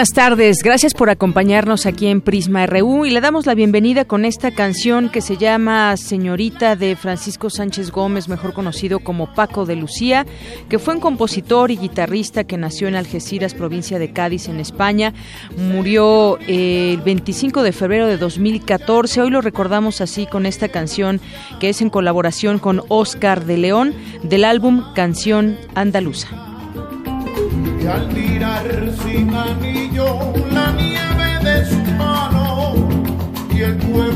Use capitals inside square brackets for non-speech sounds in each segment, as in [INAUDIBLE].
Buenas tardes, gracias por acompañarnos aquí en Prisma RU y le damos la bienvenida con esta canción que se llama Señorita de Francisco Sánchez Gómez, mejor conocido como Paco de Lucía, que fue un compositor y guitarrista que nació en Algeciras, provincia de Cádiz, en España. Murió eh, el 25 de febrero de 2014. Hoy lo recordamos así con esta canción que es en colaboración con Oscar de León del álbum Canción Andaluza. Y al mirar sin anillo la nieve de su mano y el pueblo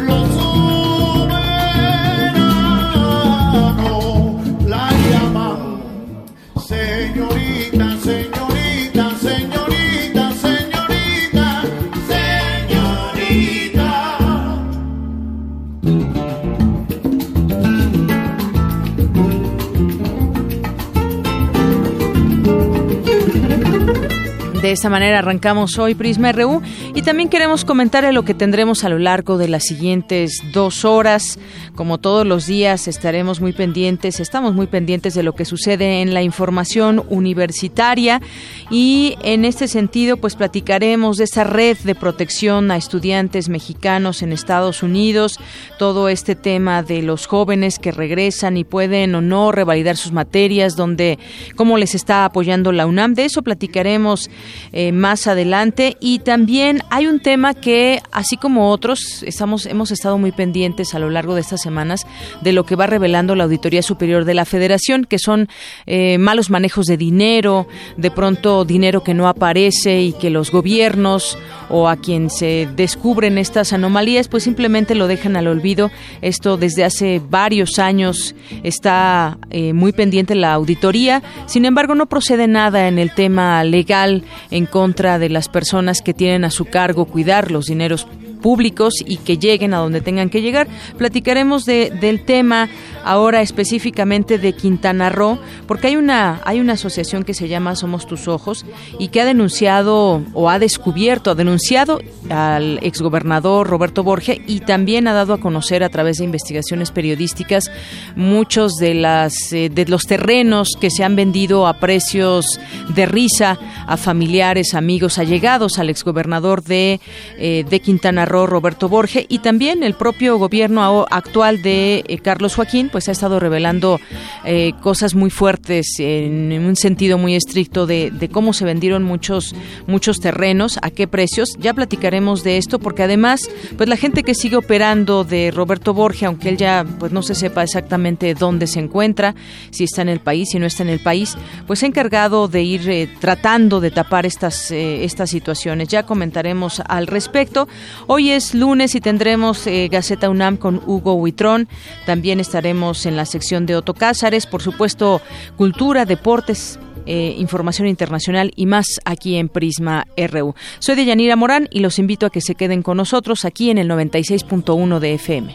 De esta manera arrancamos hoy Prisma RU y también queremos comentar lo que tendremos a lo largo de las siguientes dos horas. Como todos los días estaremos muy pendientes, estamos muy pendientes de lo que sucede en la información universitaria y en este sentido pues platicaremos de esa red de protección a estudiantes mexicanos en Estados Unidos, todo este tema de los jóvenes que regresan y pueden o no revalidar sus materias, donde cómo les está apoyando la UNAM. De eso platicaremos eh, más adelante. Y también hay un tema que así como otros estamos hemos estado muy pendientes a lo largo de estas semanas de lo que va revelando la auditoría superior de la Federación que son eh, malos manejos de dinero de pronto dinero que no aparece y que los gobiernos o a quien se descubren estas anomalías pues simplemente lo dejan al olvido. Esto desde hace varios años está eh, muy pendiente la auditoría. Sin embargo no procede nada en el tema legal en contra de las personas que tienen a su cargo cuidar los dineros públicos y que lleguen a donde tengan que llegar. Platicaremos de, del tema ahora específicamente de Quintana Roo, porque hay una, hay una asociación que se llama Somos Tus Ojos y que ha denunciado o ha descubierto, ha denunciado al exgobernador Roberto Borge y también ha dado a conocer a través de investigaciones periodísticas muchos de, las, eh, de los terrenos que se han vendido a precios de risa a familiares, amigos, allegados al exgobernador de, eh, de Quintana Roo, Roberto Borge, y también el propio gobierno actual de eh, Carlos Joaquín, pues ha estado revelando eh, cosas muy fuertes en, un sentido muy estricto de, cómo se vendieron muchos, muchos terrenos, a qué precios. Ya platicaremos de esto, porque además, pues la gente que sigue operando de Roberto Borge, aunque él ya pues no se sepa exactamente dónde se encuentra, si está en el país, si no está en el país, pues se ha encargado de ir eh, tratando de tapar estas, estas situaciones. Ya comentaremos al respecto. Hoy es lunes y tendremos eh, Gaceta UNAM con Hugo Huitrón. También estaremos en la sección de Otto Cázares, por supuesto, cultura, deportes, eh, información internacional y más aquí en Prisma RU. Soy de Yanira Morán y los invito a que se queden con nosotros aquí en el 96.1 de FM.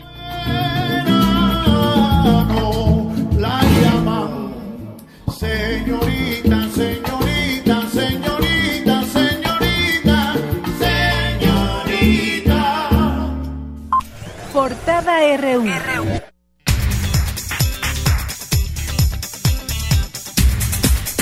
Portada RU.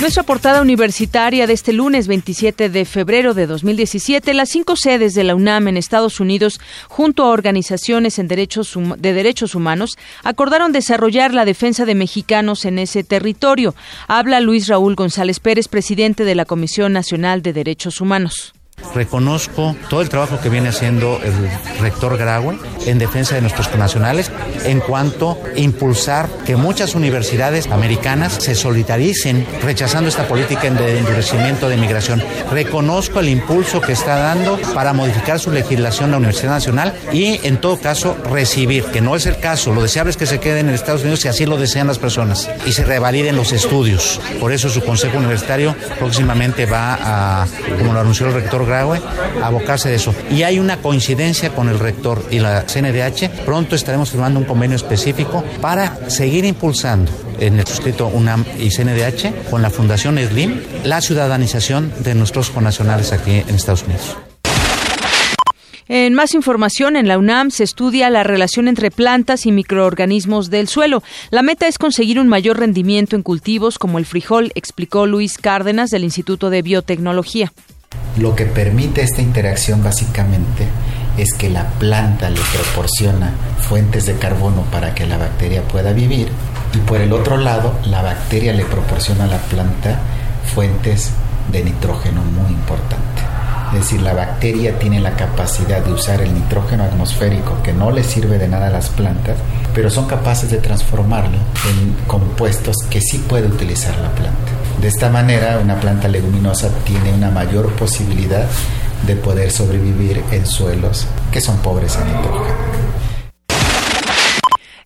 Nuestra portada universitaria de este lunes 27 de febrero de 2017, las cinco sedes de la UNAM en Estados Unidos, junto a organizaciones en derechos de derechos humanos, acordaron desarrollar la defensa de mexicanos en ese territorio. Habla Luis Raúl González Pérez, presidente de la Comisión Nacional de Derechos Humanos. Reconozco todo el trabajo que viene haciendo el rector Graue en defensa de nuestros connacionales en cuanto a impulsar que muchas universidades americanas se solidaricen rechazando esta política de endurecimiento de migración. Reconozco el impulso que está dando para modificar su legislación la Universidad Nacional y en todo caso recibir, que no es el caso, lo deseable es que se queden en Estados Unidos si así lo desean las personas y se revaliden los estudios. Por eso su consejo universitario próximamente va a, como lo anunció el rector Graue, abocarse de eso. Y hay una coincidencia con el rector y la CNDH. Pronto estaremos firmando un convenio específico para seguir impulsando en el suscrito UNAM y CNDH con la Fundación SLIM la ciudadanización de nuestros connacionales aquí en Estados Unidos. En más información, en la UNAM se estudia la relación entre plantas y microorganismos del suelo. La meta es conseguir un mayor rendimiento en cultivos como el frijol, explicó Luis Cárdenas del Instituto de Biotecnología. Lo que permite esta interacción básicamente es que la planta le proporciona fuentes de carbono para que la bacteria pueda vivir y por el otro lado la bacteria le proporciona a la planta fuentes de nitrógeno muy importante. Es decir, la bacteria tiene la capacidad de usar el nitrógeno atmosférico que no le sirve de nada a las plantas, pero son capaces de transformarlo en compuestos que sí puede utilizar la planta. De esta manera, una planta leguminosa tiene una mayor posibilidad de poder sobrevivir en suelos que son pobres en nitrógeno.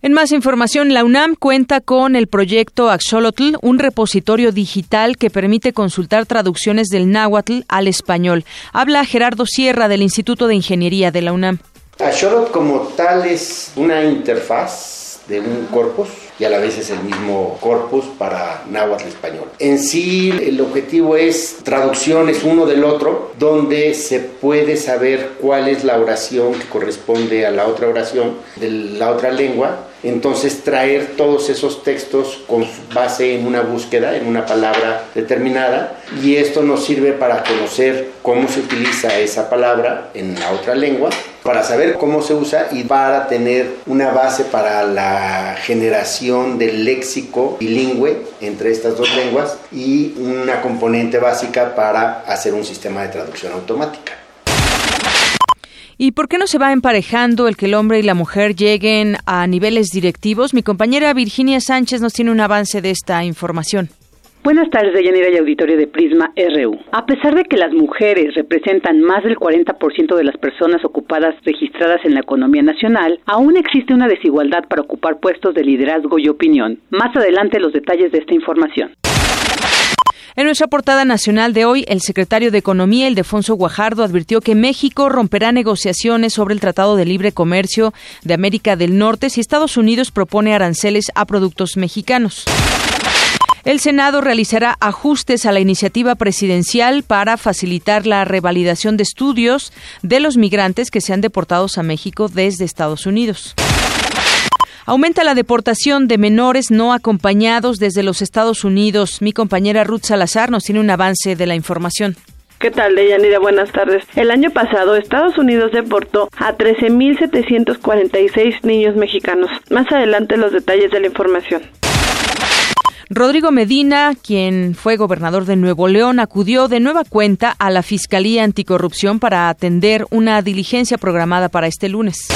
En más información, la UNAM cuenta con el proyecto Axolotl, un repositorio digital que permite consultar traducciones del náhuatl al español. Habla Gerardo Sierra del Instituto de Ingeniería de la UNAM. Axolotl como tal es una interfaz de un corpus y a la vez es el mismo corpus para náhuatl español. En sí, el objetivo es traducciones uno del otro, donde se puede saber cuál es la oración que corresponde a la otra oración de la otra lengua entonces traer todos esos textos con base en una búsqueda, en una palabra determinada, y esto nos sirve para conocer cómo se utiliza esa palabra en la otra lengua, para saber cómo se usa y para tener una base para la generación del léxico bilingüe entre estas dos lenguas y una componente básica para hacer un sistema de traducción automática. ¿Y por qué no se va emparejando el que el hombre y la mujer lleguen a niveles directivos? Mi compañera Virginia Sánchez nos tiene un avance de esta información. Buenas tardes, Deyanira y auditorio de Prisma RU. A pesar de que las mujeres representan más del 40% de las personas ocupadas registradas en la economía nacional, aún existe una desigualdad para ocupar puestos de liderazgo y opinión. Más adelante los detalles de esta información. En nuestra portada nacional de hoy, el secretario de Economía, Ildefonso Guajardo, advirtió que México romperá negociaciones sobre el Tratado de Libre Comercio de América del Norte si Estados Unidos propone aranceles a productos mexicanos. El Senado realizará ajustes a la iniciativa presidencial para facilitar la revalidación de estudios de los migrantes que sean deportados a México desde Estados Unidos. Aumenta la deportación de menores no acompañados desde los Estados Unidos. Mi compañera Ruth Salazar nos tiene un avance de la información. ¿Qué tal, Deyanira? Buenas tardes. El año pasado, Estados Unidos deportó a 13.746 niños mexicanos. Más adelante los detalles de la información. Rodrigo Medina, quien fue gobernador de Nuevo León, acudió de nueva cuenta a la Fiscalía Anticorrupción para atender una diligencia programada para este lunes.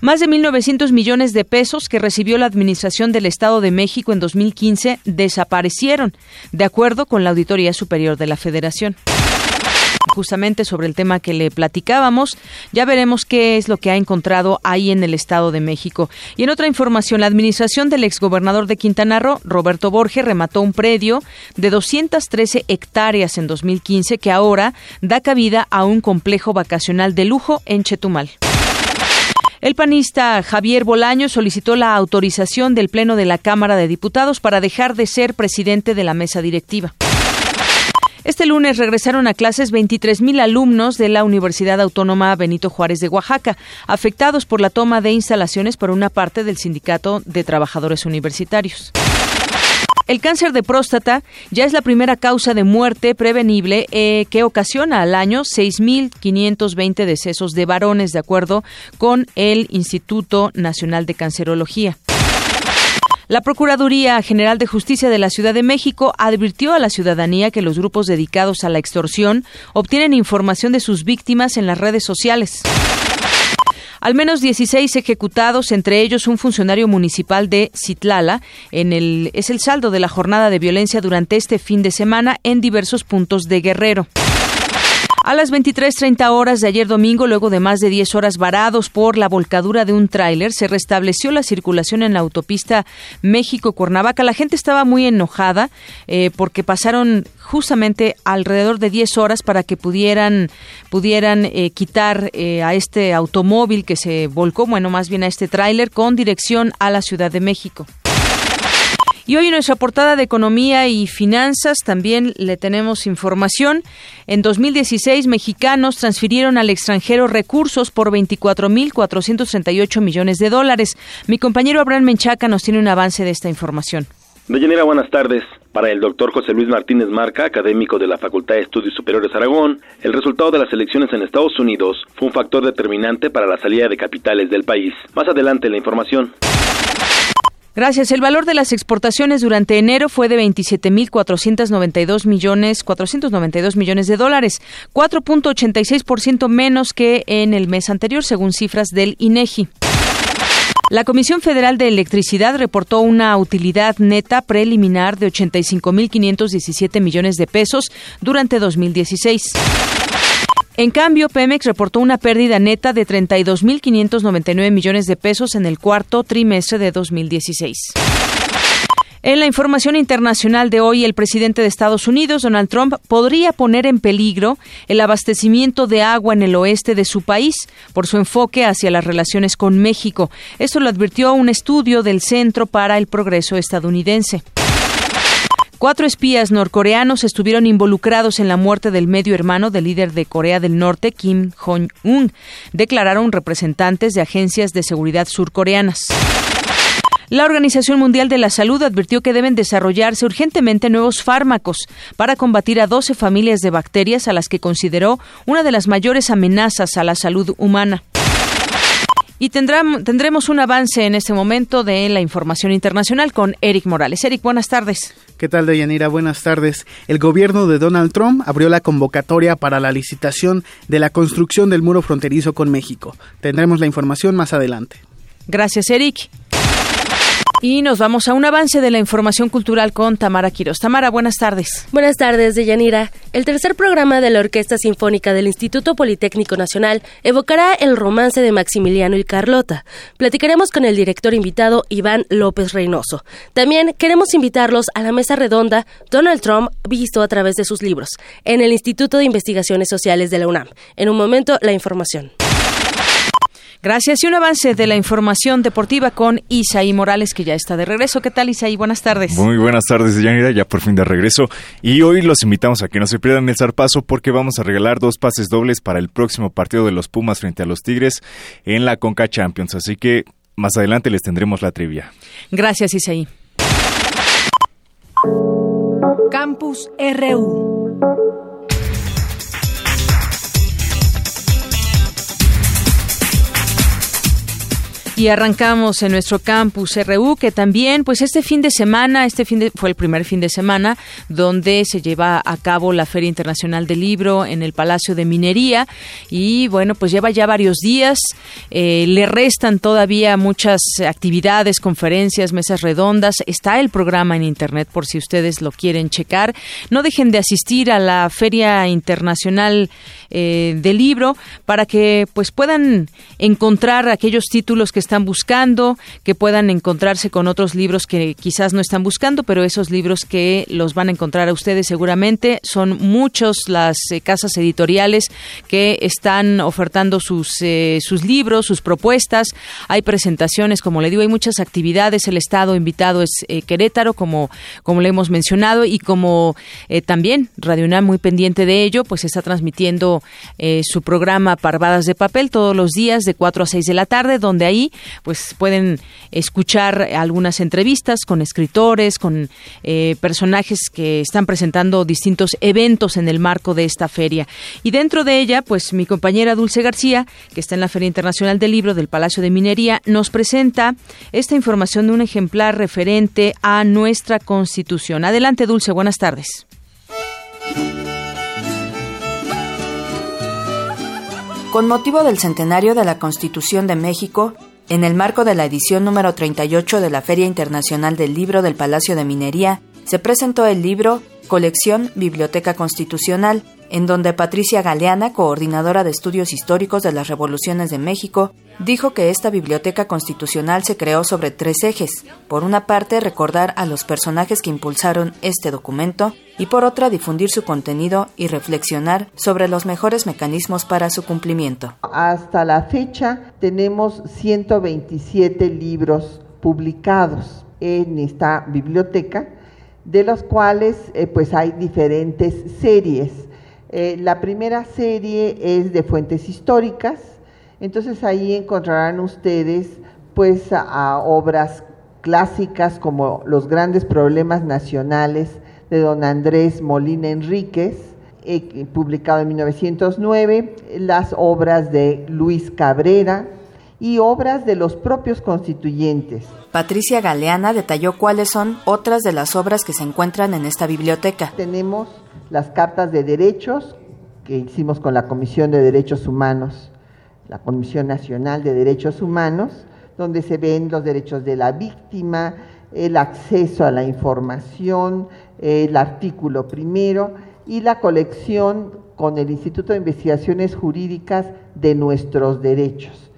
Más de 1.900 millones de pesos que recibió la Administración del Estado de México en 2015 desaparecieron, de acuerdo con la Auditoría Superior de la Federación justamente sobre el tema que le platicábamos. Ya veremos qué es lo que ha encontrado ahí en el Estado de México. Y en otra información, la administración del exgobernador de Quintana Roo, Roberto Borges, remató un predio de 213 hectáreas en 2015 que ahora da cabida a un complejo vacacional de lujo en Chetumal. El panista Javier Bolaño solicitó la autorización del Pleno de la Cámara de Diputados para dejar de ser presidente de la mesa directiva. Este lunes regresaron a clases 23.000 alumnos de la Universidad Autónoma Benito Juárez de Oaxaca, afectados por la toma de instalaciones por una parte del Sindicato de Trabajadores Universitarios. El cáncer de próstata ya es la primera causa de muerte prevenible eh, que ocasiona al año 6.520 decesos de varones, de acuerdo con el Instituto Nacional de Cancerología. La Procuraduría General de Justicia de la Ciudad de México advirtió a la ciudadanía que los grupos dedicados a la extorsión obtienen información de sus víctimas en las redes sociales. Al menos 16 ejecutados, entre ellos un funcionario municipal de Citlala, en el, es el saldo de la jornada de violencia durante este fin de semana en diversos puntos de Guerrero. A las 23.30 horas de ayer domingo, luego de más de 10 horas varados por la volcadura de un tráiler, se restableció la circulación en la autopista México-Cuernavaca. La gente estaba muy enojada eh, porque pasaron justamente alrededor de 10 horas para que pudieran, pudieran eh, quitar eh, a este automóvil que se volcó, bueno, más bien a este tráiler con dirección a la Ciudad de México. Y hoy en nuestra portada de Economía y Finanzas también le tenemos información. En 2016, mexicanos transfirieron al extranjero recursos por 24.438 millones de dólares. Mi compañero Abraham Menchaca nos tiene un avance de esta información. Doña buenas tardes. Para el doctor José Luis Martínez Marca, académico de la Facultad de Estudios Superiores Aragón, el resultado de las elecciones en Estados Unidos fue un factor determinante para la salida de capitales del país. Más adelante la información. Gracias. El valor de las exportaciones durante enero fue de 27.492 millones, 492 millones de dólares, 4.86% menos que en el mes anterior, según cifras del INEGI. La Comisión Federal de Electricidad reportó una utilidad neta preliminar de 85.517 millones de pesos durante 2016. En cambio, Pemex reportó una pérdida neta de 32.599 millones de pesos en el cuarto trimestre de 2016. En la información internacional de hoy, el presidente de Estados Unidos, Donald Trump, podría poner en peligro el abastecimiento de agua en el oeste de su país por su enfoque hacia las relaciones con México. Esto lo advirtió un estudio del Centro para el Progreso estadounidense. Cuatro espías norcoreanos estuvieron involucrados en la muerte del medio hermano del líder de Corea del Norte, Kim Jong-un, declararon representantes de agencias de seguridad surcoreanas. La Organización Mundial de la Salud advirtió que deben desarrollarse urgentemente nuevos fármacos para combatir a 12 familias de bacterias a las que consideró una de las mayores amenazas a la salud humana. Y tendremos un avance en este momento de la información internacional con Eric Morales. Eric, buenas tardes. ¿Qué tal, Deyanira? Buenas tardes. El gobierno de Donald Trump abrió la convocatoria para la licitación de la construcción del muro fronterizo con México. Tendremos la información más adelante. Gracias, Eric. Y nos vamos a un avance de la información cultural con Tamara Quiroz. Tamara, buenas tardes. Buenas tardes, Deyanira. El tercer programa de la Orquesta Sinfónica del Instituto Politécnico Nacional evocará el romance de Maximiliano y Carlota. Platicaremos con el director invitado Iván López Reynoso. También queremos invitarlos a la mesa redonda Donald Trump visto a través de sus libros en el Instituto de Investigaciones Sociales de la UNAM. En un momento, la información. Gracias. Y un avance de la información deportiva con Isaí Morales, que ya está de regreso. ¿Qué tal, Isaí? Buenas tardes. Muy buenas tardes, Yanira, ya por fin de regreso. Y hoy los invitamos a que no se pierdan el zarpazo porque vamos a regalar dos pases dobles para el próximo partido de los Pumas frente a los Tigres en la Conca Champions. Así que más adelante les tendremos la trivia. Gracias, Isaí. Campus RU. Y arrancamos en nuestro campus RU, que también, pues este fin de semana, este fin de, fue el primer fin de semana donde se lleva a cabo la Feria Internacional del Libro en el Palacio de Minería. Y bueno, pues lleva ya varios días. Eh, le restan todavía muchas actividades, conferencias, mesas redondas. Está el programa en Internet por si ustedes lo quieren checar. No dejen de asistir a la Feria Internacional eh, del Libro para que pues puedan encontrar aquellos títulos que están buscando, que puedan encontrarse con otros libros que quizás no están buscando, pero esos libros que los van a encontrar a ustedes seguramente son muchos las eh, casas editoriales que están ofertando sus eh, sus libros, sus propuestas. Hay presentaciones, como le digo, hay muchas actividades. El estado invitado es eh, Querétaro, como como le hemos mencionado y como también Radio UNAM muy pendiente de ello, pues está transmitiendo su programa Parvadas de papel todos los días de 4 a 6 de la tarde, donde ahí pues pueden escuchar algunas entrevistas con escritores, con eh, personajes que están presentando distintos eventos en el marco de esta feria. Y dentro de ella, pues mi compañera Dulce García, que está en la Feria Internacional del Libro del Palacio de Minería, nos presenta esta información de un ejemplar referente a nuestra Constitución. Adelante, Dulce, buenas tardes. Con motivo del centenario de la Constitución de México, en el marco de la edición número 38 de la Feria Internacional del Libro del Palacio de Minería, se presentó el libro Colección Biblioteca Constitucional, en donde Patricia Galeana, coordinadora de estudios históricos de las revoluciones de México, dijo que esta biblioteca constitucional se creó sobre tres ejes. Por una parte, recordar a los personajes que impulsaron este documento y por otra, difundir su contenido y reflexionar sobre los mejores mecanismos para su cumplimiento. Hasta la fecha tenemos 127 libros publicados en esta biblioteca, de los cuales eh, pues hay diferentes series eh, la primera serie es de fuentes históricas, entonces ahí encontrarán ustedes pues a, obras clásicas como Los grandes problemas nacionales de don Andrés Molina Enríquez, eh, publicado en 1909, las obras de Luis Cabrera y obras de los propios constituyentes. Patricia Galeana detalló cuáles son otras de las obras que se encuentran en esta biblioteca. Tenemos las cartas de derechos que hicimos con la Comisión de Derechos Humanos, la Comisión Nacional de Derechos Humanos, donde se ven los derechos de la víctima, el acceso a la información, el artículo primero y la colección con el Instituto de Investigaciones Jurídicas de nuestros derechos,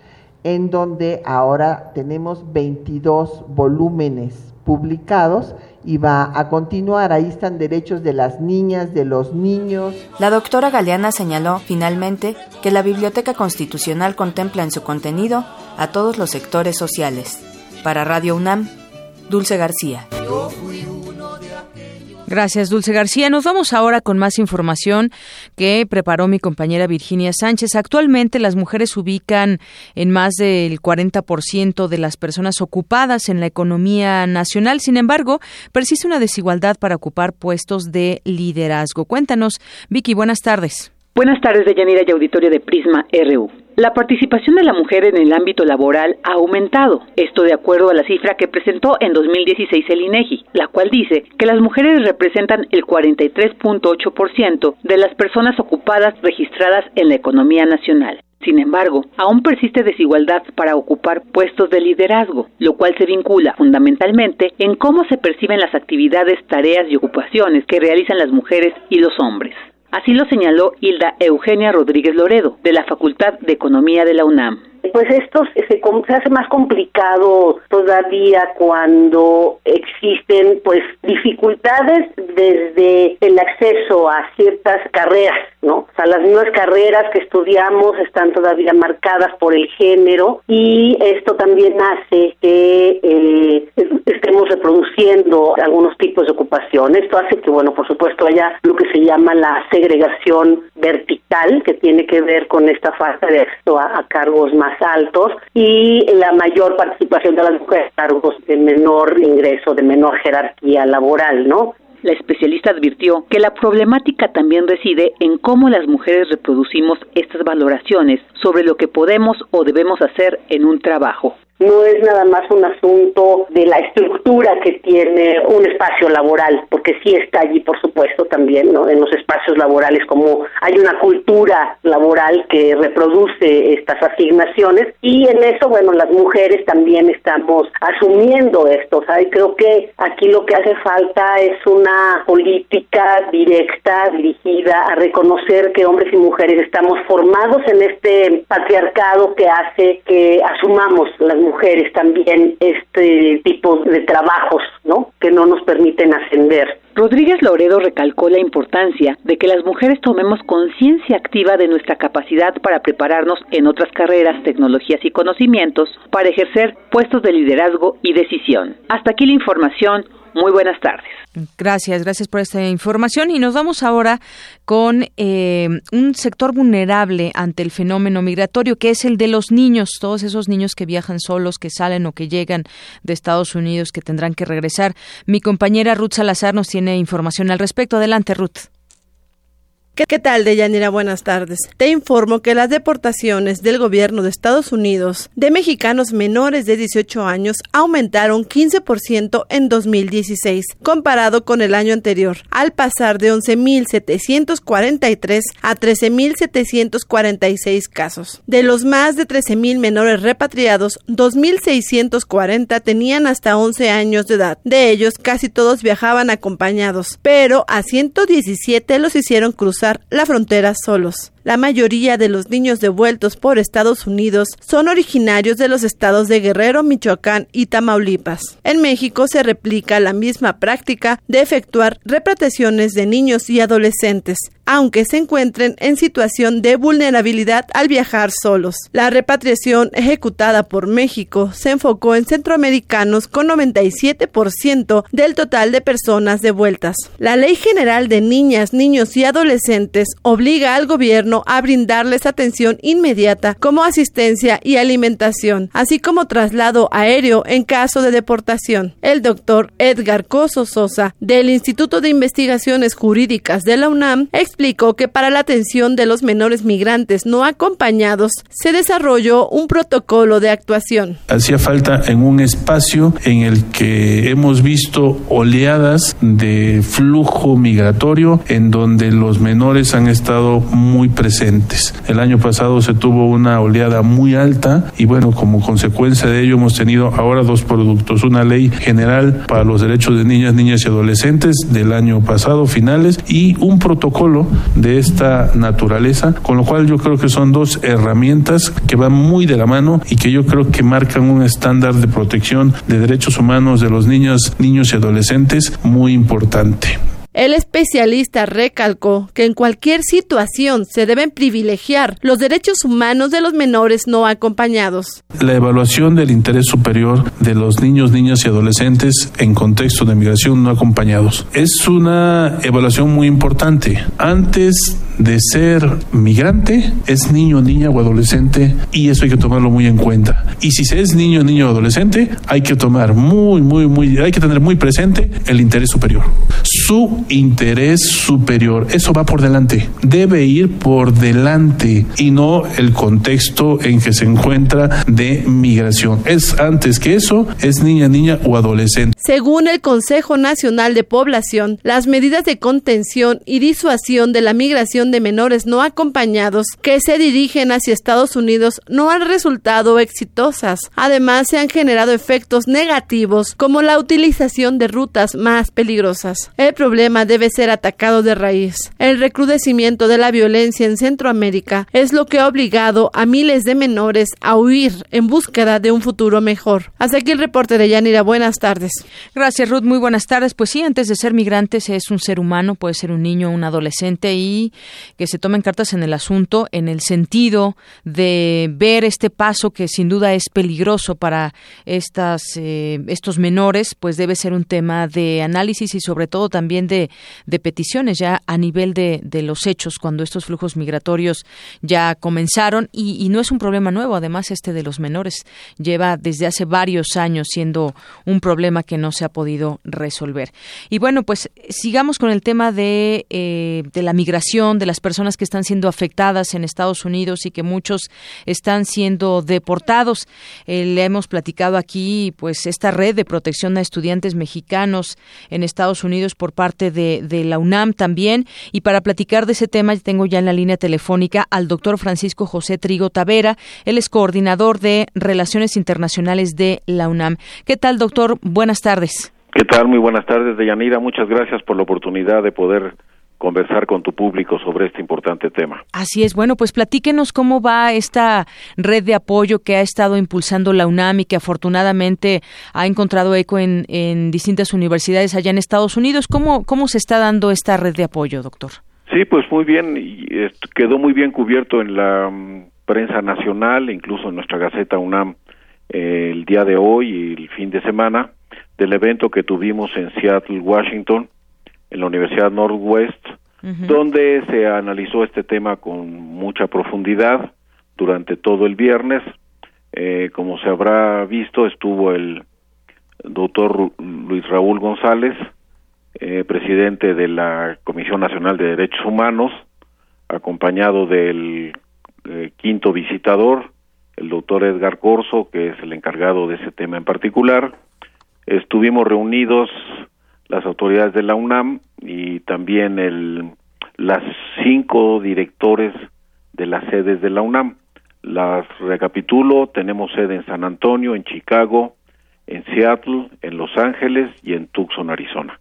en donde ahora tenemos 22 volúmenes publicados y va a continuar. Ahí están derechos de las niñas, de los niños. La doctora Galeana señaló finalmente que la Biblioteca Constitucional contempla en su contenido a todos los sectores sociales. Para Radio UNAM, Dulce García. Gracias, Dulce García. Nos vamos ahora con más información que preparó mi compañera Virginia Sánchez. Actualmente las mujeres ubican en más del 40% de las personas ocupadas en la economía nacional. Sin embargo, persiste una desigualdad para ocupar puestos de liderazgo. Cuéntanos, Vicky, buenas tardes. Buenas tardes, Deyanira y auditorio de Prisma RU. La participación de la mujer en el ámbito laboral ha aumentado, esto de acuerdo a la cifra que presentó en 2016 el INEGI, la cual dice que las mujeres representan el 43.8% de las personas ocupadas registradas en la economía nacional. Sin embargo, aún persiste desigualdad para ocupar puestos de liderazgo, lo cual se vincula fundamentalmente en cómo se perciben las actividades, tareas y ocupaciones que realizan las mujeres y los hombres. Así lo señaló Hilda Eugenia Rodríguez Loredo, de la Facultad de Economía de la UNAM pues esto se, se, hace más complicado todavía cuando existen pues dificultades desde el acceso a ciertas carreras, ¿no? O sea, las mismas carreras que estudiamos están todavía marcadas por el género y esto también hace que eh, estemos reproduciendo algunos tipos de ocupación. Esto hace que, bueno, por supuesto haya lo que se llama la segregación vertical, que tiene que ver con esta falta de acceso a cargos más altos y la mayor participación de las mujeres cargos de menor ingreso, de menor jerarquía laboral, ¿no? La especialista advirtió que la problemática también reside en cómo las mujeres reproducimos estas valoraciones sobre lo que podemos o debemos hacer en un trabajo no es nada más un asunto de la estructura que tiene un espacio laboral, porque sí está allí, por supuesto, también, ¿no? En los espacios laborales, como hay una cultura laboral que reproduce estas asignaciones, y en eso, bueno, las mujeres también estamos asumiendo esto, o creo que aquí lo que hace falta es una política directa, dirigida a reconocer que hombres y mujeres estamos formados en este patriarcado que hace que asumamos las mujeres mujeres también este tipo de trabajos, ¿no? Que no nos permiten ascender. Rodríguez Loredo recalcó la importancia de que las mujeres tomemos conciencia activa de nuestra capacidad para prepararnos en otras carreras, tecnologías y conocimientos para ejercer puestos de liderazgo y decisión. Hasta aquí la información. Muy buenas tardes. Gracias, gracias por esta información y nos vamos ahora con eh, un sector vulnerable ante el fenómeno migratorio que es el de los niños, todos esos niños que viajan solos, que salen o que llegan de Estados Unidos, que tendrán que regresar. Mi compañera Ruth Salazar nos tiene información al respecto. Adelante, Ruth. ¿Qué, tal, Deyanira? Buenas tardes. Te informo que las deportaciones del gobierno de Estados Unidos de mexicanos menores de 18 años aumentaron 15% en 2016, comparado con el año anterior, al pasar de 11.743 a 13.746 casos. De los más de 13.000 menores repatriados, 2.640 tenían hasta 11 años de edad. De ellos, casi todos viajaban acompañados, pero a 117 los hicieron cruzar la frontera solos. La mayoría de los niños devueltos por Estados Unidos son originarios de los estados de Guerrero, Michoacán y Tamaulipas. En México se replica la misma práctica de efectuar repatriaciones de niños y adolescentes, aunque se encuentren en situación de vulnerabilidad al viajar solos. La repatriación ejecutada por México se enfocó en centroamericanos con 97% del total de personas devueltas. La Ley General de Niñas, Niños y Adolescentes obliga al gobierno a brindarles atención inmediata como asistencia y alimentación, así como traslado aéreo en caso de deportación. El doctor Edgar Coso Sosa, del Instituto de Investigaciones Jurídicas de la UNAM, explicó que para la atención de los menores migrantes no acompañados se desarrolló un protocolo de actuación. Hacía falta en un espacio en el que hemos visto oleadas de flujo migratorio en donde los menores han estado muy presentes. El año pasado se tuvo una oleada muy alta y bueno, como consecuencia de ello hemos tenido ahora dos productos, una ley general para los derechos de niñas, niñas y adolescentes del año pasado, finales, y un protocolo de esta naturaleza, con lo cual yo creo que son dos herramientas que van muy de la mano y que yo creo que marcan un estándar de protección de derechos humanos de los niños, niños y adolescentes muy importante. El especialista recalcó que en cualquier situación se deben privilegiar los derechos humanos de los menores no acompañados. La evaluación del interés superior de los niños, niñas y adolescentes en contexto de migración no acompañados es una evaluación muy importante. Antes de ser migrante es niño, niña o adolescente y eso hay que tomarlo muy en cuenta. Y si se es niño, niño o adolescente, hay que tomar muy, muy, muy, hay que tener muy presente el interés superior. Su interés superior. Eso va por delante. Debe ir por delante y no el contexto en que se encuentra de migración. Es antes que eso, es niña, niña o adolescente. Según el Consejo Nacional de Población, las medidas de contención y disuasión de la migración de menores no acompañados que se dirigen hacia Estados Unidos no han resultado exitosas. Además, se han generado efectos negativos como la utilización de rutas más peligrosas. El problema debe ser atacado de raíz. El recrudecimiento de la violencia en Centroamérica es lo que ha obligado a miles de menores a huir en búsqueda de un futuro mejor. Hasta aquí el reporte de Yanira. Buenas tardes. Gracias, Ruth. Muy buenas tardes. Pues sí, antes de ser migrantes es un ser humano, puede ser un niño, un adolescente y que se tomen cartas en el asunto en el sentido de ver este paso que sin duda es peligroso para estas, eh, estos menores, pues debe ser un tema de análisis y sobre todo también de de, peticiones ya a nivel de, de, los hechos cuando estos flujos migratorios ya comenzaron y, no es un problema nuevo. Además, este de los menores lleva desde hace varios años siendo un problema que no se ha podido resolver. Y bueno, pues sigamos con el tema de, eh, de la migración, de las personas que están siendo afectadas en Estados Unidos y que muchos están siendo deportados. Eh, le hemos platicado aquí, pues, esta red de protección a estudiantes mexicanos en Estados Unidos por parte de, la UNAM también. Y para platicar de ese tema, tengo ya en la línea telefónica al doctor Francisco José Trigo Tavera. Él es coordinador de Relaciones Internacionales de la UNAM. ¿Qué tal, doctor? Buenas tardes. ¿Qué tal? Muy buenas tardes, Deyanira. Muchas gracias por la oportunidad de poder conversar con tu público sobre este importante tema. Así es. Bueno, pues platíquenos cómo va esta red de apoyo que ha estado impulsando la UNAM y que afortunadamente ha encontrado eco en, en distintas universidades allá en Estados Unidos. ¿Cómo, ¿Cómo se está dando esta red de apoyo, doctor? Sí, pues muy bien. Quedó muy bien cubierto en la mm, prensa nacional, incluso en nuestra Gaceta UNAM eh, el día de hoy y el fin de semana del evento que tuvimos en Seattle, Washington, en la Universidad Northwest, donde se analizó este tema con mucha profundidad durante todo el viernes. Eh, como se habrá visto, estuvo el doctor Luis Raúl González, eh, presidente de la Comisión Nacional de Derechos Humanos, acompañado del eh, quinto visitador, el doctor Edgar Corso, que es el encargado de ese tema en particular. Estuvimos reunidos las autoridades de la UNAM y también el, las cinco directores de las sedes de la UNAM. Las recapitulo, tenemos sede en San Antonio, en Chicago, en Seattle, en Los Ángeles y en Tucson, Arizona.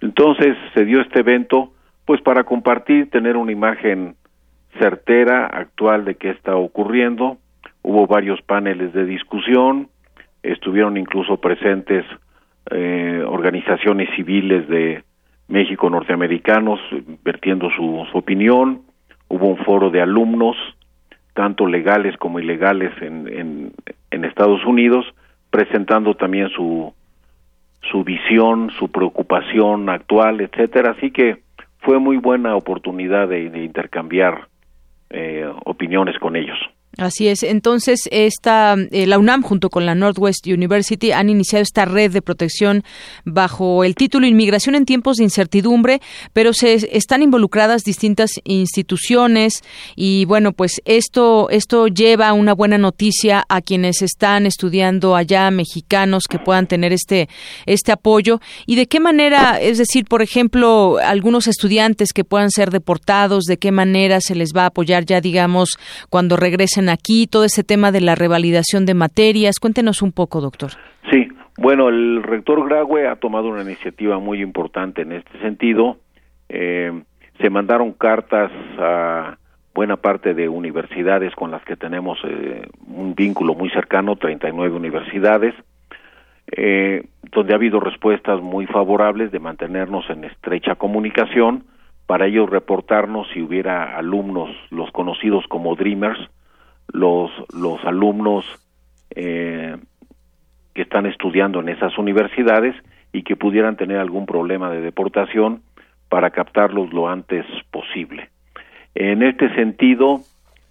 Entonces se dio este evento pues para compartir, tener una imagen certera, actual de qué está ocurriendo. Hubo varios paneles de discusión, estuvieron incluso presentes eh, organizaciones civiles de México norteamericanos vertiendo su, opinión, hubo un foro de alumnos, tanto legales como ilegales en, en, Estados Unidos, presentando también su, su visión, su preocupación actual, etcétera. Así que fue muy buena oportunidad de, intercambiar eh, opiniones con ellos. Así es. Entonces, esta, eh, la UNAM junto con la Northwest University han iniciado esta red de protección bajo el título Inmigración en tiempos de incertidumbre, pero se están involucradas distintas instituciones y bueno, pues esto esto lleva una buena noticia a quienes están estudiando allá mexicanos que puedan tener este este apoyo y de qué manera, es decir, por ejemplo, algunos estudiantes que puedan ser deportados, de qué manera se les va a apoyar ya digamos cuando regresen aquí, todo ese tema de la revalidación de materias. Cuéntenos un poco, doctor. Sí, bueno, el rector Graue ha tomado una iniciativa muy importante en este sentido. Eh, se mandaron cartas a buena parte de universidades con las que tenemos eh, un vínculo muy cercano, 39 universidades, eh, donde ha habido respuestas muy favorables de mantenernos en estrecha comunicación, para ellos reportarnos si hubiera alumnos, los conocidos como Dreamers, los, los alumnos eh, que están estudiando en esas universidades y que pudieran tener algún problema de deportación para captarlos lo antes posible. En este sentido,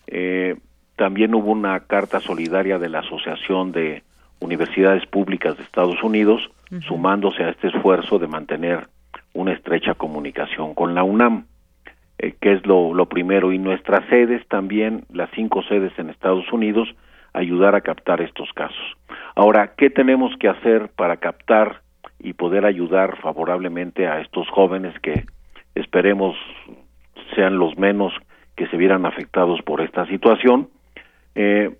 eh, también hubo una carta solidaria de la Asociación de Universidades Públicas de Estados Unidos, sumándose a este esfuerzo de mantener una estrecha comunicación con la UNAM. Eh, que es lo, primero, y nuestras sedes también, las cinco sedes en Estados Unidos, ayudar a captar estos casos. Ahora, ¿qué tenemos que hacer para captar y poder ayudar favorablemente a estos jóvenes que esperemos sean los menos que se vieran afectados por esta situación? Eh,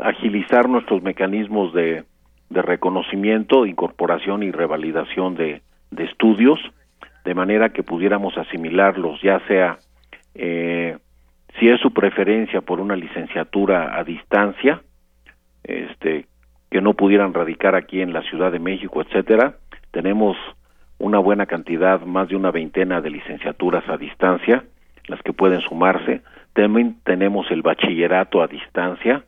agilizar nuestros mecanismos de, reconocimiento, incorporación y revalidación de estudios, de manera que pudiéramos asimilarlos, ya sea eh, si es su preferencia por una licenciatura a distancia, este, que no pudieran radicar aquí en la Ciudad de México, etcétera. Tenemos una buena cantidad, más de una veintena de licenciaturas a distancia, las que pueden sumarse. También tenemos el bachillerato a distancia,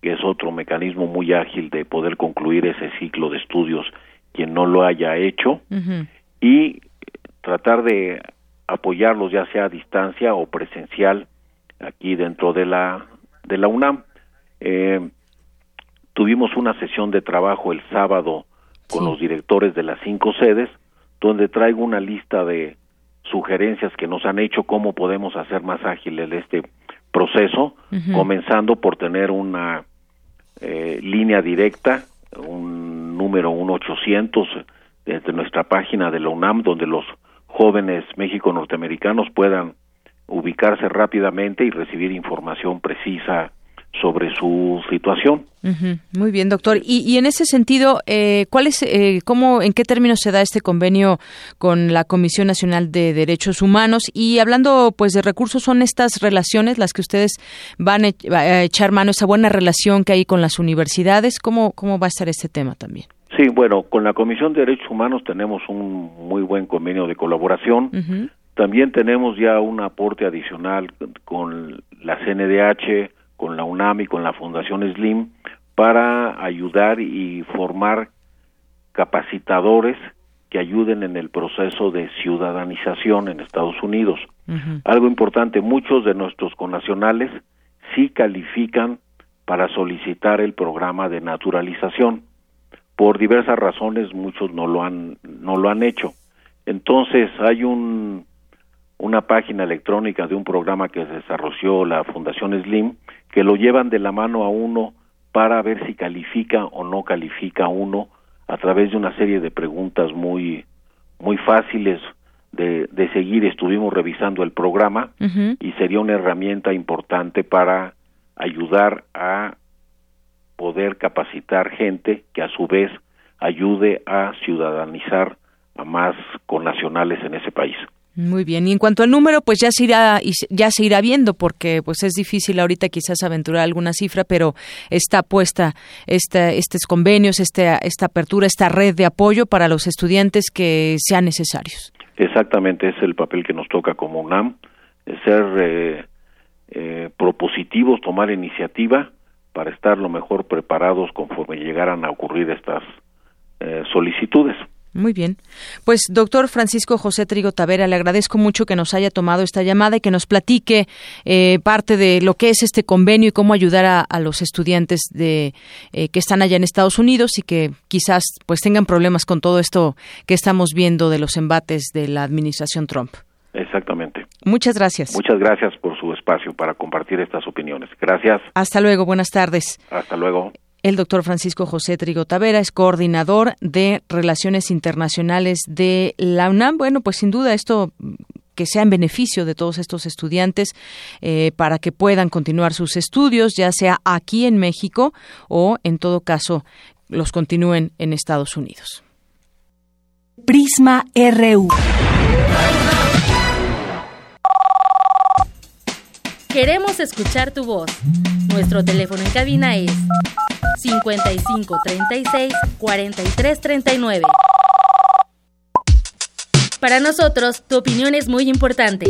que es otro mecanismo muy ágil de poder concluir ese ciclo de estudios quien no lo haya hecho. Y tratar de apoyarlos ya sea a distancia o presencial aquí dentro de la de la UNAM. Eh, tuvimos una sesión de trabajo el sábado con los directores de las cinco sedes, donde traigo una lista de sugerencias que nos han hecho cómo podemos hacer más ágil este proceso, comenzando por tener una eh, línea directa, un número 1800 desde nuestra página de la UNAM, donde los jóvenes México-norteamericanos puedan ubicarse rápidamente y recibir información precisa sobre su situación. Muy bien, doctor. Y, en ese sentido, eh, ¿cuál es, eh, cómo, en qué términos se da este convenio con la Comisión Nacional de Derechos Humanos? Y hablando, pues, de recursos, son estas relaciones las que ustedes van a echar mano, esa buena relación que hay con las universidades. ¿Cómo, cómo va a estar este tema también? Sí, bueno, con la Comisión de Derechos Humanos tenemos un muy buen convenio de colaboración. También tenemos ya un aporte adicional con la CNDH, con la UNAM y con la Fundación SLIM para ayudar y formar capacitadores que ayuden en el proceso de ciudadanización en Estados Unidos. Algo importante, muchos de nuestros connacionales sí califican para solicitar el programa de naturalización. Por diversas razones muchos no lo han no lo han hecho. Entonces hay un una página electrónica de un programa que desarrolló la Fundación Slim que lo llevan de la mano a uno para ver si califica o no califica uno a través de una serie de preguntas muy muy fáciles de, de seguir. Estuvimos revisando el programa y sería una herramienta importante para ayudar a poder capacitar gente que a su vez ayude a ciudadanizar a más connacionales en ese país. Muy bien. Y en cuanto al número, pues ya se irá ya se irá viendo porque pues es difícil ahorita quizás aventurar alguna cifra, pero está puesta esta, estos convenios, esta esta apertura, esta red de apoyo para los estudiantes que sean necesarios. Exactamente, es el papel que nos toca como UNAM, ser eh, eh, propositivos, tomar iniciativa para estar lo mejor preparados conforme llegaran a ocurrir estas eh, solicitudes. Muy bien. Pues, doctor Francisco José Trigo Tavera, le agradezco mucho que nos haya tomado esta llamada y que nos platique eh, parte de lo que es este convenio y cómo ayudar a, los estudiantes de eh, que están allá en Estados Unidos y que quizás pues tengan problemas con todo esto que estamos viendo de los embates de la administración Trump. Exactamente. Muchas gracias. Muchas gracias por espacio para compartir estas opiniones. Gracias. Hasta luego. Buenas tardes. Hasta luego. El doctor Francisco José Trigo Tavera es coordinador de Relaciones Internacionales de la UNAM. Bueno, pues sin duda esto que sea en beneficio de todos estos estudiantes eh, para que puedan continuar sus estudios, ya sea aquí en México o, en todo caso, los continúen en Estados Unidos. Prisma RU. Queremos escuchar tu voz. Nuestro teléfono en cabina es 55 36 43 39. Para nosotros, tu opinión es muy importante.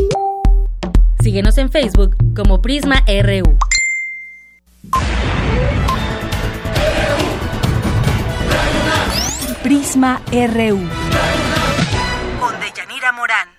Síguenos en Facebook como Prisma RU. Prisma RU. Con Deyanira Morán.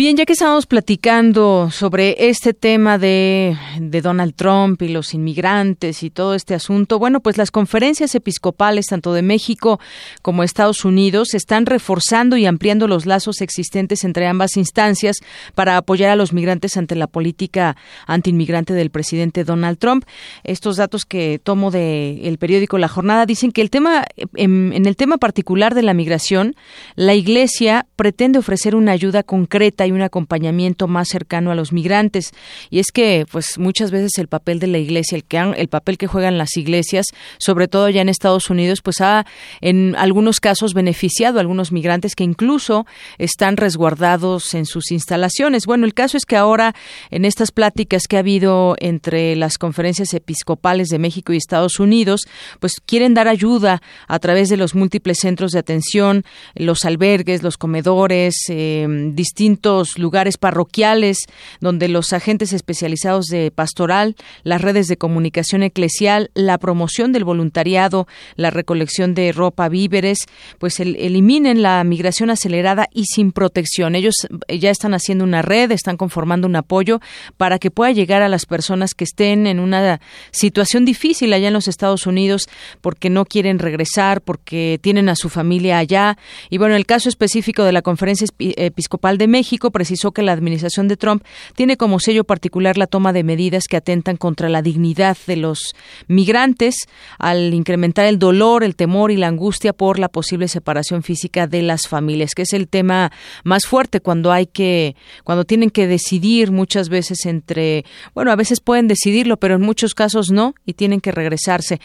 Bien, ya que estamos platicando sobre este tema de, Donald Trump y los inmigrantes y todo este asunto, bueno, pues las conferencias episcopales tanto de México como Estados Unidos están reforzando y ampliando los lazos existentes entre ambas instancias para apoyar a los migrantes ante la política antiinmigrante del presidente Donald Trump. Estos datos que tomo del periódico La Jornada dicen que el tema, en, en el tema particular de la migración, la Iglesia pretende ofrecer una ayuda concreta un acompañamiento más cercano a los migrantes. Y es que, pues, muchas veces el papel de la iglesia, el, que el papel que juegan las iglesias, sobre todo ya en Estados Unidos, pues ha en algunos casos beneficiado a algunos migrantes que incluso están resguardados en sus instalaciones. Bueno, el caso es que ahora, en estas pláticas que ha habido entre las conferencias episcopales de México y Estados Unidos, pues quieren dar ayuda a través de los múltiples centros de atención, los albergues, los comedores, eh, distintos lugares parroquiales donde los agentes especializados de pastoral, las redes de comunicación eclesial, la promoción del voluntariado, la recolección de ropa, víveres, pues eliminen la migración acelerada y sin protección. Ellos ya están haciendo una red, están conformando un apoyo para que pueda llegar a las personas que estén en una situación difícil allá en los Estados Unidos porque no quieren regresar, porque tienen a su familia allá. Y bueno, el caso específico de la Conferencia Episcopal de México, precisó que la administración de Trump tiene como sello particular la toma de medidas que atentan contra la dignidad de los migrantes al incrementar el dolor, el temor y la angustia por la posible separación física de las familias, que es el tema más fuerte cuando hay que cuando tienen que decidir muchas veces entre, bueno, a veces pueden decidirlo, pero en muchos casos no y tienen que regresarse.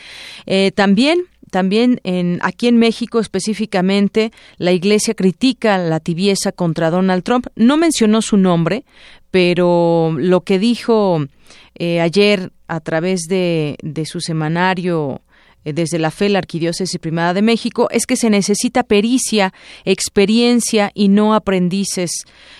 Eh, también también en, aquí en México específicamente, la Iglesia critica la tibieza contra Donald Trump. No mencionó su nombre, pero lo que dijo eh, ayer a través de, de su semanario eh, desde la fe, la Arquidiócesis Primada de México, es que se necesita pericia, experiencia y no aprendices,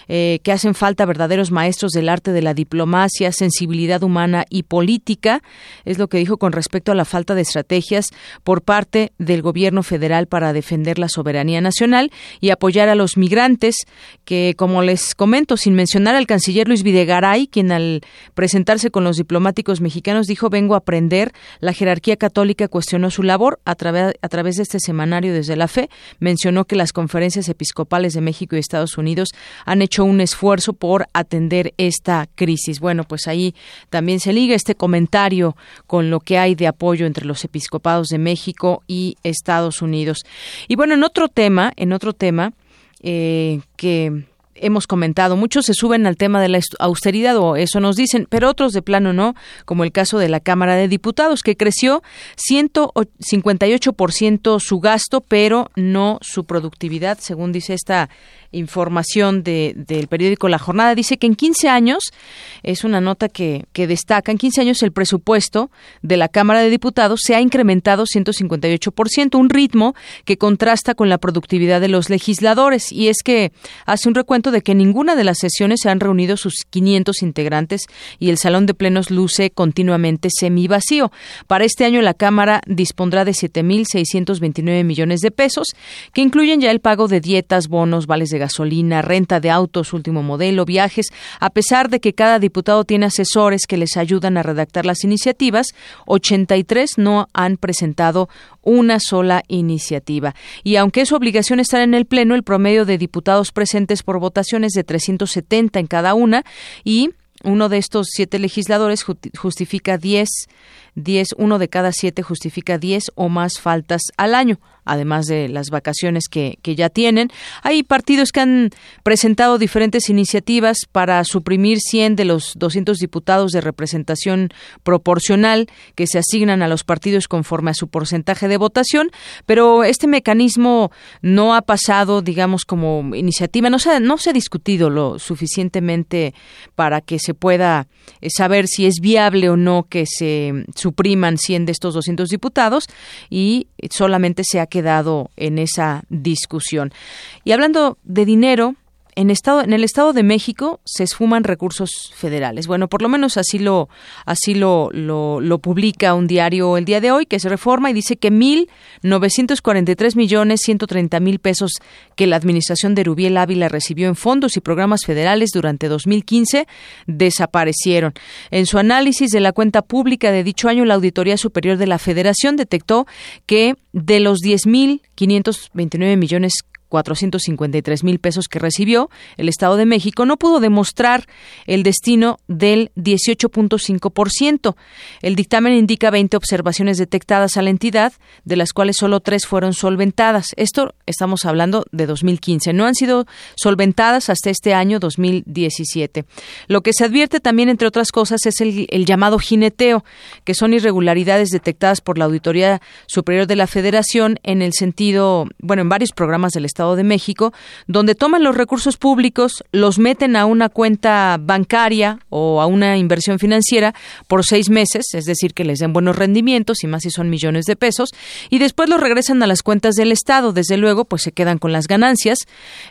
eh, que hacen falta verdaderos maestros del arte de la diplomacia, sensibilidad humana y política, es lo que dijo con respecto a la falta de estrategias por parte del gobierno federal para defender la soberanía nacional y apoyar a los migrantes, que como les comento, sin mencionar al canciller Luis Videgaray, quien al presentarse con los diplomáticos mexicanos dijo vengo a aprender, la jerarquía católica cuestionó su labor a, a través de este semanario desde la fe. Mencionó que las conferencias episcopales de México y Estados Unidos han hecho un esfuerzo por atender esta crisis. Bueno, pues ahí también se liga este comentario con lo que hay de apoyo entre los episcopados de México y Estados Unidos. Y bueno, en otro tema, en otro tema eh, que hemos comentado. Muchos se suben al tema de la austeridad o eso nos dicen, pero otros de plano no, como el caso de la Cámara de Diputados, que creció 158% su gasto, pero no su productividad, según dice esta información de, del periódico La Jornada, dice que en 15 años, es una nota que, que destaca, en 15 años el presupuesto de la Cámara de Diputados se ha incrementado 158%, un ritmo que contrasta con la productividad de los legisladores. Y es que hace un recuento de que ninguna de las sesiones se han reunido sus 500 integrantes y el salón de plenos luce continuamente semivacío. Para este año la Cámara dispondrá de 7.629 millones de pesos, que incluyen ya el pago de dietas, bonos, vales de gasolina, renta de autos, último modelo, viajes, a pesar de que cada diputado tiene asesores que les ayudan a redactar las iniciativas, 83 no han presentado una sola iniciativa. Y aunque es obligación estar en el Pleno, el promedio de diputados presentes por votación es de 370 en cada una y uno de estos siete legisladores justifica 10 10, uno de cada siete justifica 10 o más faltas al año, además de las vacaciones que, que ya tienen. Hay partidos que han presentado diferentes iniciativas para suprimir 100 de los 200 diputados de representación proporcional que se asignan a los partidos conforme a su porcentaje de votación, pero este mecanismo no ha pasado, digamos, como iniciativa, no se, no se ha discutido lo suficientemente para que se pueda eh, saber si es viable o no que se supriman 100 de estos 200 diputados y solamente se ha quedado en esa discusión. Y hablando de dinero, en, estado, en el Estado de México se esfuman recursos federales. Bueno, por lo menos así lo así lo, lo, publica un diario el día de hoy, que se reforma y dice que mil tres millones treinta mil pesos que la administración de Rubiel Ávila recibió en fondos y programas federales durante 2015 desaparecieron. En su análisis de la cuenta pública de dicho año, la Auditoría Superior de la Federación detectó que de los mil veintinueve millones 453 mil pesos que recibió el Estado de México, no pudo demostrar el destino del 18.5%. El dictamen indica 20 observaciones detectadas a la entidad, de las cuales solo tres fueron solventadas. Esto estamos hablando de 2015. No han sido solventadas hasta este año 2017. Lo que se advierte también, entre otras cosas, es el, el llamado jineteo, que son irregularidades detectadas por la Auditoría Superior de la Federación en el sentido, bueno, en varios programas del Estado de México, donde toman los recursos públicos, los meten a una cuenta bancaria o a una inversión financiera por seis meses, es decir, que les den buenos rendimientos y más si son millones de pesos, y después los regresan a las cuentas del Estado. Desde luego, pues se quedan con las ganancias.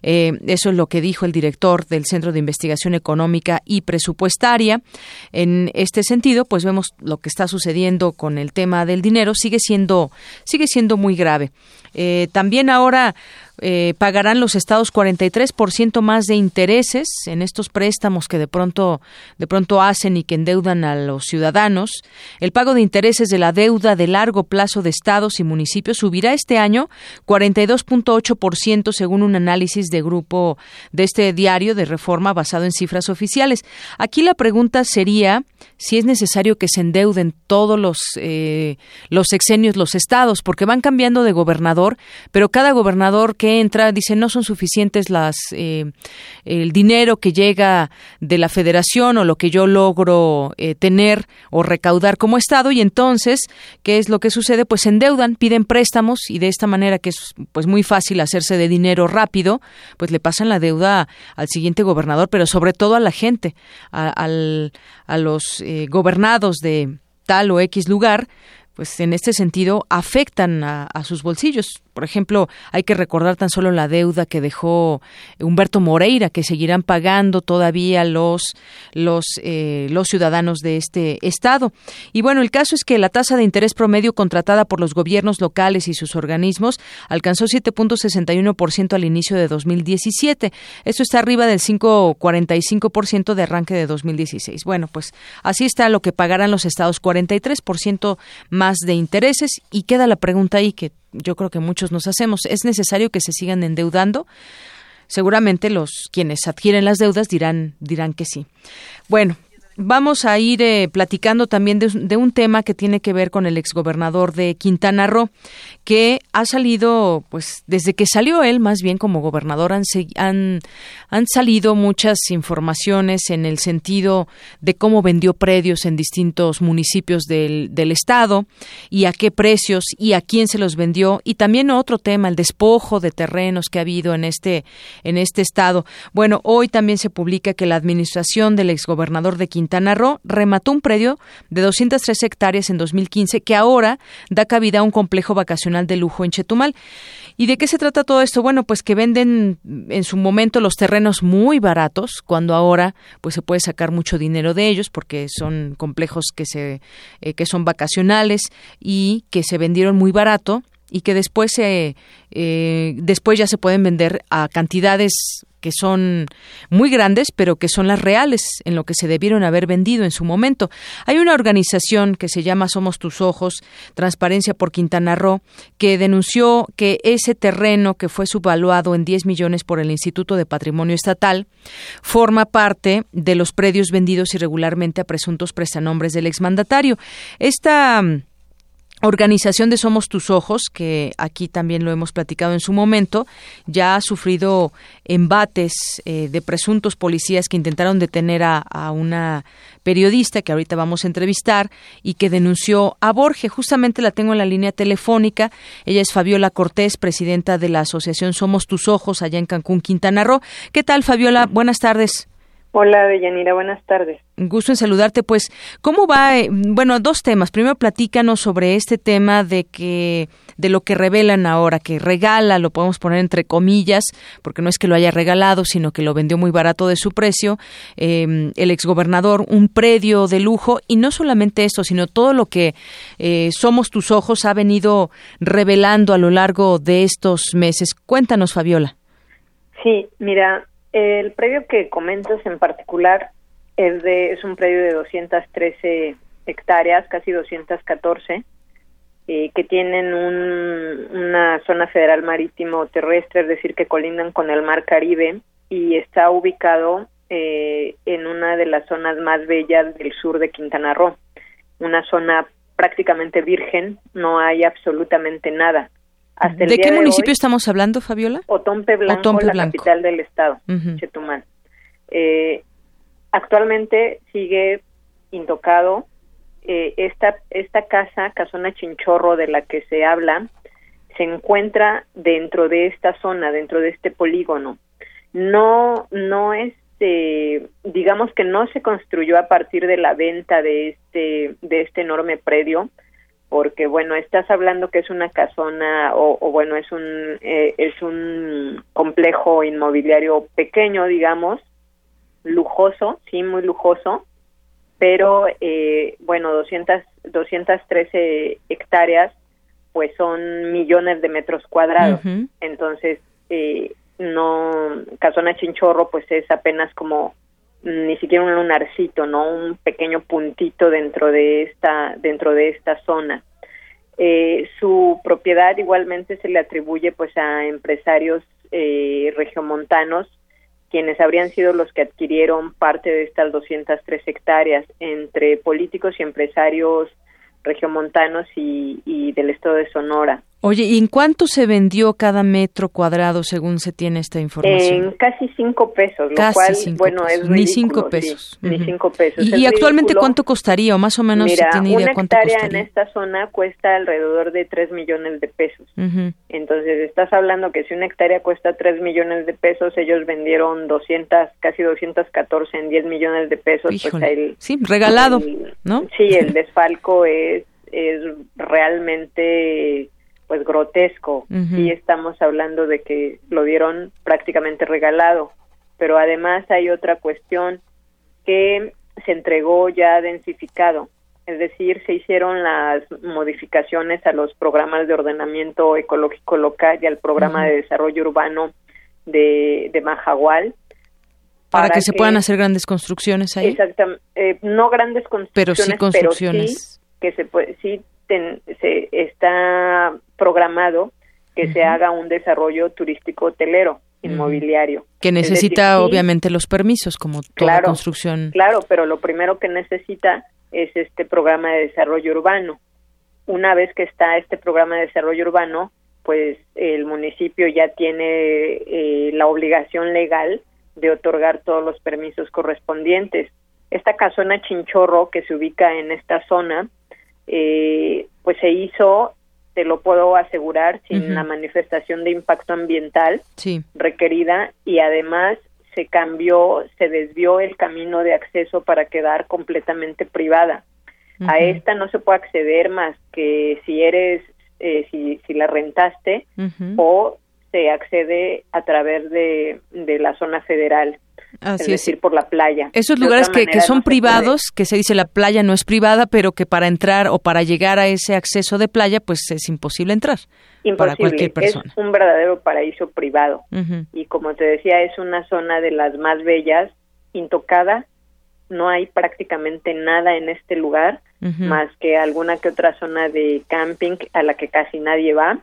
Eh, eso es lo que dijo el director del Centro de Investigación Económica y Presupuestaria. En este sentido, pues vemos lo que está sucediendo con el tema del dinero sigue siendo sigue siendo muy grave. Eh, también ahora eh, pagarán los estados 43% más de intereses en estos préstamos que de pronto de pronto hacen y que endeudan a los ciudadanos. El pago de intereses de la deuda de largo plazo de estados y municipios subirá este año 42.8% según un análisis de grupo de este diario de reforma basado en cifras oficiales. Aquí la pregunta sería si es necesario que se endeuden todos los eh, los sexenios los estados porque van cambiando de gobernador, pero cada gobernador que entra dice no son suficientes las eh, el dinero que llega de la federación o lo que yo logro eh, tener o recaudar como estado y entonces qué es lo que sucede pues endeudan piden préstamos y de esta manera que es pues muy fácil hacerse de dinero rápido pues le pasan la deuda al siguiente gobernador pero sobre todo a la gente a, al, a los eh, gobernados de tal o X lugar pues en este sentido afectan a, sus bolsillos. Por ejemplo, hay que recordar tan solo la deuda que dejó Humberto Moreira, que seguirán pagando todavía los los eh, los ciudadanos de este estado. Y bueno, el caso es que la tasa de interés promedio contratada por los gobiernos locales y sus organismos alcanzó 7.61% al inicio de 2017. Esto está arriba del 5.45% de arranque de 2016. Bueno, pues así está lo que pagarán los estados, 43% más de intereses y queda la pregunta ahí que yo creo que muchos nos hacemos, ¿es necesario que se sigan endeudando? Seguramente los quienes adquieren las deudas dirán dirán que sí. Bueno, vamos a ir eh, platicando también de, un tema que tiene que ver con el exgobernador de Quintana Roo, que ha salido, pues desde que salió él, más bien como gobernador, han, han, han salido muchas informaciones en el sentido de cómo vendió predios en distintos municipios del, del estado y a qué precios y a quién se los vendió y también otro tema, el despojo de terrenos que ha habido en este, en este estado. Bueno, hoy también se publica que la administración del exgobernador de Quintana Quintana Roo remató un predio de 203 hectáreas en 2015 que ahora da cabida a un complejo vacacional de lujo en Chetumal. ¿Y de qué se trata todo esto? Bueno, pues que venden en su momento los terrenos muy baratos, cuando ahora pues se puede sacar mucho dinero de ellos porque son complejos que se eh, que son vacacionales y que se vendieron muy barato y que después se eh, después ya se pueden vender a cantidades que son muy grandes, pero que son las reales en lo que se debieron haber vendido en su momento. Hay una organización que se llama Somos tus ojos, Transparencia por Quintana Roo, que denunció que ese terreno que fue subvaluado en 10 millones por el Instituto de Patrimonio Estatal forma parte de los predios vendidos irregularmente a presuntos prestanombres del exmandatario. Esta Organización de Somos Tus Ojos, que aquí también lo hemos platicado en su momento, ya ha sufrido embates eh, de presuntos policías que intentaron detener a, a, una periodista que ahorita vamos a entrevistar y que denunció a Borges. Justamente la tengo en la línea telefónica. Ella es Fabiola Cortés, presidenta de la Asociación Somos Tus Ojos allá en Cancún, Quintana Roo. ¿Qué tal, Fabiola? Buenas tardes. Hola, Deyanira, buenas tardes. Un gusto en saludarte. Pues, ¿cómo va? Eh, bueno, dos temas. Primero, platícanos sobre este tema de que, de lo que revelan ahora, que regala, lo podemos poner entre comillas, porque no es que lo haya regalado, sino que lo vendió muy barato de su precio, eh, el exgobernador, un predio de lujo, y no solamente esto, sino todo lo que eh, Somos Tus Ojos ha venido revelando a lo largo de estos meses. Cuéntanos, Fabiola. Sí, mira, el predio que comentas en particular es, de, es un predio de 213 hectáreas, casi 214, eh, que tienen una zona federal marítimo terrestre, es decir, que colindan con el mar Caribe y está ubicado eh, en una de las zonas más bellas del sur de Quintana Roo, una zona prácticamente virgen, no hay absolutamente nada. ¿De qué municipio estamos hablando, Fabiola? Otompe Blanco, la capital del estado, Chetumal. Eh, actualmente sigue intocado eh, esta esta casa, Casona Chinchorro de la que se habla, se encuentra dentro de esta zona, dentro de este polígono. No no este digamos que no se construyó a partir de la venta de este de este enorme predio, porque bueno estás hablando que es una casona o, bueno es un eh, es un complejo inmobiliario pequeño digamos lujoso sí muy lujoso pero eh, bueno 200 213 hectáreas pues son millones de metros cuadrados. Entonces eh, no casona chinchorro pues es apenas como ni siquiera un lunarcito, ¿no? Un pequeño puntito dentro de esta dentro de esta zona. Eh, su propiedad igualmente se le atribuye pues a empresarios eh, regiomontanos quienes habrían sido los que adquirieron parte de estas 203 hectáreas entre políticos y empresarios regiomontanos y, y del estado de Sonora. Oye, ¿y en cuánto se vendió cada metro cuadrado según se tiene esta información? En casi cinco pesos, lo cual, bueno, es ridículo, Ni cinco pesos. Ni cinco pesos. ¿Y, actualmente cuánto costaría? O más o menos Mira, tiene idea una cuánto hectárea costaría. en esta zona cuesta alrededor de tres millones de pesos. Entonces, estás hablando que si una hectárea cuesta tres millones de pesos, ellos vendieron 200, casi 214 en 10 millones de pesos. Pues Híjole. el, sí, regalado, el- ¿no? Sí, el desfalco es es realmente pues grotesco. y estamos hablando de que lo dieron prácticamente regalado, pero además hay otra cuestión que se entregó ya densificado, es decir, se hicieron las modificaciones a los programas de ordenamiento ecológico local y al programa de desarrollo urbano de, de Majagual. Para, que, se puedan hacer grandes construcciones ahí. Exactamente, eh, no grandes construcciones, pero sí construcciones. que se puede, sí se está programado que se haga un desarrollo turístico hotelero inmobiliario. Que necesita obviamente los permisos, como toda construcción. Claro, pero lo primero que necesita es este programa de desarrollo urbano. Una vez que está este programa de desarrollo urbano, pues el municipio ya tiene eh, la obligación legal de otorgar todos los permisos correspondientes. Esta casona Chinchorro que se ubica en esta zona eh, pues se hizo, te lo puedo asegurar, sin la manifestación de impacto ambiental requerida y además se cambió, se desvió el camino de acceso para quedar completamente privada. A esta no se puede acceder más que si eres, eh, si, si la rentaste o se accede a través de, de la zona federal. Así es decir, por la playa. Esos lugares que, que, son privados, que se dice la playa no es privada, pero que para entrar o para llegar a ese acceso de playa, pues es imposible entrar imposible. para cualquier persona. Es un verdadero paraíso privado. Y como te decía, es una zona de las más bellas, intocada. No hay prácticamente nada en este lugar, más que alguna que otra zona de camping a la que casi nadie va,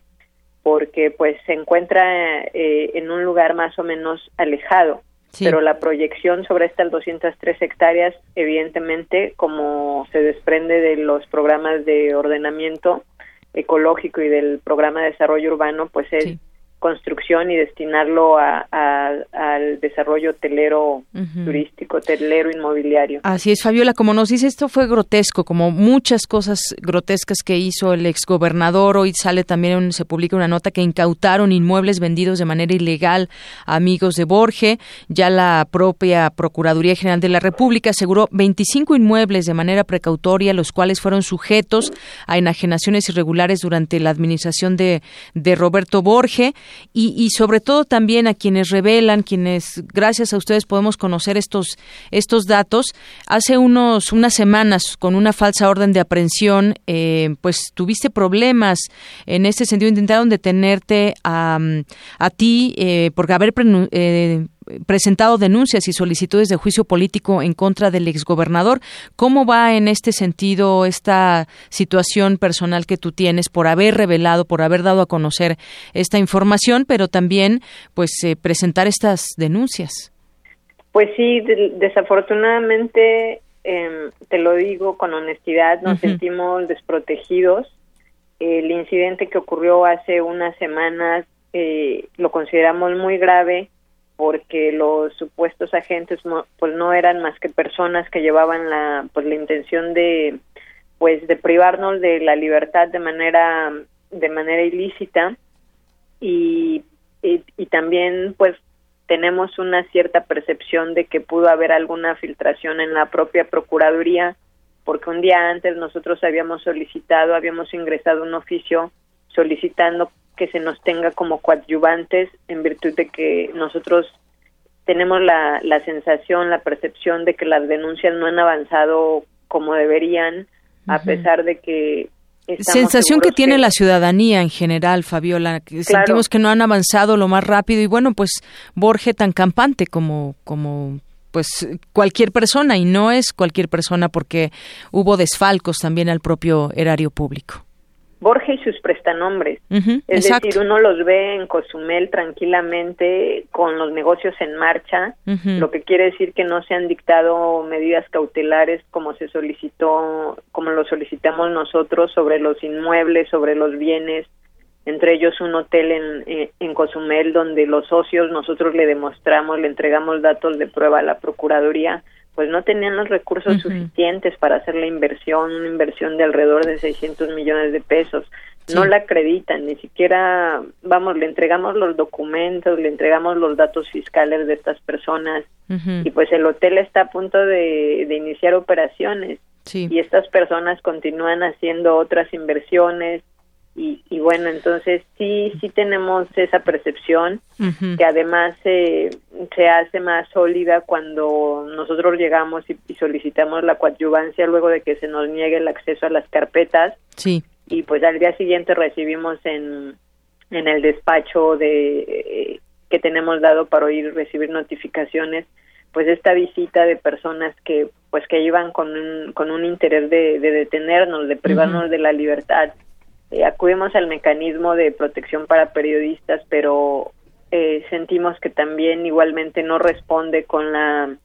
porque pues se encuentra eh, en un lugar más o menos alejado pero la proyección sobre estas 203 hectáreas, evidentemente, como se desprende de los programas de ordenamiento ecológico y del programa de desarrollo urbano, pues es construcción y destinarlo a, al desarrollo hotelero, turístico, hotelero, inmobiliario. Así es, Fabiola, como nos dice, esto fue grotesco, como muchas cosas grotescas que hizo el exgobernador. Hoy sale también, se publica una nota que incautaron inmuebles vendidos de manera ilegal a amigos de Borge. Ya la propia Procuraduría General de la República aseguró 25 inmuebles de manera precautoria, los cuales fueron sujetos a enajenaciones irregulares durante la administración de, de Roberto Borge y, sobre todo también a quienes revelan, quienes gracias a ustedes podemos conocer estos, estos datos. Hace unos, unas semanas, con una falsa orden de aprehensión, eh, pues tuviste problemas en este sentido, intentaron detenerte a, a ti eh, por haber eh, presentado denuncias y solicitudes de juicio político en contra del exgobernador. ¿Cómo va en este sentido esta situación personal que tú tienes por haber revelado, por haber dado a conocer esta información, pero también pues eh, presentar estas denuncias? Pues sí, desafortunadamente em, te lo digo con honestidad, nos sentimos desprotegidos. El incidente que ocurrió hace unas semanas eh, lo consideramos muy grave porque los supuestos agentes pues no eran más que personas que llevaban la pues la intención de pues de privarnos de la libertad de manera de manera ilícita. Y, y, también pues tenemos una cierta percepción de que pudo haber alguna filtración en la propia procuraduría porque un día antes nosotros habíamos solicitado habíamos ingresado un oficio solicitando que se nos tenga como coadyuvantes en virtud de que nosotros tenemos la, la sensación, la percepción de que las denuncias no han avanzado como deberían, a pesar de que sensación que tiene la ciudadanía en general, Fabiola, sentimos que no han avanzado lo más rápido y bueno, pues Borge tan campante como como pues cualquier persona y no es cualquier persona porque hubo desfalcos también al propio erario público. Borges y sus prestanombres. es decir, uno los ve en Cozumel tranquilamente con los negocios en marcha, lo que quiere decir que no se han dictado medidas cautelares como se solicitó, como lo solicitamos nosotros sobre los inmuebles, sobre los bienes, entre ellos un hotel en, en Cozumel donde los socios nosotros le demostramos, le entregamos datos de prueba a la Procuraduría pues no tenían los recursos suficientes para hacer la inversión, una inversión de alrededor de 600 millones de pesos. No la acreditan, ni siquiera, vamos, le entregamos los documentos, le entregamos los datos fiscales de estas personas y pues el hotel está a punto de, iniciar operaciones. y estas personas continúan haciendo otras inversiones y, y bueno, entonces sí, sí tenemos esa percepción que además se hace más sólida cuando nosotros llegamos y, solicitamos la coadyuvancia luego de que se nos niegue el acceso a las carpetas. Sí. Y pues al día siguiente recibimos en, en el despacho de eh, que tenemos dado para oír recibir notificaciones pues esta visita de personas que pues que iban con un, con un interés de, detenernos, de privarnos de la libertad. Eh, acudimos al mecanismo de protección para periodistas, pero eh, sentimos que también igualmente no responde con la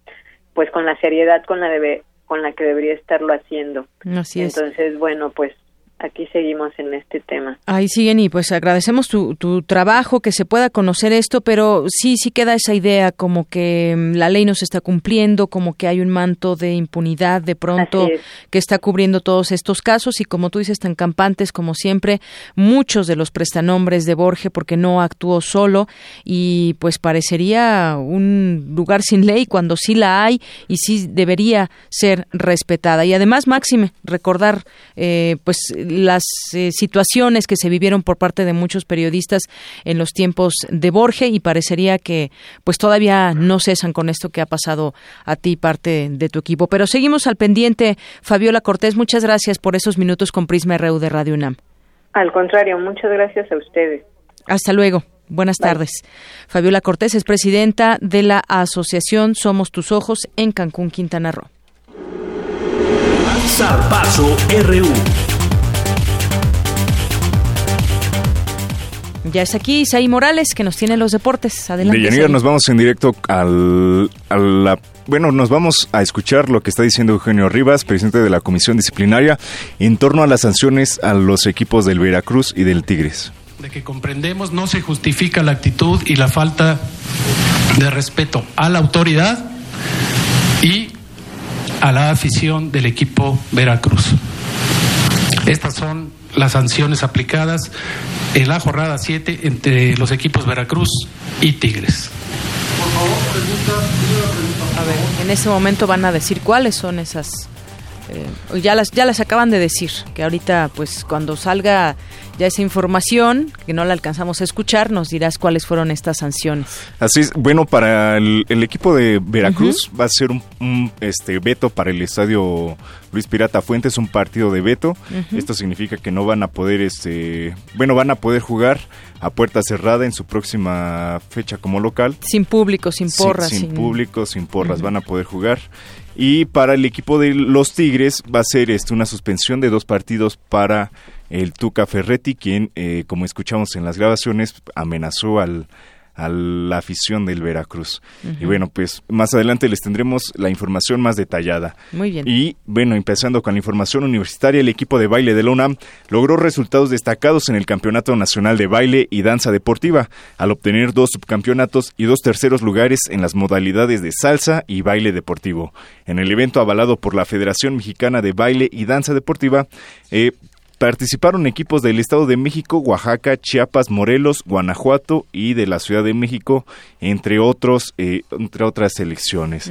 pues con la seriedad con la debe, con la que debería estarlo haciendo. Así es. Entonces, bueno, pues aquí seguimos en este tema. Ahí siguen y pues agradecemos tu, tu, trabajo, que se pueda conocer esto, pero sí, sí queda esa idea como que mm, la ley no se está cumpliendo, como que hay un manto de impunidad de pronto que está cubriendo todos estos casos y como tú dices, tan campantes como siempre, muchos de los prestanombres de Borges porque no actuó solo y pues parecería un lugar sin ley cuando sí la hay y sí debería ser respetada. Y además, Máxime, recordar eh, pues las eh, situaciones que se vivieron por parte de muchos periodistas en los tiempos de Borges y parecería que pues todavía no cesan con esto que ha pasado a ti parte de tu equipo. Pero seguimos al pendiente. Fabiola Cortés, muchas gracias por esos minutos con Prisma RU de Radio UNAM. Al contrario, muchas gracias a ustedes. Hasta luego. Buenas tardes. Fabiola Cortés es presidenta de la Asociación Somos Tus Ojos en Cancún, Quintana Roo. Zarpazo RU. Ya es aquí Isaí Morales que nos tiene los deportes. Adelante. De nos vamos en directo al, a la bueno, nos vamos a escuchar lo que está diciendo Eugenio Rivas, presidente de la Comisión Disciplinaria, en torno a las sanciones a los equipos del Veracruz y del Tigres. De que comprendemos no se justifica la actitud y la falta de respeto a la autoridad y a la afición del equipo Veracruz. Estas son las sanciones aplicadas en la jornada 7 entre los equipos Veracruz y Tigres. Por favor, pregunta, A ver, en este momento van a decir cuáles son esas eh, ya las ya las acaban de decir que ahorita pues cuando salga ya esa información que no la alcanzamos a escuchar nos dirás cuáles fueron estas sanciones. Así es. Bueno para el, equipo de Veracruz va a ser un, este veto para el estadio Luis Pirata Fuentes un partido de veto. Esto significa que no van a poder este bueno van a poder jugar a puerta cerrada en su próxima fecha como local. Sin público sin porras sin, público sin porras. Van a poder jugar y para el equipo de los Tigres va a ser este, una suspensión de dos partidos para el Tuca Ferretti, quien, eh, como escuchamos en las grabaciones, amenazó al, a la afición del Veracruz. Y bueno, pues más adelante les tendremos la información más detallada. Muy bien. Y bueno, empezando con la información universitaria, el equipo de baile de la UNAM logró resultados destacados en el Campeonato Nacional de Baile y Danza Deportiva, al obtener dos subcampeonatos y dos terceros lugares en las modalidades de salsa y baile deportivo. En el evento avalado por la Federación Mexicana de Baile y Danza Deportiva, eh, Participaron equipos del Estado de México, Oaxaca, Chiapas, Morelos, Guanajuato y de la Ciudad de México, entre otros, eh, entre otras selecciones.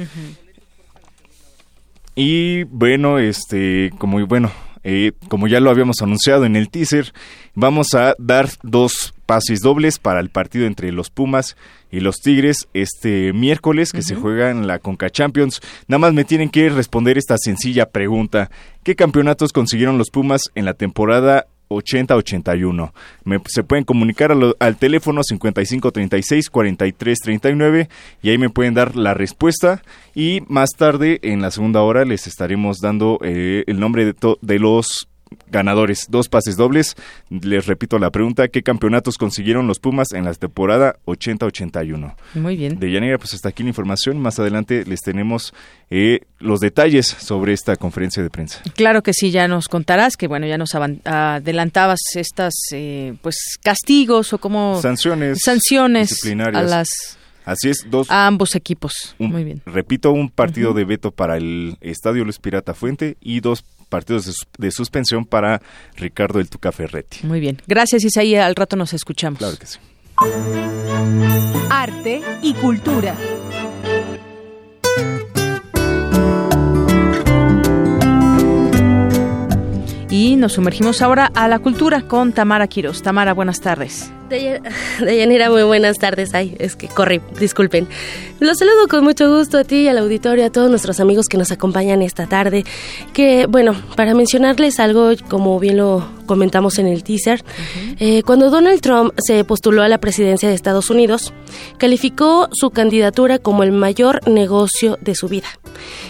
Y bueno, este, como bueno, eh, como ya lo habíamos anunciado en el teaser, vamos a dar dos pases dobles para el partido entre los Pumas y los Tigres este miércoles que se juega en la Conca Champions. Nada más me tienen que responder esta sencilla pregunta. ¿Qué campeonatos consiguieron los Pumas en la temporada 8081. Me, se pueden comunicar al teléfono 5536-4339 y ahí me pueden dar la respuesta y más tarde en la segunda hora les estaremos dando eh, el nombre de, de los ganadores, dos pases dobles. Les repito la pregunta, ¿qué campeonatos consiguieron los Pumas en la temporada 80-81? Muy bien. De Yanira, pues hasta aquí la información. Más adelante les tenemos eh, los detalles sobre esta conferencia de prensa. Claro que sí, ya nos contarás, que bueno, ya nos adelantabas estas, eh, pues, castigos o como... Sanciones. Sanciones a las... Así es, dos. A ambos equipos. Muy bien. Repito, un partido de veto para el Estadio Luis Pirata Fuente y dos partidos de, suspensión para Ricardo El Tuca Ferretti. Muy bien. Gracias, Isaí. Al rato nos escuchamos. Claro que sí. Arte y cultura. y nos sumergimos ahora a la cultura con Tamara Quiros. Tamara, buenas tardes. Deyanira, [LAUGHS] muy buenas tardes. Ay, es que corre, disculpen. Los saludo con mucho gusto a ti al auditorio, a todos nuestros amigos que nos acompañan esta tarde. Que, bueno, para mencionarles algo, como bien lo comentamos en el teaser, eh, cuando Donald Trump se postuló a la presidencia de Estados Unidos, calificó su candidatura como el mayor negocio de su vida.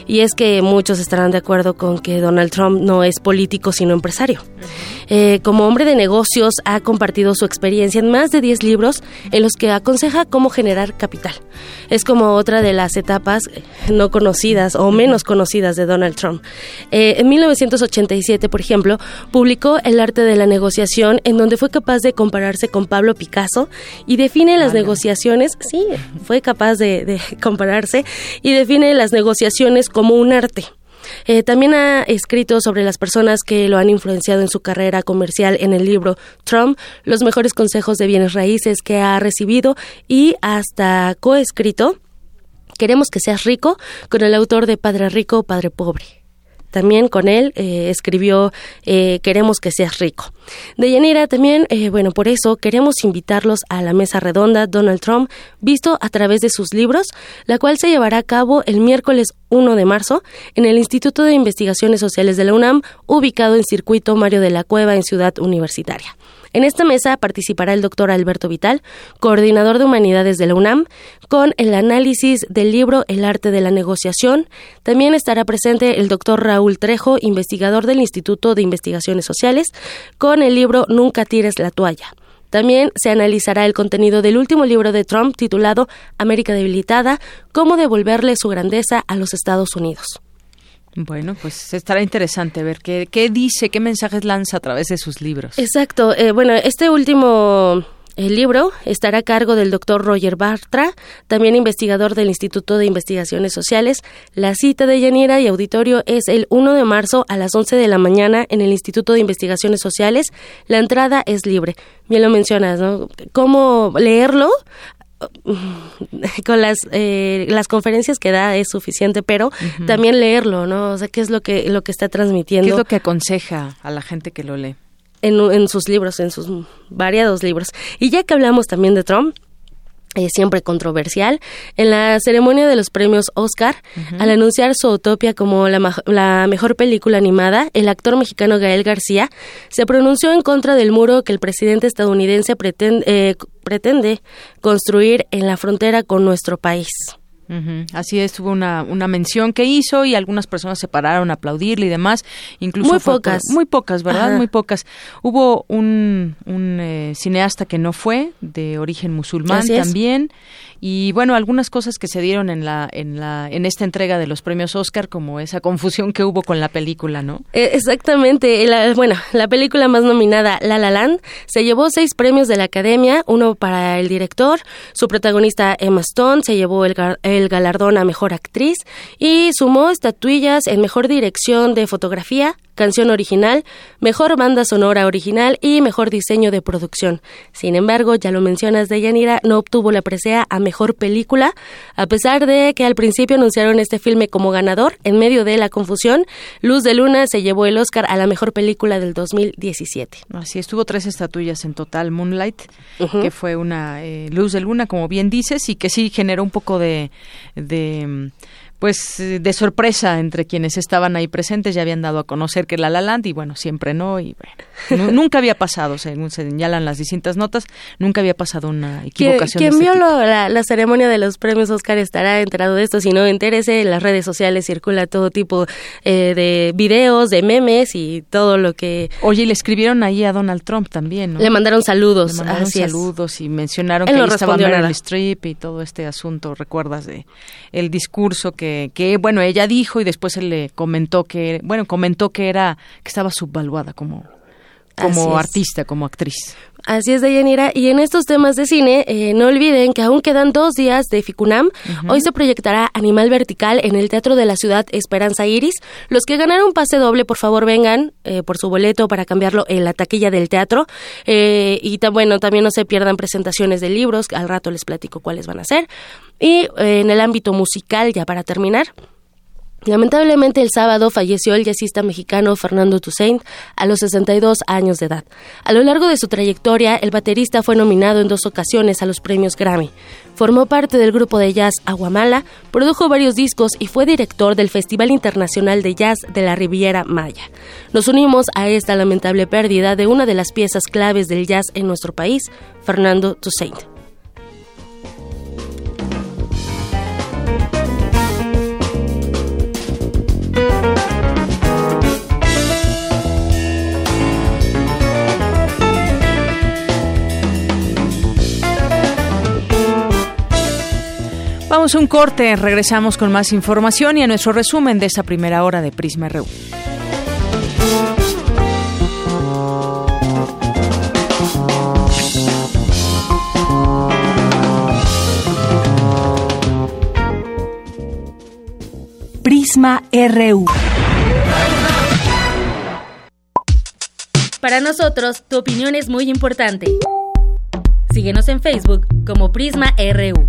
Y es que muchos estarán de acuerdo con que Donald Trump no es político, sino empresario. Eh, como hombre de negocios, ha compartido su experiencia en más de 10 libros en los que aconseja cómo generar capital. Es como otra de las etapas no conocidas o menos conocidas de Donald Trump. Eh, en 1987, por ejemplo, publicó El arte de la negociación, en donde fue capaz de compararse con Pablo Picasso y define las negociaciones, sí, fue capaz de, de [LAUGHS] compararse y define las negociaciones como un arte. Eh, también ha escrito sobre las personas que lo han influenciado en su carrera comercial en el libro Trump, los mejores consejos de bienes raíces que ha recibido y hasta coescrito Queremos que seas rico con el autor de Padre Rico, Padre Pobre también con él eh, escribió eh, Queremos que seas rico. De Yanira también, eh, bueno, por eso queremos invitarlos a la mesa redonda Donald Trump, visto a través de sus libros, la cual se llevará a cabo el miércoles 1 de marzo en el Instituto de Investigaciones Sociales de la UNAM, ubicado en Circuito Mario de la Cueva en Ciudad Universitaria. En esta mesa participará el doctor Alberto Vital, coordinador de humanidades de la UNAM, con el análisis del libro El arte de la negociación. También estará presente el doctor Raúl Trejo, investigador del Instituto de Investigaciones Sociales, con el libro Nunca tires la toalla. También se analizará el contenido del último libro de Trump titulado América debilitada, cómo devolverle su grandeza a los Estados Unidos. Bueno, pues estará interesante ver qué, qué dice, qué mensajes lanza a través de sus libros. Exacto. Eh, bueno, este último el libro estará a cargo del doctor Roger Bartra, también investigador del Instituto de Investigaciones Sociales. La cita de Yanira y auditorio es el 1 de marzo a las 11 de la mañana en el Instituto de Investigaciones Sociales. La entrada es libre. Bien lo mencionas, ¿no? ¿Cómo leerlo? [LAUGHS] con las eh, las conferencias que da es suficiente pero también leerlo no o sea qué es lo que lo que está transmitiendo qué es lo que aconseja a la gente que lo lee en, en sus libros en sus variados libros. Y ya que hablamos también de Trump eh, siempre controversial. En la ceremonia de los premios Oscar, al anunciar su Utopia como la, mejor película animada, el actor mexicano Gael García se pronunció en contra del muro que el presidente estadounidense pretende, eh, pretende construir en la frontera con nuestro país. Así es, tuvo una, una mención que hizo y algunas personas se pararon a aplaudirle y demás. Incluso muy pocas. Muy pocas, ¿verdad? Muy pocas. Hubo un, un eh, cineasta que no fue, de origen musulmán también. Y bueno, algunas cosas que se dieron en la, en la, en esta entrega de los premios Oscar, como esa confusión que hubo con la película, ¿no? Eh, exactamente. bueno, la película más nominada, La La Land, se llevó seis premios de la Academia, uno para el director, su protagonista Emma Stone se llevó el, el galardón a mejor actriz y sumó estatuillas en mejor dirección de fotografía, canción original, mejor banda sonora original y mejor diseño de producción. Sin embargo, ya lo mencionas, Deyanira no obtuvo la presea a mejor película, a pesar de que al principio anunciaron este filme como ganador. En medio de la confusión, Luz de Luna se llevó el Oscar a la mejor película del 2017. Así estuvo tres estatuillas en total, Moonlight, que fue una eh, Luz de Luna, como bien dices, y que sí generó un poco de pues eh, de sorpresa entre quienes estaban ahí presentes ya habían dado a conocer que la La Land y bueno siempre no y bueno [LAUGHS] nunca había pasado según se señalan las distintas notas nunca había pasado una equivocación quien este vio la, ceremonia de los premios Oscar estará enterado de esto si no entérese en las redes sociales circula todo tipo eh, de videos de memes y todo lo que oye le escribieron ahí a Donald Trump también ¿no? le mandaron saludos le mandaron saludos y mencionaron que ahí estaba Meryl Streep y todo este asunto recuerdas de el discurso que que, bueno, ella dijo y después él le comentó que, bueno, comentó que era, que estaba subvaluada como, como artista, como actriz. Así es, Deyanira. Y en estos temas de cine, eh, no olviden que aún quedan dos días de Ficunam. Hoy se proyectará Animal Vertical en el Teatro de la Ciudad Esperanza Iris. Los que ganaron pase doble, por favor, vengan eh, por su boleto para cambiarlo en la taquilla del teatro. Eh, y bueno, también no se pierdan presentaciones de libros. Al rato les platico cuáles van a ser. Y en el ámbito musical, ya para terminar, Lamentablemente el sábado falleció el jazzista mexicano Fernando Toussaint a los 62 años de edad. A lo largo de su trayectoria, el baterista fue nominado en dos ocasiones a los premios Grammy. Formó parte del grupo de jazz Aguamala, produjo varios discos y fue director del Festival Internacional de Jazz de la Riviera Maya. Nos unimos a esta lamentable pérdida de una de las piezas claves del jazz en nuestro país, Fernando Toussaint. Vamos a un corte, regresamos con más información y a nuestro resumen de esta primera hora de Prisma RU. Prisma RU. Para nosotros, tu opinión es muy importante. Síguenos en Facebook como Prisma RU.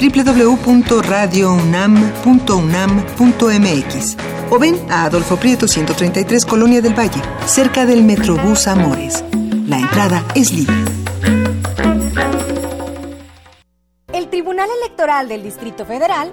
www.radiounam.unam.mx o ven a Adolfo Prieto 133 Colonia del Valle, cerca del Metrobús Amores. La entrada es libre. El Tribunal Electoral del Distrito Federal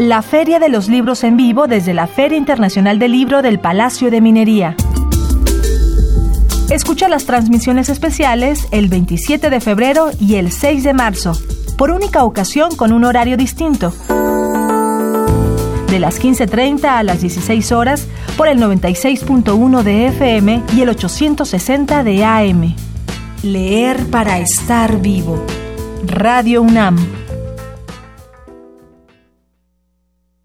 la Feria de los Libros en vivo desde la Feria Internacional del Libro del Palacio de Minería. Escucha las transmisiones especiales el 27 de febrero y el 6 de marzo, por única ocasión con un horario distinto. De las 15.30 a las 16 horas por el 96.1 de FM y el 860 de AM. Leer para estar vivo. Radio UNAM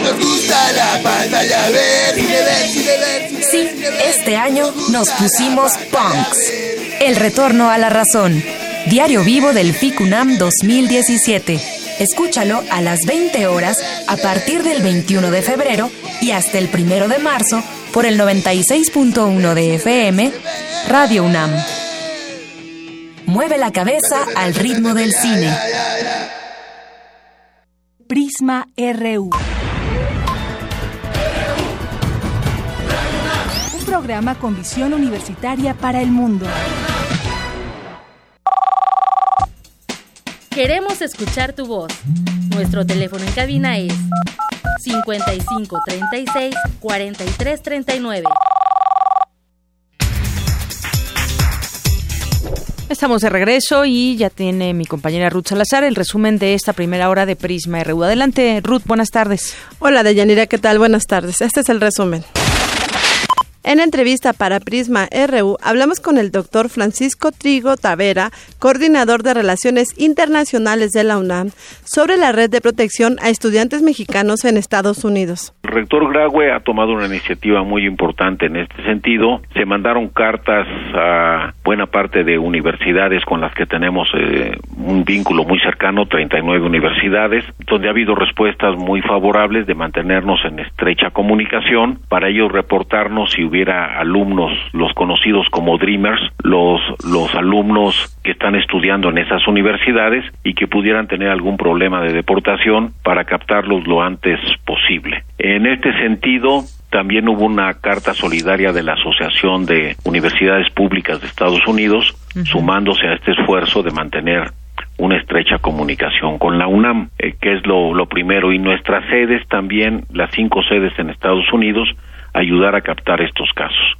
Nos gusta la pantalla Sí, este año nos pusimos punks. El retorno a la razón. Diario vivo del FICUNAM 2017. Escúchalo a las 20 horas a partir del 21 de febrero y hasta el 1 de marzo por el 96.1 de FM, Radio UNAM. Mueve la cabeza al ritmo del cine. Prisma RU. Un programa con visión universitaria para el mundo. Queremos escuchar tu voz. Nuestro teléfono en cabina es 55 36 Estamos de regreso y ya tiene mi compañera Ruth Salazar el resumen de esta primera hora de Prisma RU. Adelante, Ruth, buenas tardes. Hola, Deyanira, ¿qué tal? Buenas tardes. Este es el resumen. En la entrevista para Prisma RU hablamos con el doctor Francisco Trigo Tavera, coordinador de Relaciones Internacionales de la UNAM, sobre la red de protección a estudiantes mexicanos en Estados Unidos. El rector Graue ha tomado una iniciativa muy importante en este sentido. Se mandaron cartas a buena parte de universidades con las que tenemos eh, un vínculo muy cercano, 39 universidades, donde ha habido respuestas muy favorables de mantenernos en estrecha comunicación, para ellos reportarnos si hubiera alumnos, los conocidos como Dreamers, los, los alumnos que están estudiando en esas universidades y que pudieran tener algún problema de deportación para captarlos lo antes posible. En este sentido, también hubo una carta solidaria de la Asociación de Universidades Públicas de Estados Unidos, sumándose a este esfuerzo de mantener una estrecha comunicación con la UNAM, eh, que es lo, lo primero, y nuestras sedes también, las cinco sedes en Estados Unidos, ayudar a captar estos casos.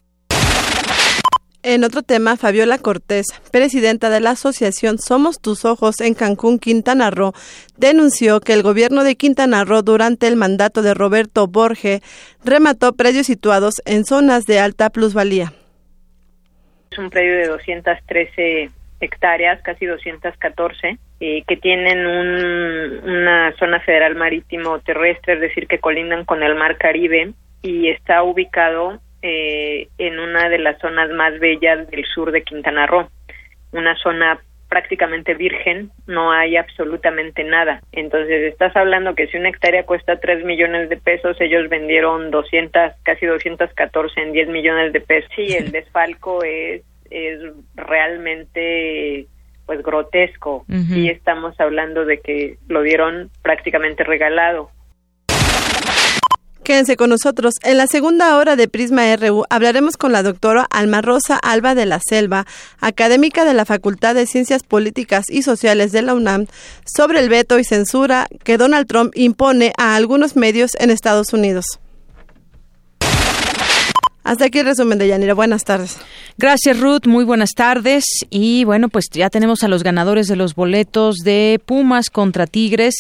En otro tema, Fabiola Cortés, presidenta de la asociación Somos Tus Ojos en Cancún, Quintana Roo, denunció que el gobierno de Quintana Roo durante el mandato de Roberto Borge remató predios situados en zonas de alta plusvalía. Es un predio de 213 hectáreas, casi 214, eh, que tienen una zona federal marítimo terrestre, es decir, que colindan con el mar Caribe y está ubicado eh, en una de las zonas más bellas del sur de Quintana Roo, una zona prácticamente virgen, no hay absolutamente nada. Entonces, estás hablando que si una hectárea cuesta 3 millones de pesos, ellos vendieron 200, casi 214 en 10 millones de pesos. Sí, el desfalco es, es realmente pues grotesco. Y estamos hablando de que lo dieron prácticamente regalado. Quédense con nosotros. En la segunda hora de Prisma RU hablaremos con la doctora Alma Rosa Alba de la Selva, académica de la Facultad de Ciencias Políticas y Sociales de la UNAM, sobre el veto y censura que Donald Trump impone a algunos medios en Estados Unidos. Hasta aquí el resumen de Yanira. Buenas tardes. Gracias, Ruth. Muy buenas tardes. Y bueno, pues ya tenemos a los ganadores de los boletos de Pumas contra Tigres.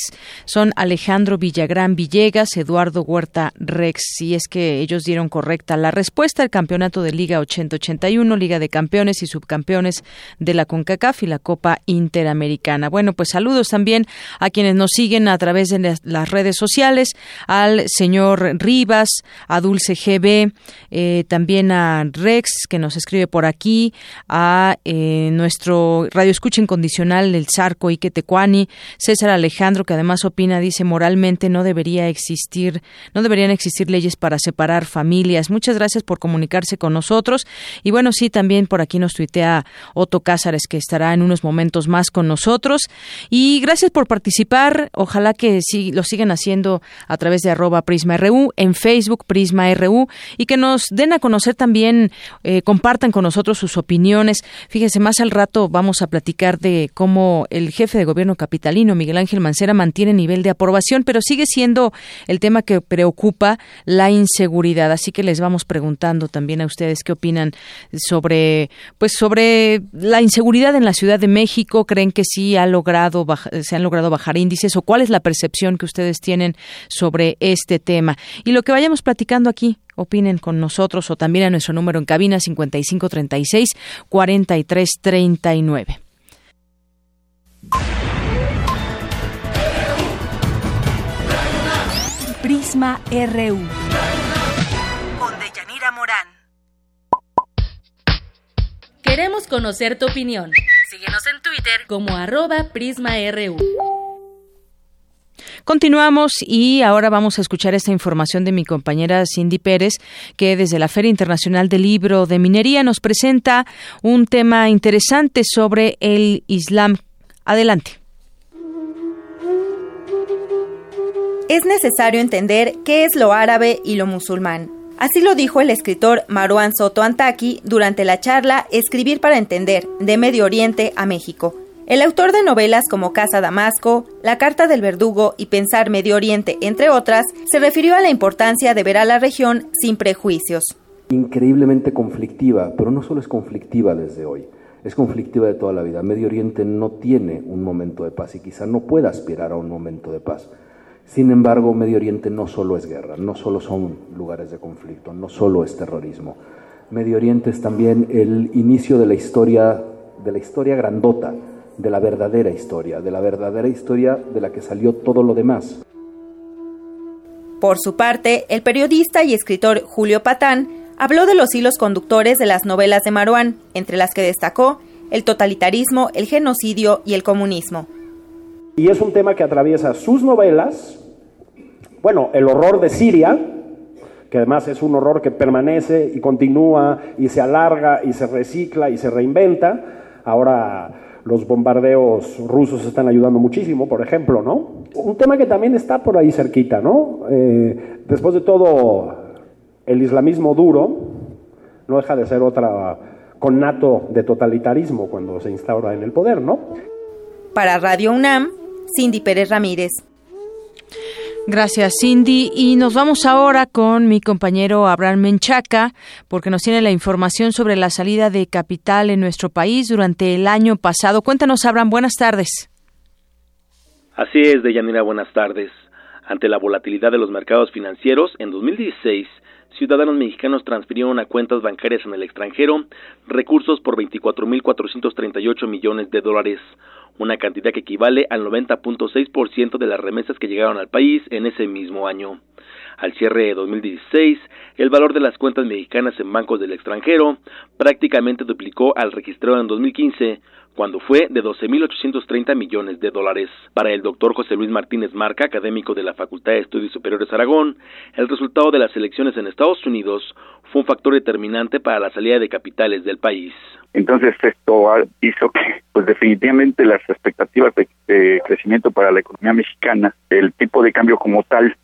Son Alejandro Villagrán Villegas, Eduardo Huerta Rex. Si es que ellos dieron correcta la respuesta al campeonato de Liga 8081, Liga de Campeones y Subcampeones de la CONCACAF y la Copa Interamericana. Bueno, pues saludos también a quienes nos siguen a través de las redes sociales, al señor Rivas, a Dulce GB, eh, también a Rex, que nos escribe por aquí, a eh, nuestro radio escucha incondicional, el Zarco Tecuani, César Alejandro, que además opina, dice, moralmente no debería existir, no deberían existir leyes para separar familias. Muchas gracias por comunicarse con nosotros. Y bueno, sí, también por aquí nos tuitea Otto Cázares, que estará en unos momentos más con nosotros. Y gracias por participar. Ojalá que sí, lo sigan haciendo a través de arroba Prisma RU, en Facebook Prisma RU, y que nos den a conocer también, eh, compartan con nosotros sus opiniones. Fíjense, más al rato vamos a platicar de cómo el jefe de gobierno capitalino, Miguel Ángel Mancera, mantiene nivel de aprobación, pero sigue siendo el tema que preocupa la inseguridad. Así que les vamos preguntando también a ustedes qué opinan sobre, pues, sobre la inseguridad en la Ciudad de México. ¿Creen que sí ha logrado se han logrado bajar índices o cuál es la percepción que ustedes tienen sobre este tema? Y lo que vayamos platicando aquí opinen con nosotros o también a nuestro número en cabina 5536 4339. Prisma RU. Con Deyanira Morán. Queremos conocer tu opinión. Síguenos en Twitter como arroba PrismaRU. Continuamos y ahora vamos a escuchar esta información de mi compañera Cindy Pérez, que desde la Feria Internacional del Libro de Minería nos presenta un tema interesante sobre el Islam. Adelante. Es necesario entender qué es lo árabe y lo musulmán. Así lo dijo el escritor Marwan Soto Antaki durante la charla Escribir para Entender, de Medio Oriente a México, el autor de novelas como Casa Damasco, La Carta del Verdugo y Pensar Medio Oriente, entre otras, se refirió a la importancia de ver a la región sin prejuicios. Increíblemente conflictiva, pero no solo es conflictiva desde hoy, es conflictiva de toda la vida. Medio Oriente no tiene un momento de paz y quizá no pueda aspirar a un momento de paz. Sin embargo, Medio Oriente no solo es guerra, no solo son lugares de conflicto, no solo es terrorismo. Medio Oriente es también el inicio de la historia, de la historia grandota de la verdadera historia, de la verdadera historia de la que salió todo lo demás. Por su parte, el periodista y escritor Julio Patán Habló de los hilos conductores de las novelas de Maruán, entre las que destacó el totalitarismo, el genocidio y el comunismo. Y es un tema que atraviesa sus novelas, bueno, el horror de Siria, que además es un horror que permanece y continúa y se alarga y se recicla y se reinventa. Ahora los bombardeos rusos están ayudando muchísimo, por ejemplo, ¿no? Un tema que también está por ahí cerquita, ¿no? Eh, después de todo, el islamismo duro no deja de ser otra connato de totalitarismo cuando se instaura en el poder, ¿no? Para Radio UNAM, Cindy Pérez Ramírez. Gracias, Cindy. Y nos vamos ahora con mi compañero Abraham Menchaca, porque nos tiene la información sobre la salida de capital en nuestro país durante el año pasado. Cuéntanos, Abraham, buenas tardes. Así es, Deyanira, buenas tardes. Ante la volatilidad de los mercados financieros, en 2016, ciudadanos mexicanos transfirieron a cuentas bancarias en el extranjero recursos por 24.438 millones de dólares, una cantidad que equivale al 90.6% de las remesas que llegaron al país en ese mismo año. Al cierre de 2016, el valor de las cuentas mexicanas en bancos del extranjero prácticamente duplicó al registrado en 2015, cuando fue de 12.830 millones de dólares. Para el doctor José Luis Martínez Marca, académico de la Facultad de Estudios Superiores Aragón, el resultado de las elecciones en Estados Unidos fue un factor determinante para la salida de capitales del país. Entonces esto hizo que, pues definitivamente las expectativas de, crecimiento para la economía mexicana, el tipo de cambio como tal,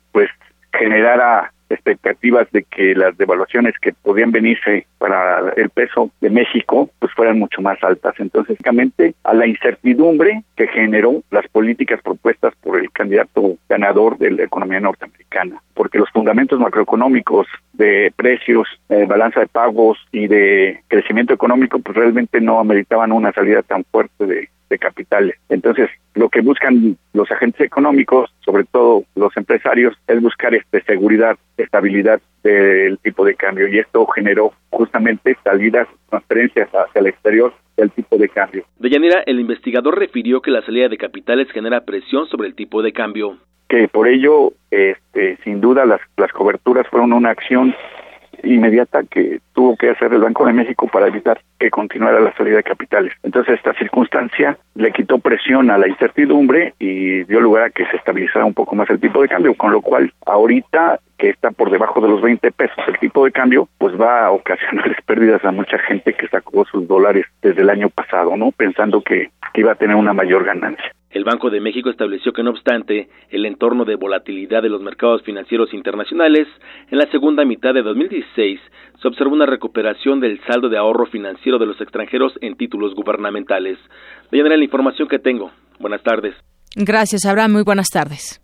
generara expectativas de que las devaluaciones que podían venirse para el peso de México pues fueran mucho más altas. Entonces, básicamente a la incertidumbre que generó las políticas propuestas por el candidato ganador de la economía norteamericana, porque los fundamentos macroeconómicos de precios, de balanza de pagos y de crecimiento económico pues realmente no ameritaban una salida tan fuerte de de capitales. Entonces, lo que buscan los agentes económicos, sobre todo los empresarios, es buscar este, seguridad, estabilidad del tipo de cambio y esto generó justamente salidas, transferencias hacia el exterior del tipo de cambio. De Yanira, el investigador refirió que la salida de capitales genera presión sobre el tipo de cambio. Que por ello, este, sin duda, las, las coberturas fueron una acción inmediata que tuvo que hacer el Banco de México para evitar que continuara la salida de capitales. Entonces esta circunstancia le quitó presión a la incertidumbre y dio lugar a que se estabilizara un poco más el tipo de cambio, con lo cual ahorita que está por debajo de los 20 pesos el tipo de cambio, pues va a ocasionarles [LAUGHS] pérdidas a mucha gente que sacó sus dólares desde el año pasado, ¿no? Pensando que, que iba a tener una mayor ganancia. El Banco de México estableció que, no obstante, el entorno de volatilidad de los mercados financieros internacionales, en la segunda mitad de 2016 se observó una recuperación del saldo de ahorro financiero de los extranjeros en títulos gubernamentales. De la información que tengo. Buenas tardes. Gracias, Abraham. Muy buenas tardes.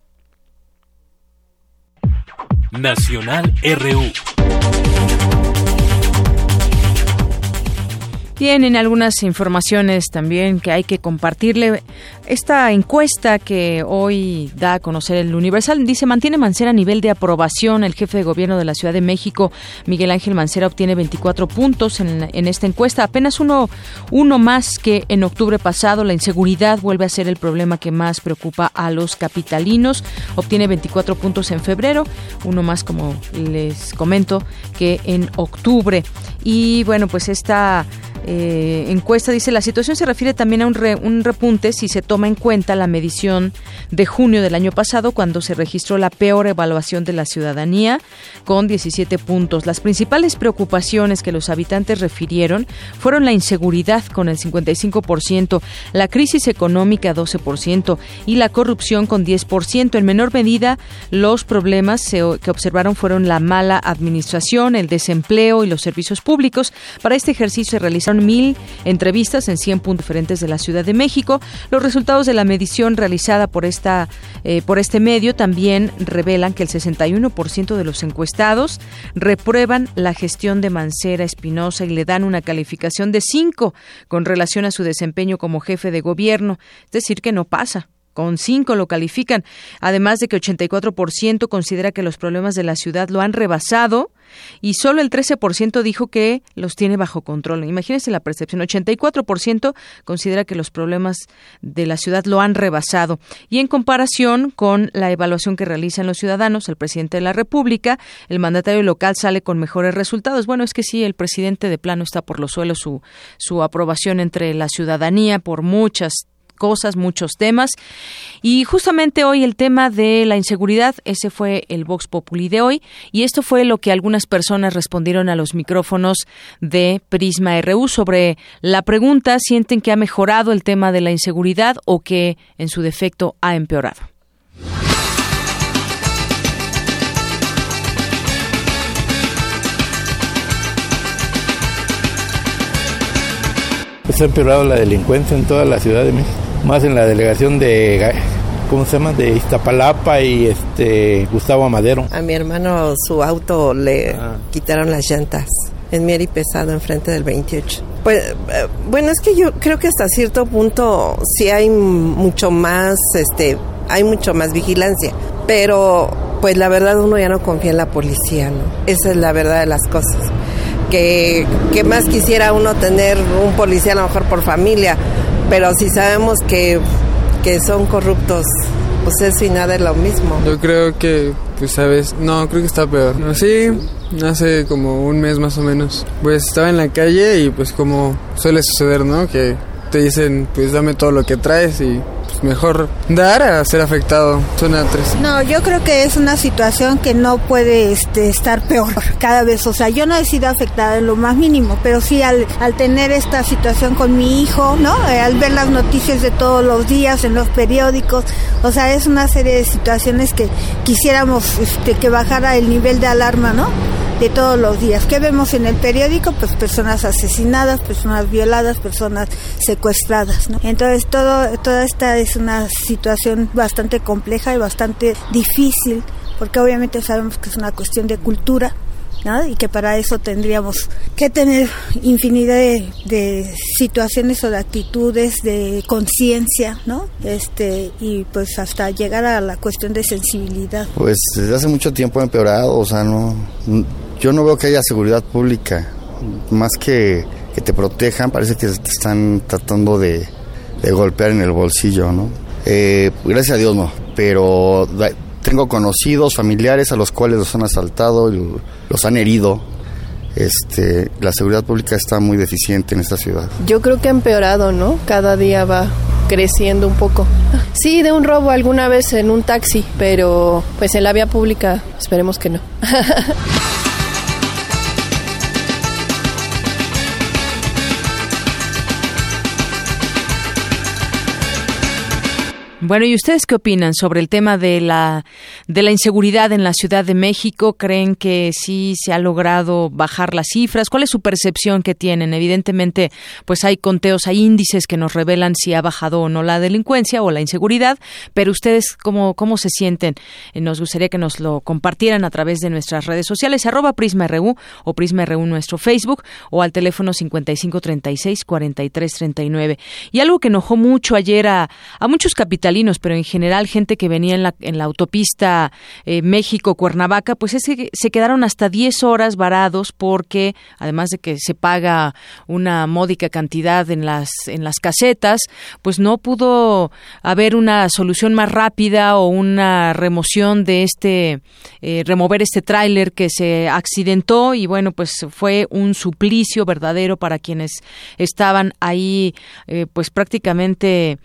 Nacional RU. Tienen algunas informaciones también que hay que compartirle. Esta encuesta que hoy da a conocer el Universal dice mantiene Mancera a nivel de aprobación. El jefe de gobierno de la Ciudad de México, Miguel Ángel Mancera, obtiene 24 puntos en, en esta encuesta, apenas uno, uno más que en octubre pasado. La inseguridad vuelve a ser el problema que más preocupa a los capitalinos. Obtiene 24 puntos en febrero, uno más como les comento que en octubre. Y bueno, pues esta eh, encuesta dice la situación se refiere también a un, un repunte si se toma en cuenta la medición de junio del año pasado cuando se registró la peor evaluación de la ciudadanía con 17 puntos. Las principales preocupaciones que los habitantes refirieron fueron la inseguridad con el 55%, la crisis económica 12% y la corrupción con 10%. En menor medida, los problemas que observaron fueron la mala administración, el desempleo y los servicios públicos. Para este ejercicio se realizaron mil entrevistas en 100 puntos diferentes de la Ciudad de México. Los resultados de la medición realizada por, esta, eh, por este medio también revelan que el 61% de los encuestados reprueban la gestión de Mancera Espinosa y le dan una calificación de 5 con relación a su desempeño como jefe de gobierno. Es decir, que no pasa con 5 lo califican, además de que 84% considera que los problemas de la ciudad lo han rebasado y solo el 13% dijo que los tiene bajo control. Imagínense la percepción, 84% considera que los problemas de la ciudad lo han rebasado. Y en comparación con la evaluación que realizan los ciudadanos, el presidente de la República, el mandatario local sale con mejores resultados. Bueno, es que sí, el presidente de plano está por los suelos su, su aprobación entre la ciudadanía por muchas cosas, muchos temas. Y justamente hoy el tema de la inseguridad, ese fue el Vox Populi de hoy. Y esto fue lo que algunas personas respondieron a los micrófonos de Prisma RU sobre la pregunta, ¿sienten que ha mejorado el tema de la inseguridad o que en su defecto ha empeorado? Se ha empeorado la delincuencia en toda la Ciudad de México más en la delegación de ¿cómo se llama? de Iztapalapa y este Gustavo Amadero. A mi hermano su auto le ah. quitaron las llantas en Mieri Pesado enfrente del 28. Pues eh, bueno, es que yo creo que hasta cierto punto sí hay mucho más este hay mucho más vigilancia, pero pues la verdad uno ya no confía en la policía, ¿no? Esa es la verdad de las cosas. Que, que más quisiera uno tener un policía a lo mejor por familia, pero si sabemos que, que son corruptos, pues eso y nada es lo mismo. Yo creo que, pues sabes, no, creo que está peor. Sí, hace como un mes más o menos. Pues estaba en la calle y pues como suele suceder, ¿no? Que te dicen, pues dame todo lo que traes y mejor dar a ser afectado. Suena triste. No, yo creo que es una situación que no puede este, estar peor cada vez. O sea, yo no he sido afectada en lo más mínimo, pero sí al, al tener esta situación con mi hijo, ¿no? Eh, al ver las noticias de todos los días en los periódicos, o sea, es una serie de situaciones que quisiéramos este, que bajara el nivel de alarma, ¿no? De todos los días. ¿Qué vemos en el periódico? Pues personas asesinadas, personas violadas, personas secuestradas. ¿no? Entonces todo, toda esta es una situación bastante compleja y bastante difícil, porque obviamente sabemos que es una cuestión de cultura. Y que para eso tendríamos que tener infinidad de, situaciones o de actitudes de conciencia no este y pues hasta llegar a la cuestión de sensibilidad. Pues desde hace mucho tiempo ha empeorado o sea no yo no veo que haya seguridad pública, más que que te protejan, parece que te están tratando de, golpear en el bolsillo, ¿no? Eh, gracias a Dios no, pero tengo conocidos, familiares a los cuales los han asaltado, los han herido. Este, la seguridad pública está muy deficiente en esta ciudad. Yo creo que ha empeorado, ¿no? Cada día va creciendo un poco. [LAUGHS] Sí, de un robo alguna vez en un taxi, pero pues en la vía pública esperemos que no. [LAUGHS] Bueno, ¿y ustedes qué opinan sobre el tema de la de la inseguridad en la Ciudad de México? ¿Creen que sí se ha logrado bajar las cifras? ¿Cuál es su percepción que tienen? Evidentemente, pues hay conteos, hay índices que nos revelan si ha bajado o no la delincuencia o la inseguridad, pero ustedes cómo cómo se sienten? Eh, nos gustaría que nos lo compartieran a través de nuestras redes sociales arroba PrismaRU o PrismaRU nuestro Facebook o al teléfono 5536 4339. Y algo que enojó mucho ayer a, a muchos pero en general gente que venía en la, en la autopista eh, México-Cuernavaca, pues es que se quedaron hasta 10 horas varados porque, además de que se paga una módica cantidad en las, en las casetas, pues no pudo haber una solución más rápida o una remoción de este, eh, remover este tráiler que se accidentó y bueno, pues fue un suplicio verdadero para quienes estaban ahí, eh, pues prácticamente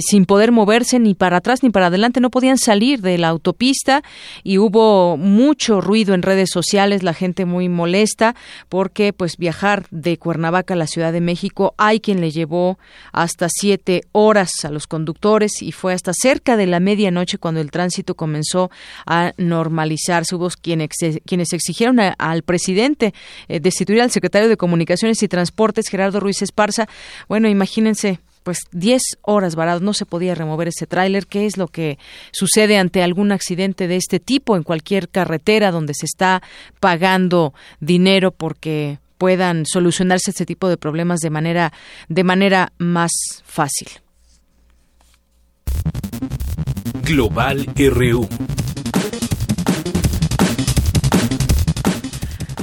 sin poder moverse ni para atrás ni para adelante, no podían salir de la autopista y hubo mucho ruido en redes sociales, la gente muy molesta porque pues viajar de Cuernavaca a la Ciudad de México hay quien le llevó hasta siete horas a los conductores y fue hasta cerca de la medianoche cuando el tránsito comenzó a normalizarse. Hubo quienes, quienes exigieron al presidente eh, destituir al secretario de Comunicaciones y Transportes, Gerardo Ruiz Esparza. Bueno, imagínense, pues 10 horas varados, no se podía remover ese tráiler. ¿Qué es lo que sucede ante algún accidente de este tipo en cualquier carretera donde se está pagando dinero porque puedan solucionarse este tipo de problemas de manera de manera más fácil? Global RU.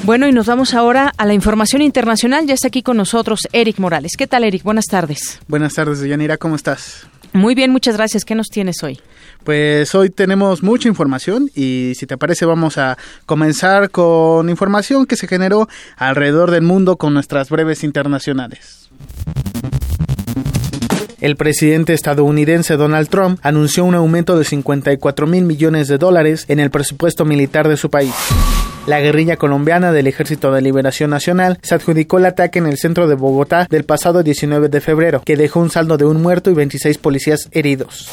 Bueno, y nos vamos ahora a la información internacional. Ya está aquí con nosotros Eric Morales. ¿Qué tal, Eric? Buenas tardes. Buenas tardes, Yanira. ¿Cómo estás? Muy bien, muchas gracias. ¿Qué nos tienes hoy? Pues hoy tenemos mucha información y si te parece vamos a comenzar con información que se generó alrededor del mundo con nuestras breves internacionales. El presidente estadounidense Donald Trump anunció un aumento de 54 mil millones de dólares en el presupuesto militar de su país. La guerrilla colombiana del Ejército de Liberación Nacional se adjudicó el ataque en el centro de Bogotá del pasado 19 de febrero, que dejó un saldo de un muerto y 26 policías heridos.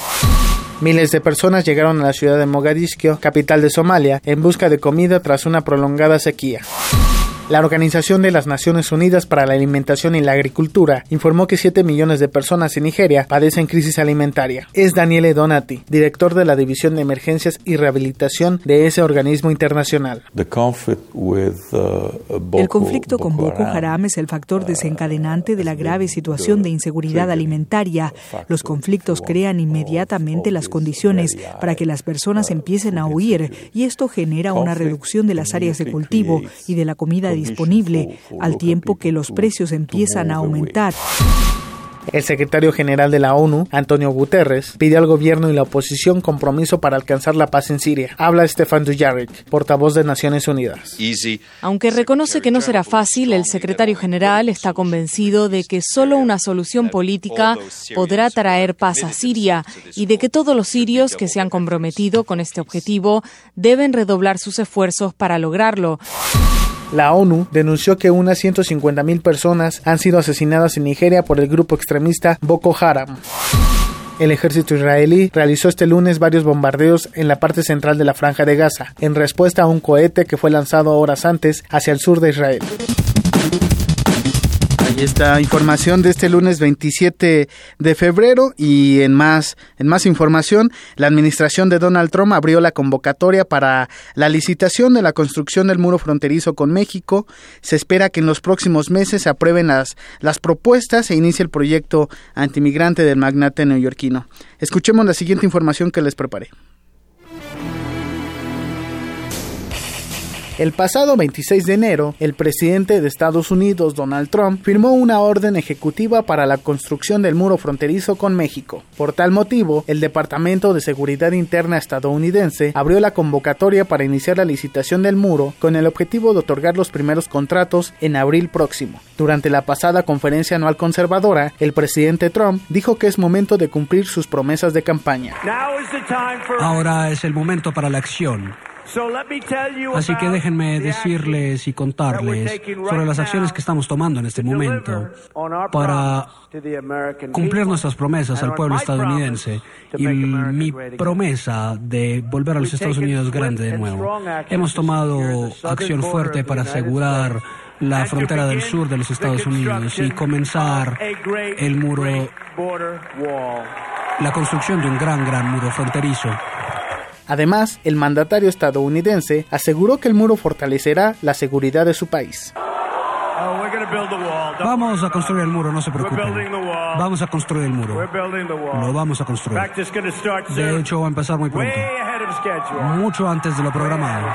Miles de personas llegaron a la ciudad de Mogadiscio, capital de Somalia, en busca de comida tras una prolongada sequía. La Organización de las Naciones Unidas para la Alimentación y la Agricultura informó que 7 millones de personas en Nigeria padecen crisis alimentaria. Es Daniele Donati, director de la División de Emergencias y Rehabilitación de ese organismo internacional. Uh, el conflicto con Boko Haram es el factor desencadenante de la grave situación de inseguridad alimentaria. Los conflictos crean inmediatamente las condiciones para que las personas empiecen a huir y esto genera una reducción de las áreas de cultivo y de la comida disponible, al tiempo que los precios empiezan a aumentar. El secretario general de la ONU, Antonio Guterres, pide al gobierno y la oposición compromiso para alcanzar la paz en Siria. Habla Stefan Dujarric, portavoz de Naciones Unidas. Aunque reconoce que no será fácil, el secretario general está convencido de que solo una solución política podrá traer paz a Siria y de que todos los sirios que se han comprometido con este objetivo deben redoblar sus esfuerzos para lograrlo. La ONU denunció que unas 150.000 personas han sido asesinadas en Nigeria por el grupo extremista Boko Haram. El ejército israelí realizó este lunes varios bombardeos en la parte central de la franja de Gaza, en respuesta a un cohete que fue lanzado horas antes hacia el sur de Israel. Está información de este lunes 27 de febrero y en más en más información, la administración de Donald Trump abrió la convocatoria para la licitación de la construcción del muro fronterizo con México. Se espera que en los próximos meses se aprueben las las propuestas e inicie el proyecto antimigrante del magnate neoyorquino. Escuchemos la siguiente información que les preparé. El pasado 26 de enero, el presidente de Estados Unidos, Donald Trump, firmó una orden ejecutiva para la construcción del muro fronterizo con México. Por tal motivo, el Departamento de Seguridad Interna estadounidense abrió la convocatoria para iniciar la licitación del muro con el objetivo de otorgar los primeros contratos en abril próximo. Durante la pasada conferencia anual conservadora, el presidente Trump dijo que es momento de cumplir sus promesas de campaña. Ahora es el momento para la acción. Así que déjenme decirles y contarles sobre las acciones que estamos tomando en este momento para cumplir nuestras promesas al pueblo estadounidense y mi promesa de volver a los Estados Unidos grande de nuevo. Hemos tomado acción fuerte para asegurar la frontera del sur de los Estados Unidos y comenzar el muro, la construcción de un gran, gran muro fronterizo. Además, el mandatario estadounidense aseguró que el muro fortalecerá la seguridad de su país. Vamos a construir el muro, no se preocupen. Vamos a construir el muro. Lo vamos a construir. De hecho, va a empezar muy pronto. Mucho antes de lo programado.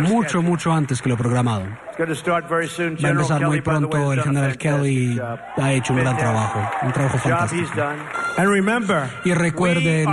Mucho, mucho antes que lo programado. Va a empezar muy pronto. El general Kelly ha hecho un gran trabajo, un trabajo fantástico. Y recuerden,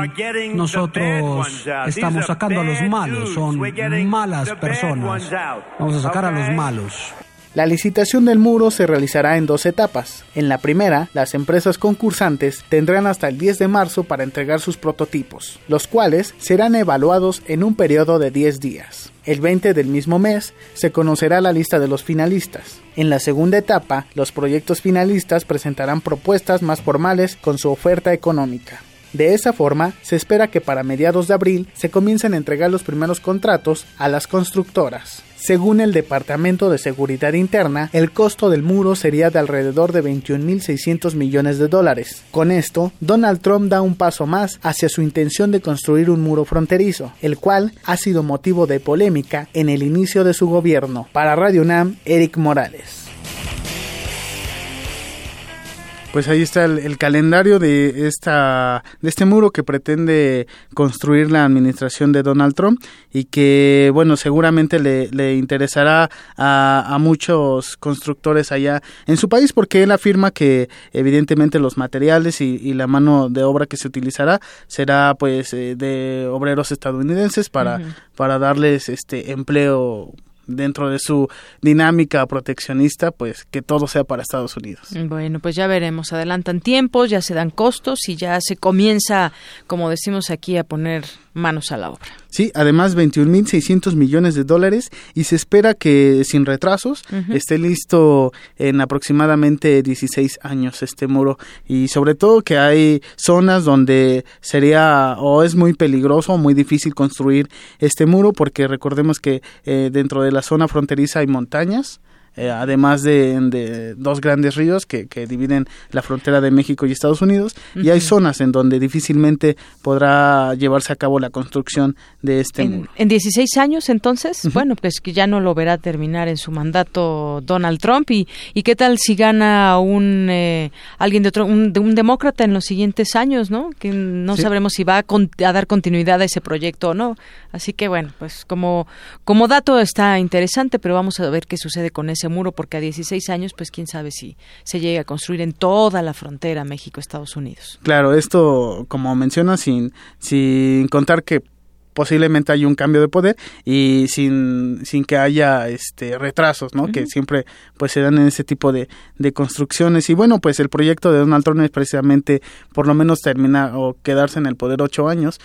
nosotros estamos sacando a los malos, son malas personas. Vamos a sacar a los malos. La licitación del muro se realizará en dos etapas. En la primera, las empresas concursantes tendrán hasta el 10 de marzo para entregar sus prototipos, los cuales serán evaluados en un periodo de 10 días. El 20 del mismo mes se conocerá la lista de los finalistas. En la segunda etapa, los proyectos finalistas presentarán propuestas más formales con su oferta económica. De esa forma, se espera que para mediados de abril se comiencen a entregar los primeros contratos a las constructoras. Según el Departamento de Seguridad Interna, el costo del muro sería de alrededor de 21.600 millones de dólares. Con esto, Donald Trump da un paso más hacia su intención de construir un muro fronterizo, el cual ha sido motivo de polémica en el inicio de su gobierno. Para Radio UNAM, Eric Morales. Pues ahí está el, calendario de esta de este muro que pretende construir la administración de Donald Trump y que bueno seguramente le, le interesará a, a, muchos constructores allá en su país porque él afirma que evidentemente los materiales y, y la mano de obra que se utilizará será pues eh, de obreros estadounidenses para para darles este empleo dentro de su dinámica proteccionista, pues que todo sea para Estados Unidos. Bueno, pues ya veremos. Adelantan tiempos, ya se dan costos y ya se comienza, como decimos aquí, a poner manos a la obra. Sí, además 21.600 millones de dólares y se espera que sin retrasos esté listo en aproximadamente 16 años este muro. Y sobre todo que hay zonas donde sería o es muy peligroso o muy difícil construir este muro porque recordemos que eh, dentro de la zona fronteriza hay montañas eh, además de, dos grandes ríos que, dividen la frontera de México y Estados Unidos, y hay zonas en donde difícilmente podrá llevarse a cabo la construcción de este en, muro. En 16 años, entonces, bueno, pues que ya no lo verá terminar en su mandato Donald Trump, y, y qué tal si gana un eh, alguien de otro, un, de un demócrata en los siguientes años, ¿no? Que no sabremos si va a, a, dar continuidad a ese proyecto o no. Así que bueno, pues como, como dato está interesante, pero vamos a ver qué sucede con ese muro porque a 16 años pues quién sabe si se llegue a construir en toda la frontera México-Estados Unidos. Claro, esto como menciona sin, sin contar que posiblemente hay un cambio de poder y sin, sin que haya este retrasos, ¿no? Que siempre pues se dan en ese tipo de, de construcciones y bueno pues el proyecto de Donald Trump es precisamente por lo menos terminar o quedarse en el poder ocho años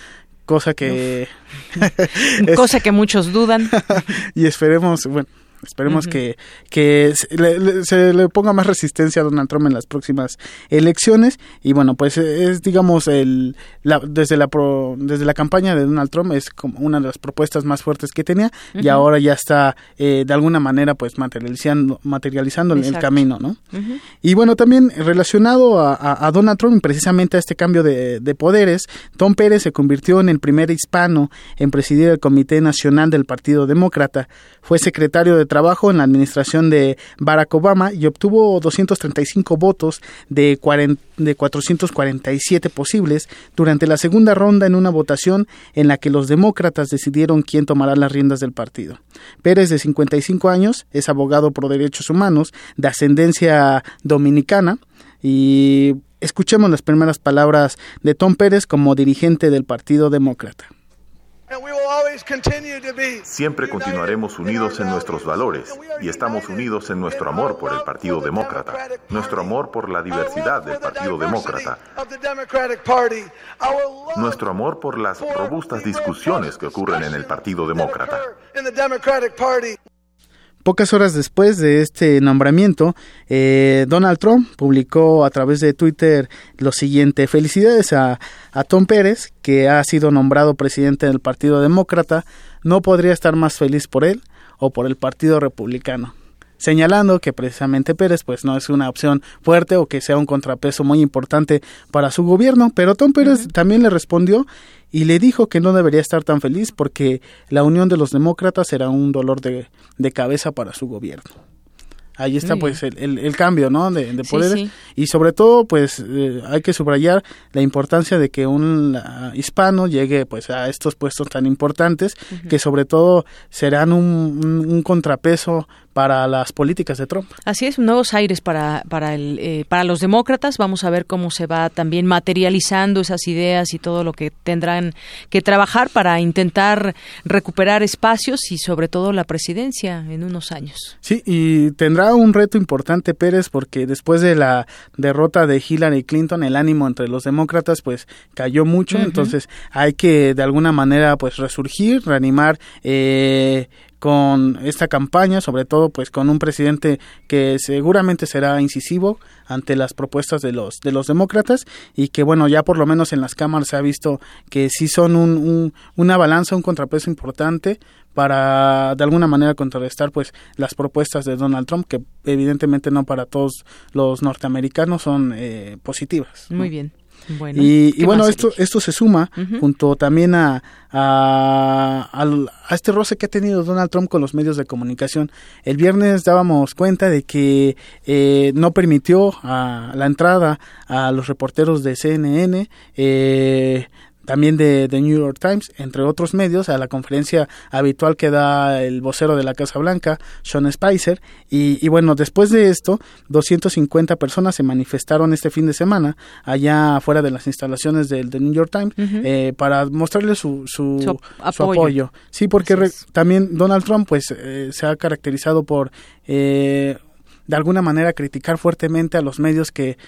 cosa que [LAUGHS] cosa que muchos dudan [LAUGHS] y esperemos bueno Esperemos que, que se le, ponga más resistencia a Donald Trump en las próximas elecciones. Y bueno, pues es, digamos, el, la, desde, la desde la campaña de Donald Trump es como una de las propuestas más fuertes que tenía y ahora ya está eh, de alguna manera pues materializando, materializando el camino, ¿no? Y bueno, también relacionado a, a, Donald Trump precisamente a este cambio de, de poderes, Tom Pérez se convirtió en el primer hispano en presidir el Comité Nacional del Partido Demócrata. Fue secretario de Trabajo en la administración de Barack Obama y obtuvo 235 votos de, de 447 posibles durante la segunda ronda en una votación en la que los demócratas decidieron quién tomará las riendas del partido. Pérez, de 55 años, es abogado por derechos humanos de ascendencia dominicana y escuchemos las primeras palabras de Tom Pérez como dirigente del Partido Demócrata. Siempre continuaremos unidos en nuestros valores y estamos unidos en nuestro amor por el Partido Demócrata, nuestro amor por la diversidad del Partido Demócrata, nuestro amor por las robustas discusiones que ocurren en el Partido Demócrata. Pocas horas después de este nombramiento, eh, Donald Trump publicó a través de Twitter lo siguiente. Felicidades a, a Tom Pérez, que ha sido nombrado presidente del Partido Demócrata. No podría estar más feliz por él o por el Partido Republicano señalando que precisamente Pérez pues no es una opción fuerte o que sea un contrapeso muy importante para su gobierno, pero Tom Pérez también le respondió y le dijo que no debería estar tan feliz porque la unión de los demócratas era un dolor de, de cabeza para su gobierno. Ahí está pues el, el, cambio no de, de poderes. y sobre todo pues eh, hay que subrayar la importancia de que un hispano llegue pues a estos puestos tan importantes que sobre todo serán un, un, contrapeso para las políticas de Trump. Así es, nuevos aires para para el eh, para los demócratas. Vamos a ver cómo se va también materializando esas ideas y todo lo que tendrán que trabajar para intentar recuperar espacios y sobre todo la presidencia en unos años. Sí, y tendrá un reto importante Pérez porque después de la derrota de Hillary Clinton el ánimo entre los demócratas pues cayó mucho, entonces hay que de alguna manera pues resurgir, reanimar eh, con esta campaña, sobre todo pues con un presidente que seguramente será incisivo ante las propuestas de los de los demócratas y que bueno ya por lo menos en las cámaras se ha visto que sí son un, una balanza, un contrapeso importante para de alguna manera contrarrestar pues las propuestas de Donald Trump que evidentemente no para todos los norteamericanos son eh, positivas. Muy bien. Y, bueno, esto, esto se suma junto también a, a, a, este roce que ha tenido Donald Trump con los medios de comunicación. El viernes dábamos cuenta de que eh, no permitió a la entrada a los reporteros de CNN. Eh, también de, The New York Times, entre otros medios, a la conferencia habitual que da el vocero de la Casa Blanca, Sean Spicer. Y, bueno, después de esto, 250 personas se manifestaron este fin de semana allá afuera de las instalaciones del The New York Times eh, para mostrarle su, su, apoyo. Sí, porque también Donald Trump pues eh, se ha caracterizado por... Eh, de alguna manera criticar fuertemente a los medios que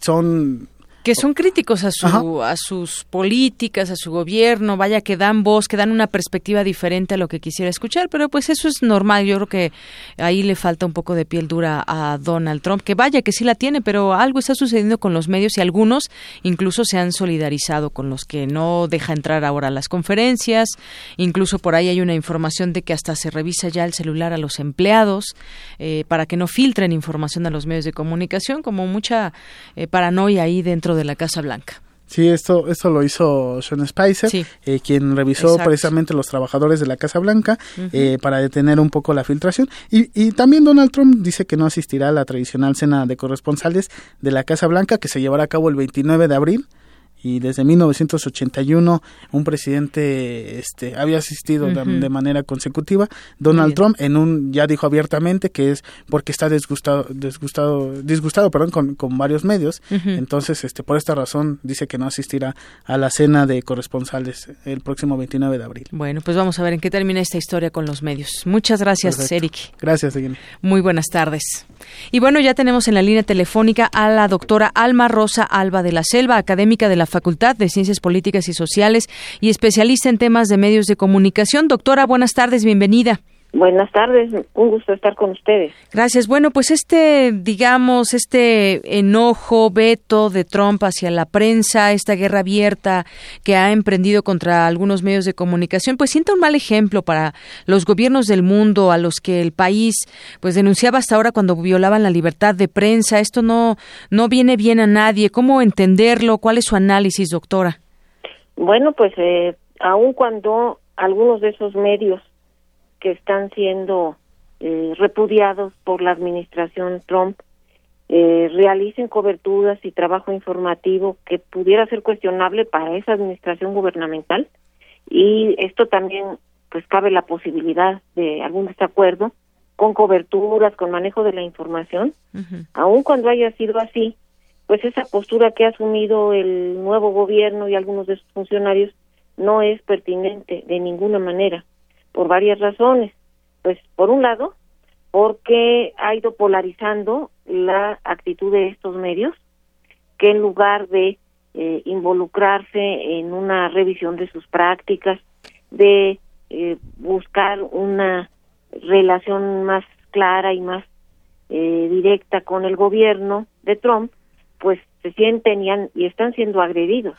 son que son críticos a su a sus políticas, a su gobierno, vaya que dan voz, que dan una perspectiva diferente a lo que quisiera escuchar, pero pues eso es normal, yo creo que ahí le falta un poco de piel dura a Donald Trump, que vaya que sí la tiene, pero algo está sucediendo con los medios y algunos incluso se han solidarizado con los que no deja entrar ahora a las conferencias, incluso por ahí hay una información de que hasta se revisa ya el celular a los empleados eh, para que no filtren información a los medios de comunicación, como mucha eh, paranoia ahí dentro de la Casa Blanca. Sí, esto, esto lo hizo Sean Spicer, eh, quien revisó precisamente los trabajadores de la Casa Blanca eh, para detener un poco la filtración. Y, y, también Donald Trump dice que no asistirá a la tradicional cena de corresponsales de la Casa Blanca que se llevará a cabo el 29 de abril y desde 1981 un presidente este había asistido de, manera consecutiva Donald Trump en un ya dijo abiertamente que es porque está disgustado disgustado disgustado perdón con, con varios medios. Entonces este por esta razón dice que no asistirá a la cena de corresponsales el próximo 29 de abril. Bueno pues vamos a ver en qué termina esta historia con los medios. Muchas gracias Eric. Gracias muy buenas tardes. Y bueno ya tenemos en la línea telefónica a la doctora Alma Rosa Alba de la Selva académica de la Facultad de Ciencias Políticas y Sociales y especialista en temas de medios de comunicación. Doctora, buenas tardes, bienvenida. Buenas tardes, un gusto estar con ustedes. Gracias. Bueno, pues este, digamos, este enojo, veto de Trump hacia la prensa, esta guerra abierta que ha emprendido contra algunos medios de comunicación, pues sienta un mal ejemplo para los gobiernos del mundo a los que el país pues denunciaba hasta ahora cuando violaban la libertad de prensa. Esto no no viene bien a nadie. ¿Cómo entenderlo? ¿Cuál es su análisis, doctora? Bueno, pues eh, aun cuando algunos de esos medios que están siendo eh, repudiados por la administración Trump eh, realicen coberturas y trabajo informativo que pudiera ser cuestionable para esa administración gubernamental. Y esto también pues cabe la posibilidad de algún desacuerdo con coberturas, con manejo de la información, aun cuando haya sido así, pues esa postura que ha asumido el nuevo gobierno y algunos de sus funcionarios no es pertinente de ninguna manera por varias razones. Pues por un lado, porque ha ido polarizando la actitud de estos medios, que en lugar de eh, involucrarse en una revisión de sus prácticas, de eh, buscar una relación más clara y más eh, directa con el gobierno de Trump, pues se sienten y, y están siendo agredidos.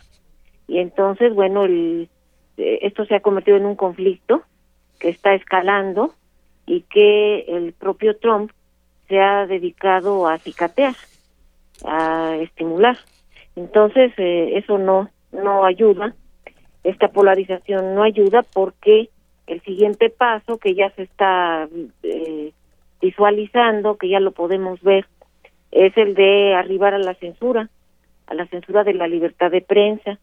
Y entonces, bueno, el, esto se ha convertido en un conflicto que está escalando y que el propio Trump se ha dedicado a picatear, a estimular. Entonces, eh, eso no, no ayuda, esta polarización no ayuda porque el siguiente paso que ya se está eh, visualizando, que ya lo podemos ver, es el de arribar a la censura, a la censura de la libertad de prensa,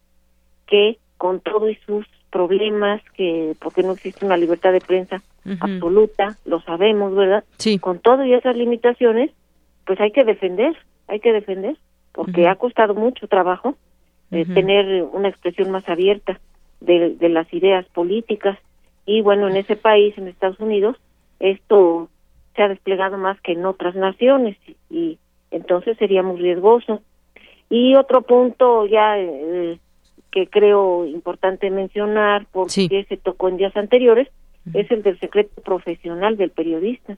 que con todo y sus problemas que porque no existe una libertad de prensa absoluta, lo sabemos, ¿verdad? Sí. Con todo y esas limitaciones, pues hay que defender, hay que defender, porque ha costado mucho trabajo eh, tener una expresión más abierta de, de las ideas políticas y bueno, en ese país, en Estados Unidos, esto se ha desplegado más que en otras naciones y entonces sería muy riesgoso. Y otro punto ya eh, que creo importante mencionar porque se tocó en días anteriores es el del secreto profesional del periodista,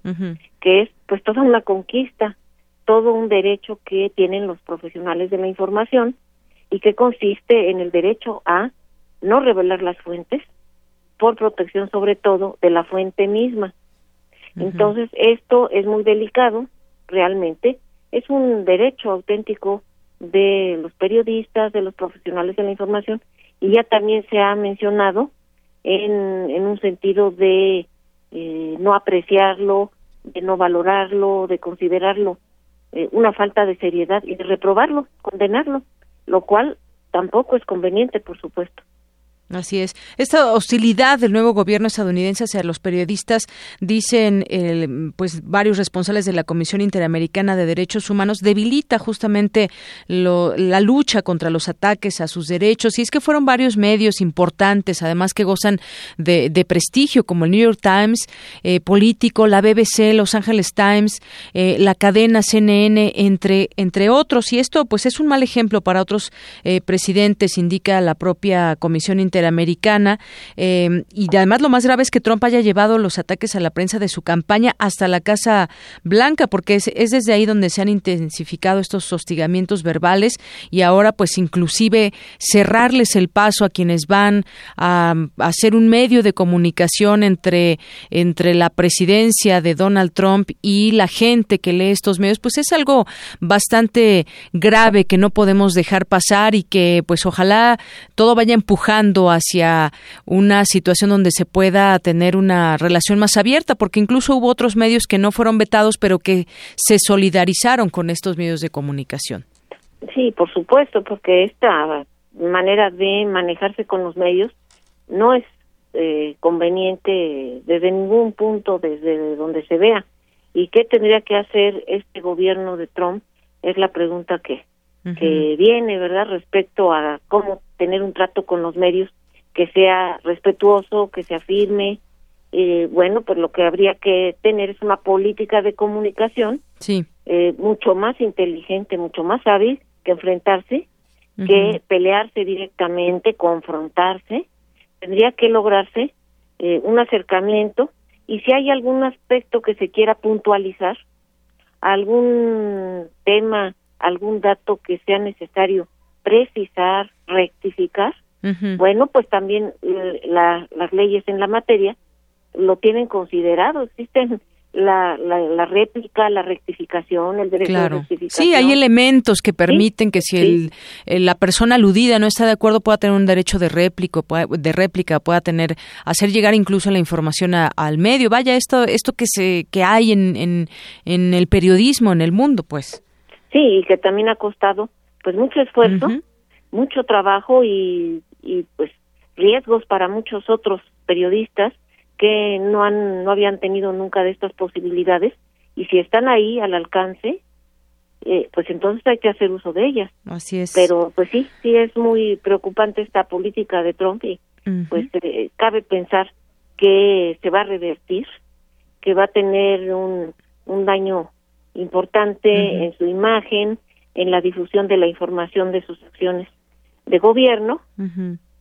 que es pues toda una conquista, todo un derecho que tienen los profesionales de la información y que consiste en el derecho a no revelar las fuentes por protección sobre todo de la fuente misma. Entonces, esto es muy delicado, realmente, es un derecho auténtico de los periodistas, de los profesionales de la información, y ya también se ha mencionado en, en un sentido de eh, no apreciarlo, de no valorarlo, de considerarlo eh, una falta de seriedad y de reprobarlo, condenarlo, lo cual tampoco es conveniente, por supuesto. Así es. Esta hostilidad del nuevo gobierno estadounidense hacia los periodistas, dicen pues varios responsables de la Comisión Interamericana de Derechos Humanos, debilita justamente la lucha contra los ataques a sus derechos. Y es que fueron varios medios importantes, además que gozan de, prestigio, como el New York Times, eh, Político, la BBC, Los Angeles Times, eh, la cadena CNN, entre, entre otros. Y esto pues es un mal ejemplo para otros eh, presidentes, indica la propia Comisión Interamericana Interamericana. Eh, y además lo más grave es que Trump haya llevado los ataques a la prensa de su campaña hasta la Casa Blanca, porque es, desde ahí donde se han intensificado estos hostigamientos verbales y ahora pues inclusive cerrarles el paso a quienes van a, hacer un medio de comunicación entre, entre la presidencia de Donald Trump y la gente que lee estos medios, pues es algo bastante grave que no podemos dejar pasar y que pues ojalá todo vaya empujando hacia una situación donde se pueda tener una relación más abierta, porque incluso hubo otros medios que no fueron vetados, pero que se solidarizaron con estos medios de comunicación. Sí, por supuesto, porque esta manera de manejarse con los medios no es eh, conveniente desde ningún punto, desde donde se vea. ¿Y qué tendría que hacer este gobierno de Trump? Es la pregunta que, que viene, ¿verdad? Respecto a cómo tener un trato con los medios que sea respetuoso, que sea firme. Eh, bueno, pues lo que habría que tener es una política de comunicación sí. eh, mucho más inteligente, mucho más hábil que enfrentarse, que pelearse directamente, confrontarse. Tendría que lograrse eh, un acercamiento y si hay algún aspecto que se quiera puntualizar, algún tema, algún dato que sea necesario precisar, rectificar, bueno, pues también las leyes en la materia lo tienen considerado. Existen la, la, réplica, la rectificación, el derecho de rectificación. Sí, hay elementos que permiten que si el, eh, la persona aludida no está de acuerdo pueda tener un derecho de réplica, de réplica, pueda tener hacer llegar incluso la información al medio. Vaya, esto esto que se que hay en, en, en el periodismo en el mundo, pues. Sí, y que también ha costado pues mucho esfuerzo, mucho trabajo y, y pues riesgos para muchos otros periodistas que no han no habían tenido nunca de estas posibilidades. Y si están ahí al alcance eh, pues entonces hay que hacer uso de ellas. Así es. Pero pues sí sí es muy preocupante esta política de Trump y pues eh, cabe pensar que se va a revertir que va a tener un un daño importante en su imagen en la difusión de la información de sus acciones de gobierno,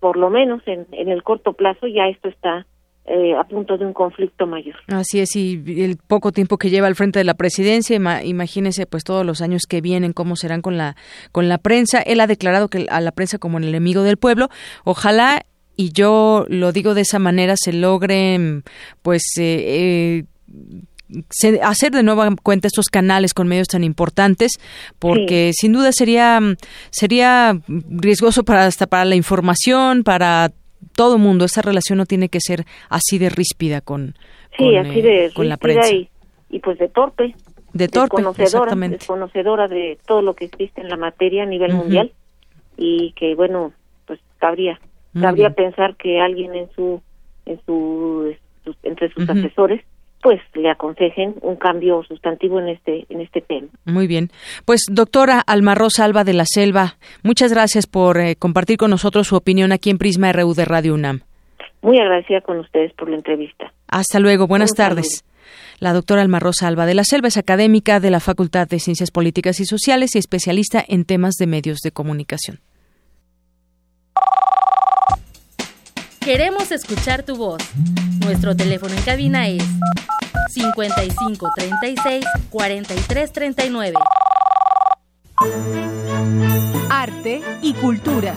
por lo menos en, en, el corto plazo ya esto está eh, a punto de un conflicto mayor. Así es, y el poco tiempo que lleva al frente de la presidencia, imagínese pues todos los años que vienen, cómo serán con la, con la prensa. Él ha declarado que a la prensa como el enemigo del pueblo. Ojalá y yo lo digo de esa manera se logren pues eh, eh hacer de nueva cuenta estos canales con medios tan importantes porque sin duda sería sería riesgoso para hasta para la información para todo mundo. Esa relación no tiene que ser así de ríspida con sí, así de con la prensa. y, pues de torpe. De torpe desconocedora, desconocedora de todo lo que existe en la materia a nivel mundial. Y que bueno pues cabría cabría pensar que alguien en su en su, entre sus asesores pues le aconsejen un cambio sustantivo en este en este tema. Muy bien. Pues doctora Alma Rosa Alba de la Selva, muchas gracias por eh, compartir con nosotros su opinión aquí en Prisma RU de Radio UNAM. Muy agradecida con ustedes por la entrevista. Hasta luego, buenas tardes. La doctora Alma Rosa Alba de la Selva es académica de la Facultad de Ciencias Políticas y Sociales y especialista en temas de medios de comunicación. Queremos escuchar tu voz. Nuestro teléfono en cabina es 55 36 43 39. Arte y cultura.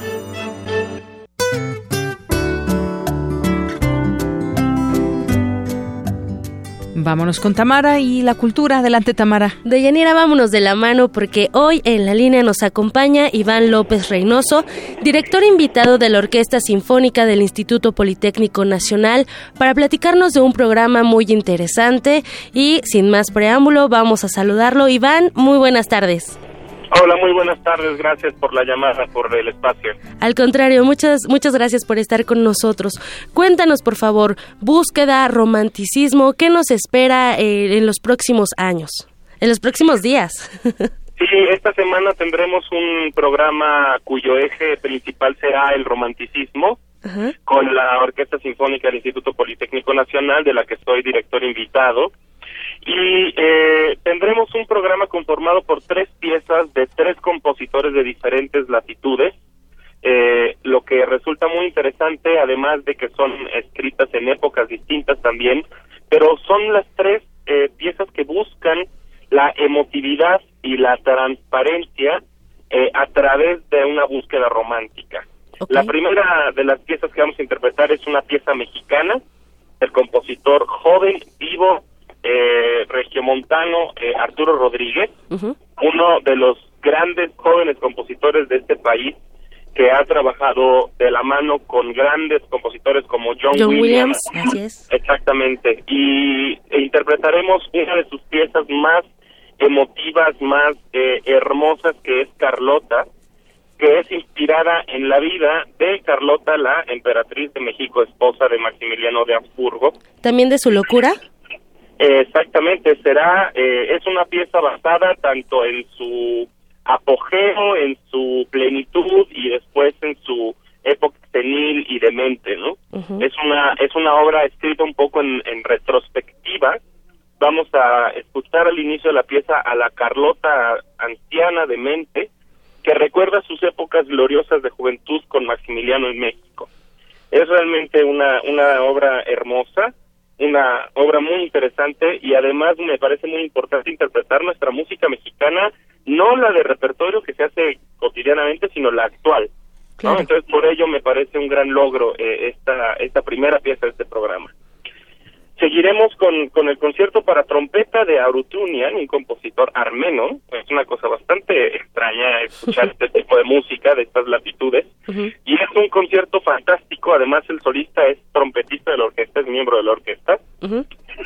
Vámonos con Tamara y la cultura. Adelante, Tamara. De Yanira, vámonos de la mano porque hoy en la línea nos acompaña Iván López Reynoso, director invitado de la Orquesta Sinfónica del Instituto Politécnico Nacional, para platicarnos de un programa muy interesante. Y sin más preámbulo, vamos a saludarlo. Iván, muy buenas tardes. Hola, muy buenas tardes. Gracias por la llamada, por el espacio. Al contrario, muchas muchas gracias por estar con nosotros. Cuéntanos, por favor, búsqueda, romanticismo, ¿qué nos espera eh, en los próximos años, en los próximos días? [LAUGHS] Sí, esta semana tendremos un programa cuyo eje principal será el romanticismo, con la Orquesta Sinfónica del Instituto Politécnico Nacional, de la que soy director invitado. Y eh, tendremos un programa conformado por tres piezas de tres compositores de diferentes latitudes, eh, lo que resulta muy interesante, además de que son escritas en épocas distintas también, pero son las tres eh, piezas que buscan la emotividad y la transparencia a través de una búsqueda romántica. La primera de las piezas que vamos a interpretar es una pieza mexicana, el compositor joven, vivo, eh, regiomontano eh, Arturo Rodríguez, uno de los grandes jóvenes compositores de este país que ha trabajado de la mano con grandes compositores como John, Williams. Exactamente. Y interpretaremos una de sus piezas más emotivas, más eh, hermosas, que es Carlota, que es inspirada en la vida de Carlota, la emperatriz de México, esposa de Maximiliano de Habsburgo. ¿También de su locura? Exactamente, será, eh, es una pieza basada tanto en su apogeo, en su plenitud y después en su época senil y demente, ¿no? Es una es una obra escrita un poco en, en, retrospectiva. Vamos a escuchar al inicio de la pieza a la Carlota anciana demente que recuerda sus épocas gloriosas de juventud con Maximiliano en México. Es realmente una una obra hermosa una obra muy interesante y además me parece muy importante interpretar nuestra música mexicana, no la de repertorio que se hace cotidianamente, sino la actual. Entonces, por ello me parece un gran logro eh, esta, esta primera pieza de este programa. Seguiremos con, con el concierto para trompeta de Arutunian, un compositor armeno. Es una cosa bastante extraña escuchar [LAUGHS] este tipo de música de estas latitudes. Y es un concierto fantástico. Además, el solista es trompetista de la orquesta, es miembro de la orquesta.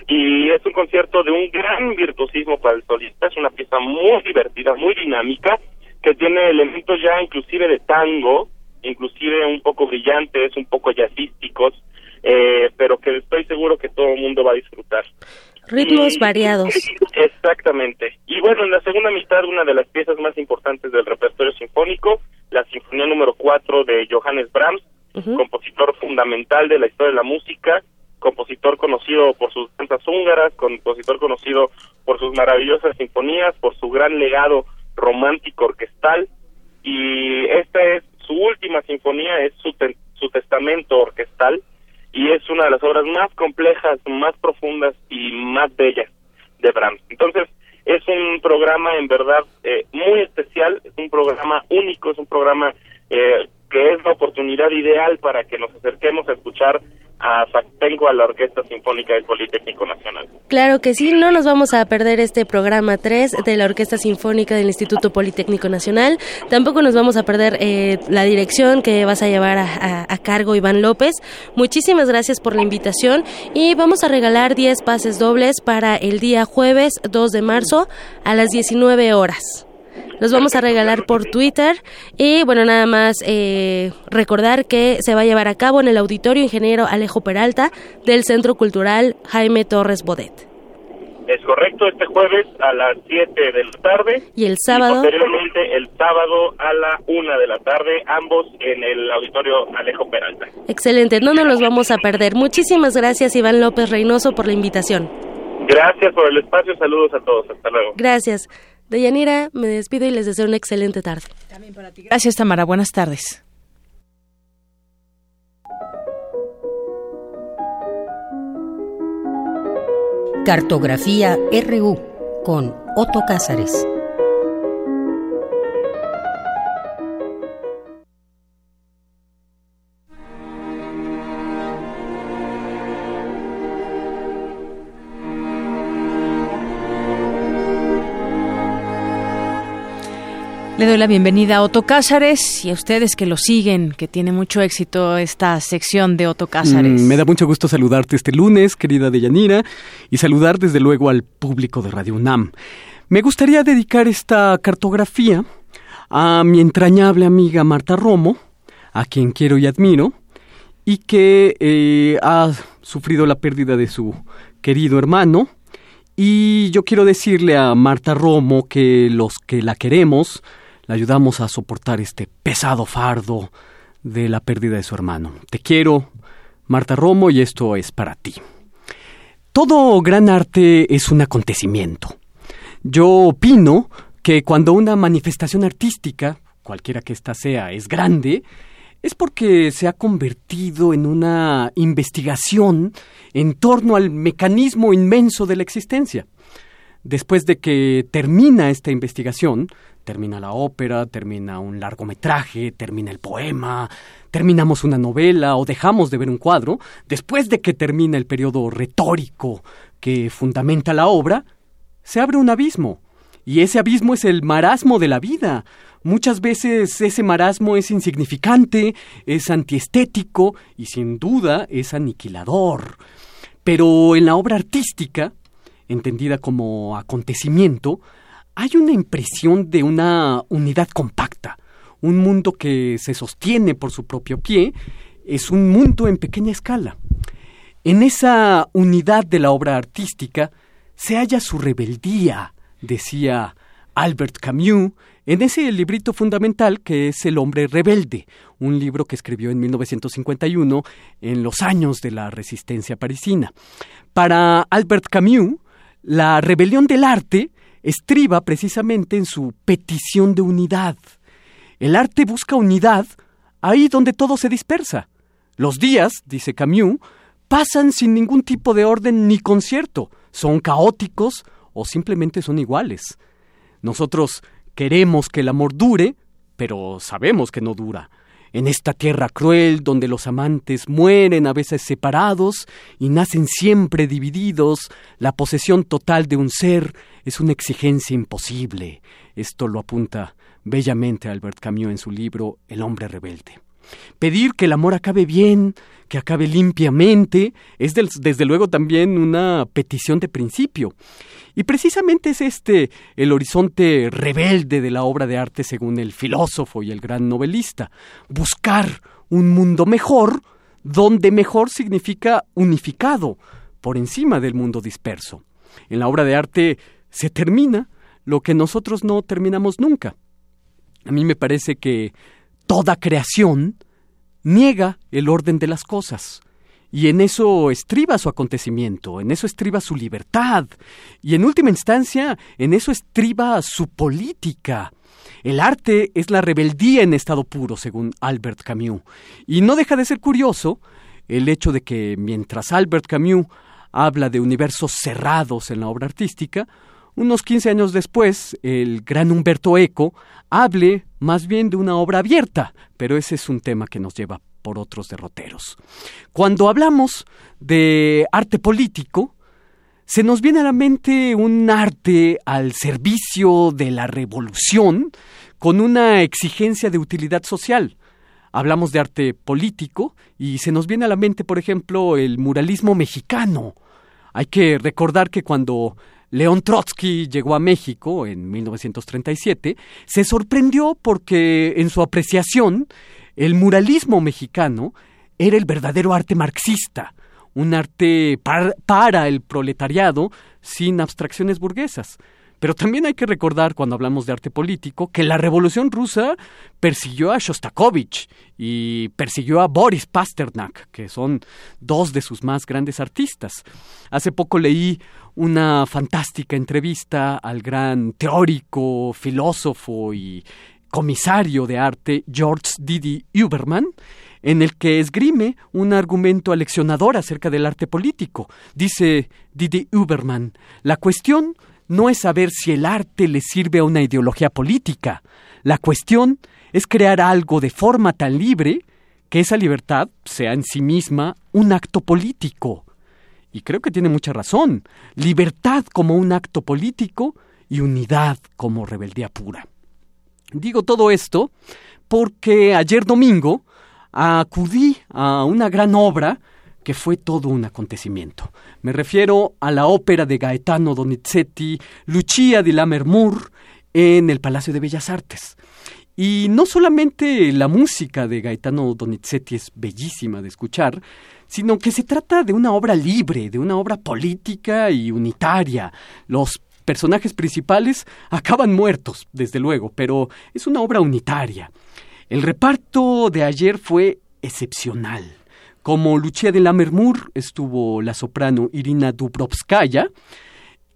Y es un concierto de un gran virtuosismo para el solista. Es una pieza muy divertida, muy dinámica, que tiene elementos ya inclusive de tango, inclusive un poco brillantes, un poco jazzísticos eh, pero que estoy seguro que todo el mundo va a disfrutar. Ritmos variados. [LAUGHS] Exactamente. Y bueno, en la segunda mitad, una de las piezas más importantes del repertorio sinfónico, la Sinfonía número 4 de Johannes Brahms, compositor fundamental de la historia de la música, compositor conocido por sus danzas húngaras, compositor conocido por sus maravillosas sinfonías, por su gran legado romántico orquestal. Y esta es su última sinfonía, es su, su testamento orquestal y es una de las obras más complejas, más profundas y más bellas de Brahms. Entonces, es un programa en verdad eh, muy especial, es un programa único, es un programa eh, que es la oportunidad ideal para que nos acerquemos a escuchar a Tengo a la Orquesta Sinfónica del Politécnico Nacional. Claro que sí, no nos vamos a perder este programa 3 de la Orquesta Sinfónica del Instituto Politécnico Nacional. Tampoco nos vamos a perder eh, la dirección que vas a llevar a, a, cargo Iván López. Muchísimas gracias por la invitación y vamos a regalar 10 pases dobles para el día jueves 2 de marzo a las 19 horas. Los vamos a regalar por Twitter y bueno, nada más eh, recordar que se va a llevar a cabo en el Auditorio Ingeniero Alejo Peralta del Centro Cultural Jaime Torres Bodet. Es correcto, este jueves a las 7 de la tarde. Y el sábado. posteriormente el sábado a la 1 de la tarde, ambos en el auditorio Alejo Peralta. Excelente, no nos los vamos a perder. Muchísimas gracias, Iván López Reynoso, por la invitación. Gracias por el espacio, saludos a todos, hasta luego. Gracias. Deyanira, me despido y les deseo una excelente tarde. También para ti. Gracias, Tamara. Buenas tardes. Cartografía RU con Otto Cázares. Le doy la bienvenida a Otto Cázares y a ustedes que lo siguen, que tiene mucho éxito esta sección de Otto Cázares. Mm, me da mucho gusto saludarte este lunes, querida Deyanira, y saludar desde luego al público de Radio UNAM. Me gustaría dedicar esta cartografía a mi entrañable amiga Marta Romo, a quien quiero y admiro, y que eh, ha sufrido la pérdida de su querido hermano. Y yo quiero decirle a Marta Romo que los que la queremos, la ayudamos a soportar este pesado fardo de la pérdida de su hermano. Te quiero, Marta Romo, y esto es para ti. Todo gran arte es un acontecimiento. Yo opino que cuando una manifestación artística, cualquiera que ésta sea, es grande, es porque se ha convertido en una investigación en torno al mecanismo inmenso de la existencia. Después de que termina esta investigación, termina la ópera, termina un largometraje, termina el poema, terminamos una novela o dejamos de ver un cuadro, después de que termina el periodo retórico que fundamenta la obra, se abre un abismo. Y ese abismo es el marasmo de la vida. Muchas veces ese marasmo es insignificante, es antiestético y sin duda es aniquilador. Pero en la obra artística, entendida como acontecimiento, hay una impresión de una unidad compacta, un mundo que se sostiene por su propio pie, es un mundo en pequeña escala. En esa unidad de la obra artística se halla su rebeldía, decía Albert Camus, en ese librito fundamental que es El hombre rebelde, un libro que escribió en 1951 en los años de la resistencia parisina. Para Albert Camus, la rebelión del arte estriba precisamente en su petición de unidad. El arte busca unidad ahí donde todo se dispersa. Los días, dice Camus, pasan sin ningún tipo de orden ni concierto, son caóticos o simplemente son iguales. Nosotros queremos que el amor dure, pero sabemos que no dura en esta tierra cruel donde los amantes mueren a veces separados y nacen siempre divididos, la posesión total de un ser es una exigencia imposible. Esto lo apunta bellamente Albert Camus en su libro El hombre rebelde. Pedir que el amor acabe bien, que acabe limpiamente, es desde luego también una petición de principio. Y precisamente es este el horizonte rebelde de la obra de arte según el filósofo y el gran novelista, buscar un mundo mejor, donde mejor significa unificado, por encima del mundo disperso. En la obra de arte se termina lo que nosotros no terminamos nunca. A mí me parece que toda creación niega el orden de las cosas. Y en eso estriba su acontecimiento, en eso estriba su libertad, y en última instancia, en eso estriba su política. El arte es la rebeldía en estado puro, según Albert Camus. Y no deja de ser curioso el hecho de que mientras Albert Camus habla de universos cerrados en la obra artística, unos 15 años después, el gran Humberto Eco hable más bien de una obra abierta, pero ese es un tema que nos lleva por otros derroteros. Cuando hablamos de arte político, se nos viene a la mente un arte al servicio de la revolución con una exigencia de utilidad social. Hablamos de arte político y se nos viene a la mente, por ejemplo, el muralismo mexicano. Hay que recordar que cuando León Trotsky llegó a México en 1937, se sorprendió porque en su apreciación el muralismo mexicano era el verdadero arte marxista, un arte para el proletariado sin abstracciones burguesas. Pero también hay que recordar, cuando hablamos de arte político, que la Revolución rusa persiguió a Shostakovich y persiguió a Boris Pasternak, que son dos de sus más grandes artistas. Hace poco leí una fantástica entrevista al gran teórico, filósofo y comisario de arte George Didi Uberman, en el que esgrime un argumento aleccionador acerca del arte político. Dice Didi Uberman, la cuestión no es saber si el arte le sirve a una ideología política. La cuestión es crear algo de forma tan libre que esa libertad sea en sí misma un acto político. Y creo que tiene mucha razón. Libertad como un acto político y unidad como rebeldía pura. Digo todo esto porque ayer domingo acudí a una gran obra que fue todo un acontecimiento. Me refiero a la ópera de Gaetano Donizetti, Lucia di Lammermoor, en el Palacio de Bellas Artes. Y no solamente la música de Gaetano Donizetti es bellísima de escuchar, sino que se trata de una obra libre, de una obra política y unitaria. Los personajes principales acaban muertos, desde luego, pero es una obra unitaria. El reparto de ayer fue excepcional. Como Lucia de Lammermoor estuvo la soprano Irina Dubrovskaya,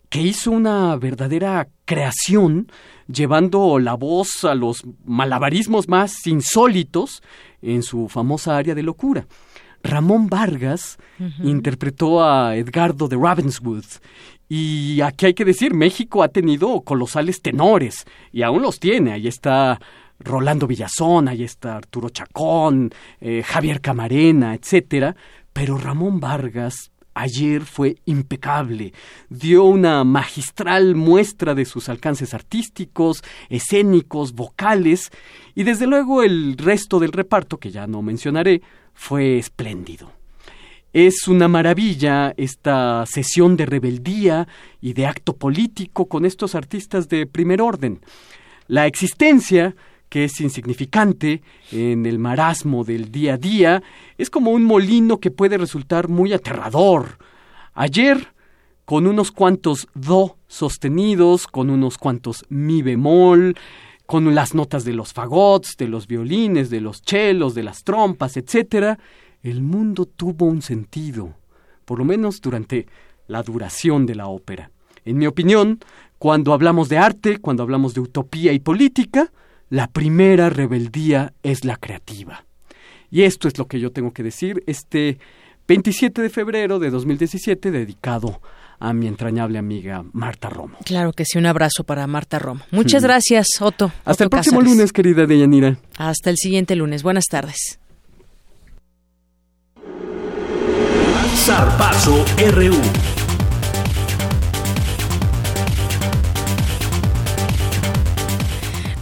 que hizo una verdadera creación llevando la voz a los malabarismos más insólitos en su famosa área de locura. Ramón Vargas interpretó a Edgardo de Ravenswood. Y aquí hay que decir, México ha tenido colosales tenores, y aún los tiene. Ahí está Rolando Villazón, ahí está Arturo Chacón, eh, Javier Camarena, etcétera. Pero Ramón Vargas ayer fue impecable. Dio una magistral muestra de sus alcances artísticos, escénicos, vocales, y desde luego el resto del reparto, que ya no mencionaré, fue espléndido. Es una maravilla esta sesión de rebeldía y de acto político con estos artistas de primer orden. La existencia que es insignificante en el marasmo del día a día, es como un molino que puede resultar muy aterrador. Ayer, con unos cuantos do sostenidos, con unos cuantos mi bemol, con las notas de los fagots, de los violines, de los chelos, de las trompas, etc., el mundo tuvo un sentido, por lo menos durante la duración de la ópera. En mi opinión, cuando hablamos de arte, cuando hablamos de utopía y política, la primera rebeldía es la creativa. Y esto es lo que yo tengo que decir este 27 de febrero de 2017 dedicado a mi entrañable amiga Marta Romo. Claro que sí, un abrazo para Marta Romo. Muchas gracias, Otto. Hasta el próximo lunes, querida Deyanira. Hasta el siguiente lunes. Buenas tardes. Zarpazo RU.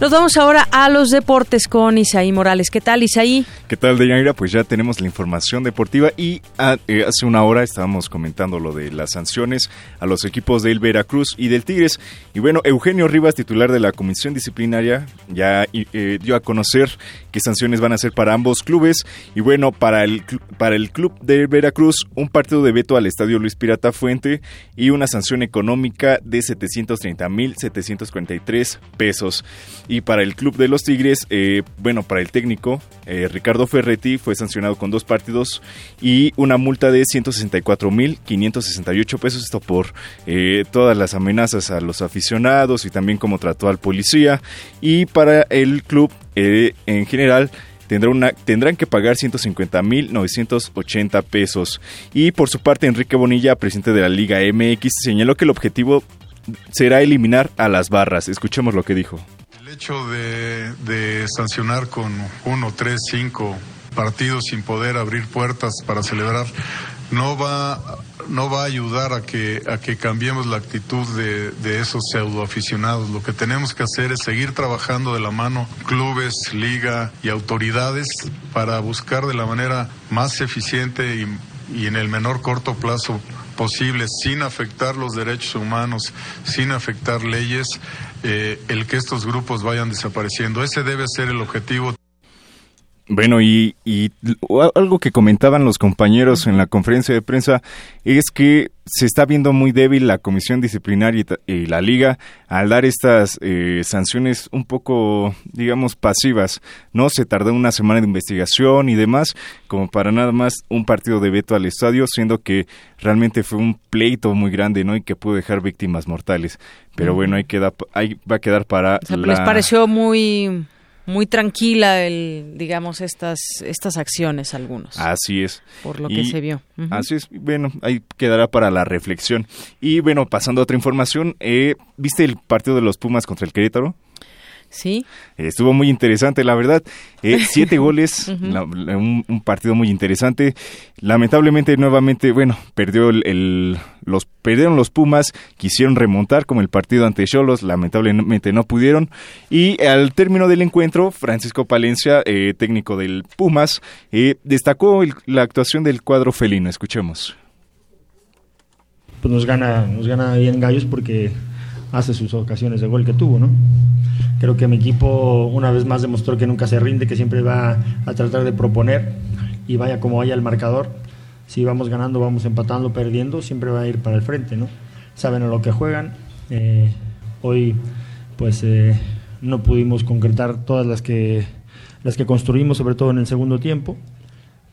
Nos vamos ahora a los deportes con Isaí Morales. ¿Qué tal, Isaí? ¿Qué tal, Deyanira? Pues ya tenemos la información deportiva y ah, eh, hace una hora estábamos comentando lo de las sanciones a los equipos del Veracruz y del Tigres. Y bueno, Eugenio Rivas, titular de la Comisión Disciplinaria, ya eh, dio a conocer qué sanciones van a ser para ambos clubes. Y bueno, para el, para el club de Veracruz, un partido de veto al Estadio Luis Pirata Fuente y una sanción económica de 730.743 pesos. Y para el club de los Tigres, eh, bueno, para el técnico, Ricardo Ferretti fue sancionado con dos partidos y una multa de 164.568 pesos, esto por eh, todas las amenazas a los aficionados y también cómo trató al policía. Y para el club en general, tendrán que pagar 150.980 pesos. Y por su parte, Enrique Bonilla, presidente de la Liga MX, señaló que el objetivo será eliminar a las barras. Escuchemos lo que dijo. El hecho de, sancionar con uno, tres, cinco partidos sin poder abrir puertas para celebrar no va no va a ayudar a que a que cambiemos la actitud de, de esos pseudoaficionados. Lo que tenemos que hacer es seguir trabajando de la mano clubes, liga y autoridades para buscar de la manera más eficiente y, y en el menor corto plazo posible, sin afectar los derechos humanos, sin afectar leyes, eh, el que estos grupos vayan desapareciendo. Ese debe ser el objetivo. Bueno, y, y, algo que comentaban los compañeros en la conferencia de prensa es que se está viendo muy débil la comisión disciplinaria y, la liga al dar estas eh, sanciones un poco, digamos, pasivas. No se tardó una semana de investigación y demás, como para nada más un partido de veto al estadio, siendo que realmente fue un pleito muy grande, ¿no? Y que pudo dejar víctimas mortales. Pero bueno, ahí queda, ahí va a quedar para. les pareció muy muy tranquila el digamos estas estas acciones algunos. Así es. Por lo que se vio. Así es. Bueno ahí quedará para la reflexión. Y bueno pasando a otra información eh, viste el partido de los Pumas contra el Querétaro Sí. estuvo muy interesante, la verdad. Eh, [LAUGHS] siete goles, un, partido muy interesante. Lamentablemente, nuevamente, bueno, perdió el, los perdieron los Pumas, quisieron remontar como el partido ante Cholos, lamentablemente no pudieron. Y al término del encuentro, Francisco Palencia, eh, técnico del Pumas, eh, destacó la actuación del cuadro felino. Escuchemos. Pues nos gana, nos gana bien Gallos porque hace sus ocasiones de gol que tuvo, ¿no? Creo que mi equipo una vez más demostró que nunca se rinde, que siempre va a tratar de proponer y vaya como vaya el marcador. Si vamos ganando, vamos empatando, perdiendo, siempre va a ir para el frente, ¿no? Saben a lo que juegan. Eh, hoy, pues, eh, no pudimos concretar todas las que, las que construimos, sobre todo en el segundo tiempo.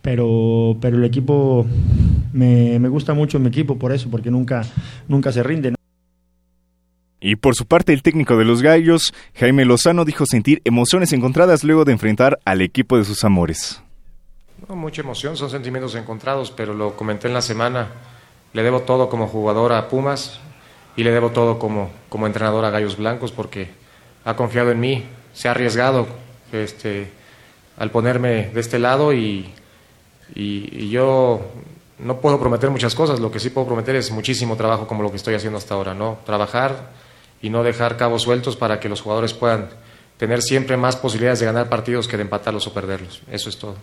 Pero, pero el equipo, me, me gusta mucho mi equipo por eso, porque nunca, nunca se rinde. Y por su parte, el técnico de los Gallos, Jaime Lozano, dijo sentir emociones encontradas luego de enfrentar al equipo de sus amores. No, mucha emoción, son sentimientos encontrados, pero lo comenté en la semana. Le debo todo como jugador a Pumas y le debo todo como, como entrenador a Gallos Blancos porque ha confiado en mí, se ha arriesgado este, al ponerme de este lado y, y yo no puedo prometer muchas cosas, lo que sí puedo prometer es muchísimo trabajo como lo que estoy haciendo hasta ahora, ¿no? Trabajar y no dejar cabos sueltos para que los jugadores puedan tener siempre más posibilidades de ganar partidos que de empatarlos o perderlos. Eso es todo.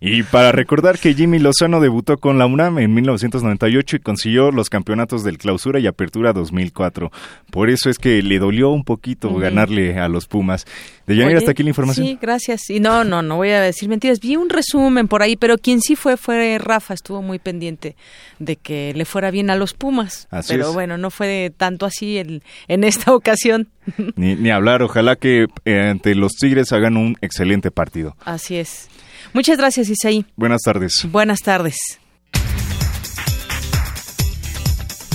Y para recordar que Jimmy Lozano debutó con la UNAM en 1998 y consiguió los campeonatos del Clausura y Apertura 2004. Por eso es que le dolió un poquito ganarle a los Pumas. De Yanira, hasta aquí la información. Sí, gracias. Y no, no, no voy a decir mentiras. Vi un resumen por ahí, pero quien sí fue fue Rafa. Estuvo muy pendiente de que le fuera bien a los Pumas. Así pero bueno, no fue tanto así el, en esta [LAUGHS] ocasión. Ni, ni hablar. Ojalá que eh, ante los Tigres hagan un excelente partido. Así es. Muchas gracias, Isaí. Buenas tardes. Buenas tardes.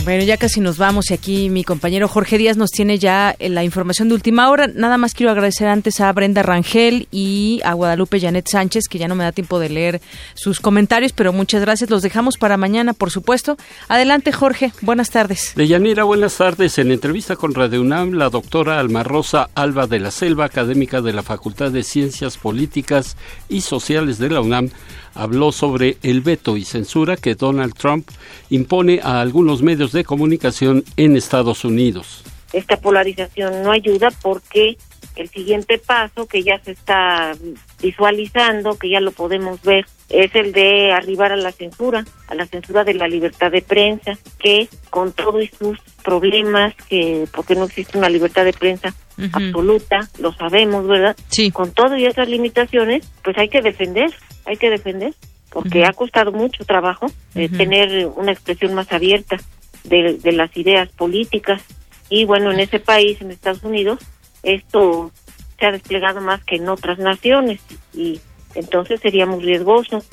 Bueno, ya casi nos vamos y aquí mi compañero Jorge Díaz nos tiene ya eh, la información de última hora. Nada más quiero agradecer antes a Brenda Rangel y a Guadalupe Janet Sánchez, que ya no me da tiempo de leer sus comentarios, pero muchas gracias. Los dejamos para mañana, por supuesto. Adelante, Jorge. Buenas tardes. Deyanira, buenas tardes. En entrevista con Radio UNAM, la doctora Alma Rosa Alba de la Selva, académica de la Facultad de Ciencias Políticas y Sociales de la UNAM, habló sobre el veto y censura que Donald Trump impone a algunos medios de comunicación en Estados Unidos. Esta polarización no ayuda porque el siguiente paso que ya se está visualizando, que ya lo podemos ver, es el de arribar a la censura, a la censura de la libertad de prensa, que con todos sus problemas, que porque no existe una libertad de prensa absoluta, lo sabemos, ¿verdad? Sí. Con todas esas limitaciones, pues hay que defender, hay que defender, porque ha costado mucho trabajo eh, tener una expresión más abierta de, de las ideas políticas. Y bueno, en ese país, en Estados Unidos, esto se ha desplegado más que en otras naciones y entonces sería muy riesgoso.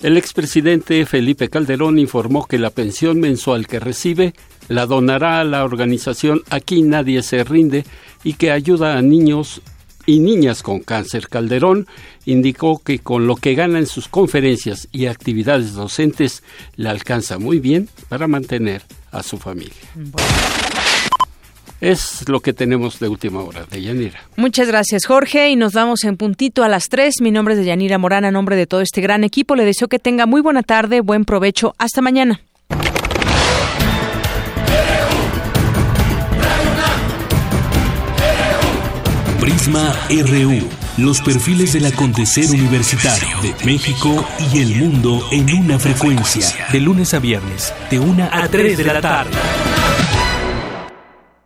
El expresidente Felipe Calderón informó que la pensión mensual que recibe la donará a la organización Aquí Nadie Se Rinde y que ayuda a niños y niñas con cáncer. Calderón indicó que con lo que gana en sus conferencias y actividades docentes le alcanza muy bien para mantener a su familia. Es lo que tenemos de última hora de Yanira. Muchas gracias, Jorge, y nos vamos en puntito a las tres. Mi nombre es Yanira Morana, a nombre de todo este gran equipo. Le deseo que tenga muy buena tarde, buen provecho. Hasta mañana. Prisma RU. Los perfiles del acontecer universitario de México y el mundo en una frecuencia. De lunes a viernes, de una a 3 de la tarde.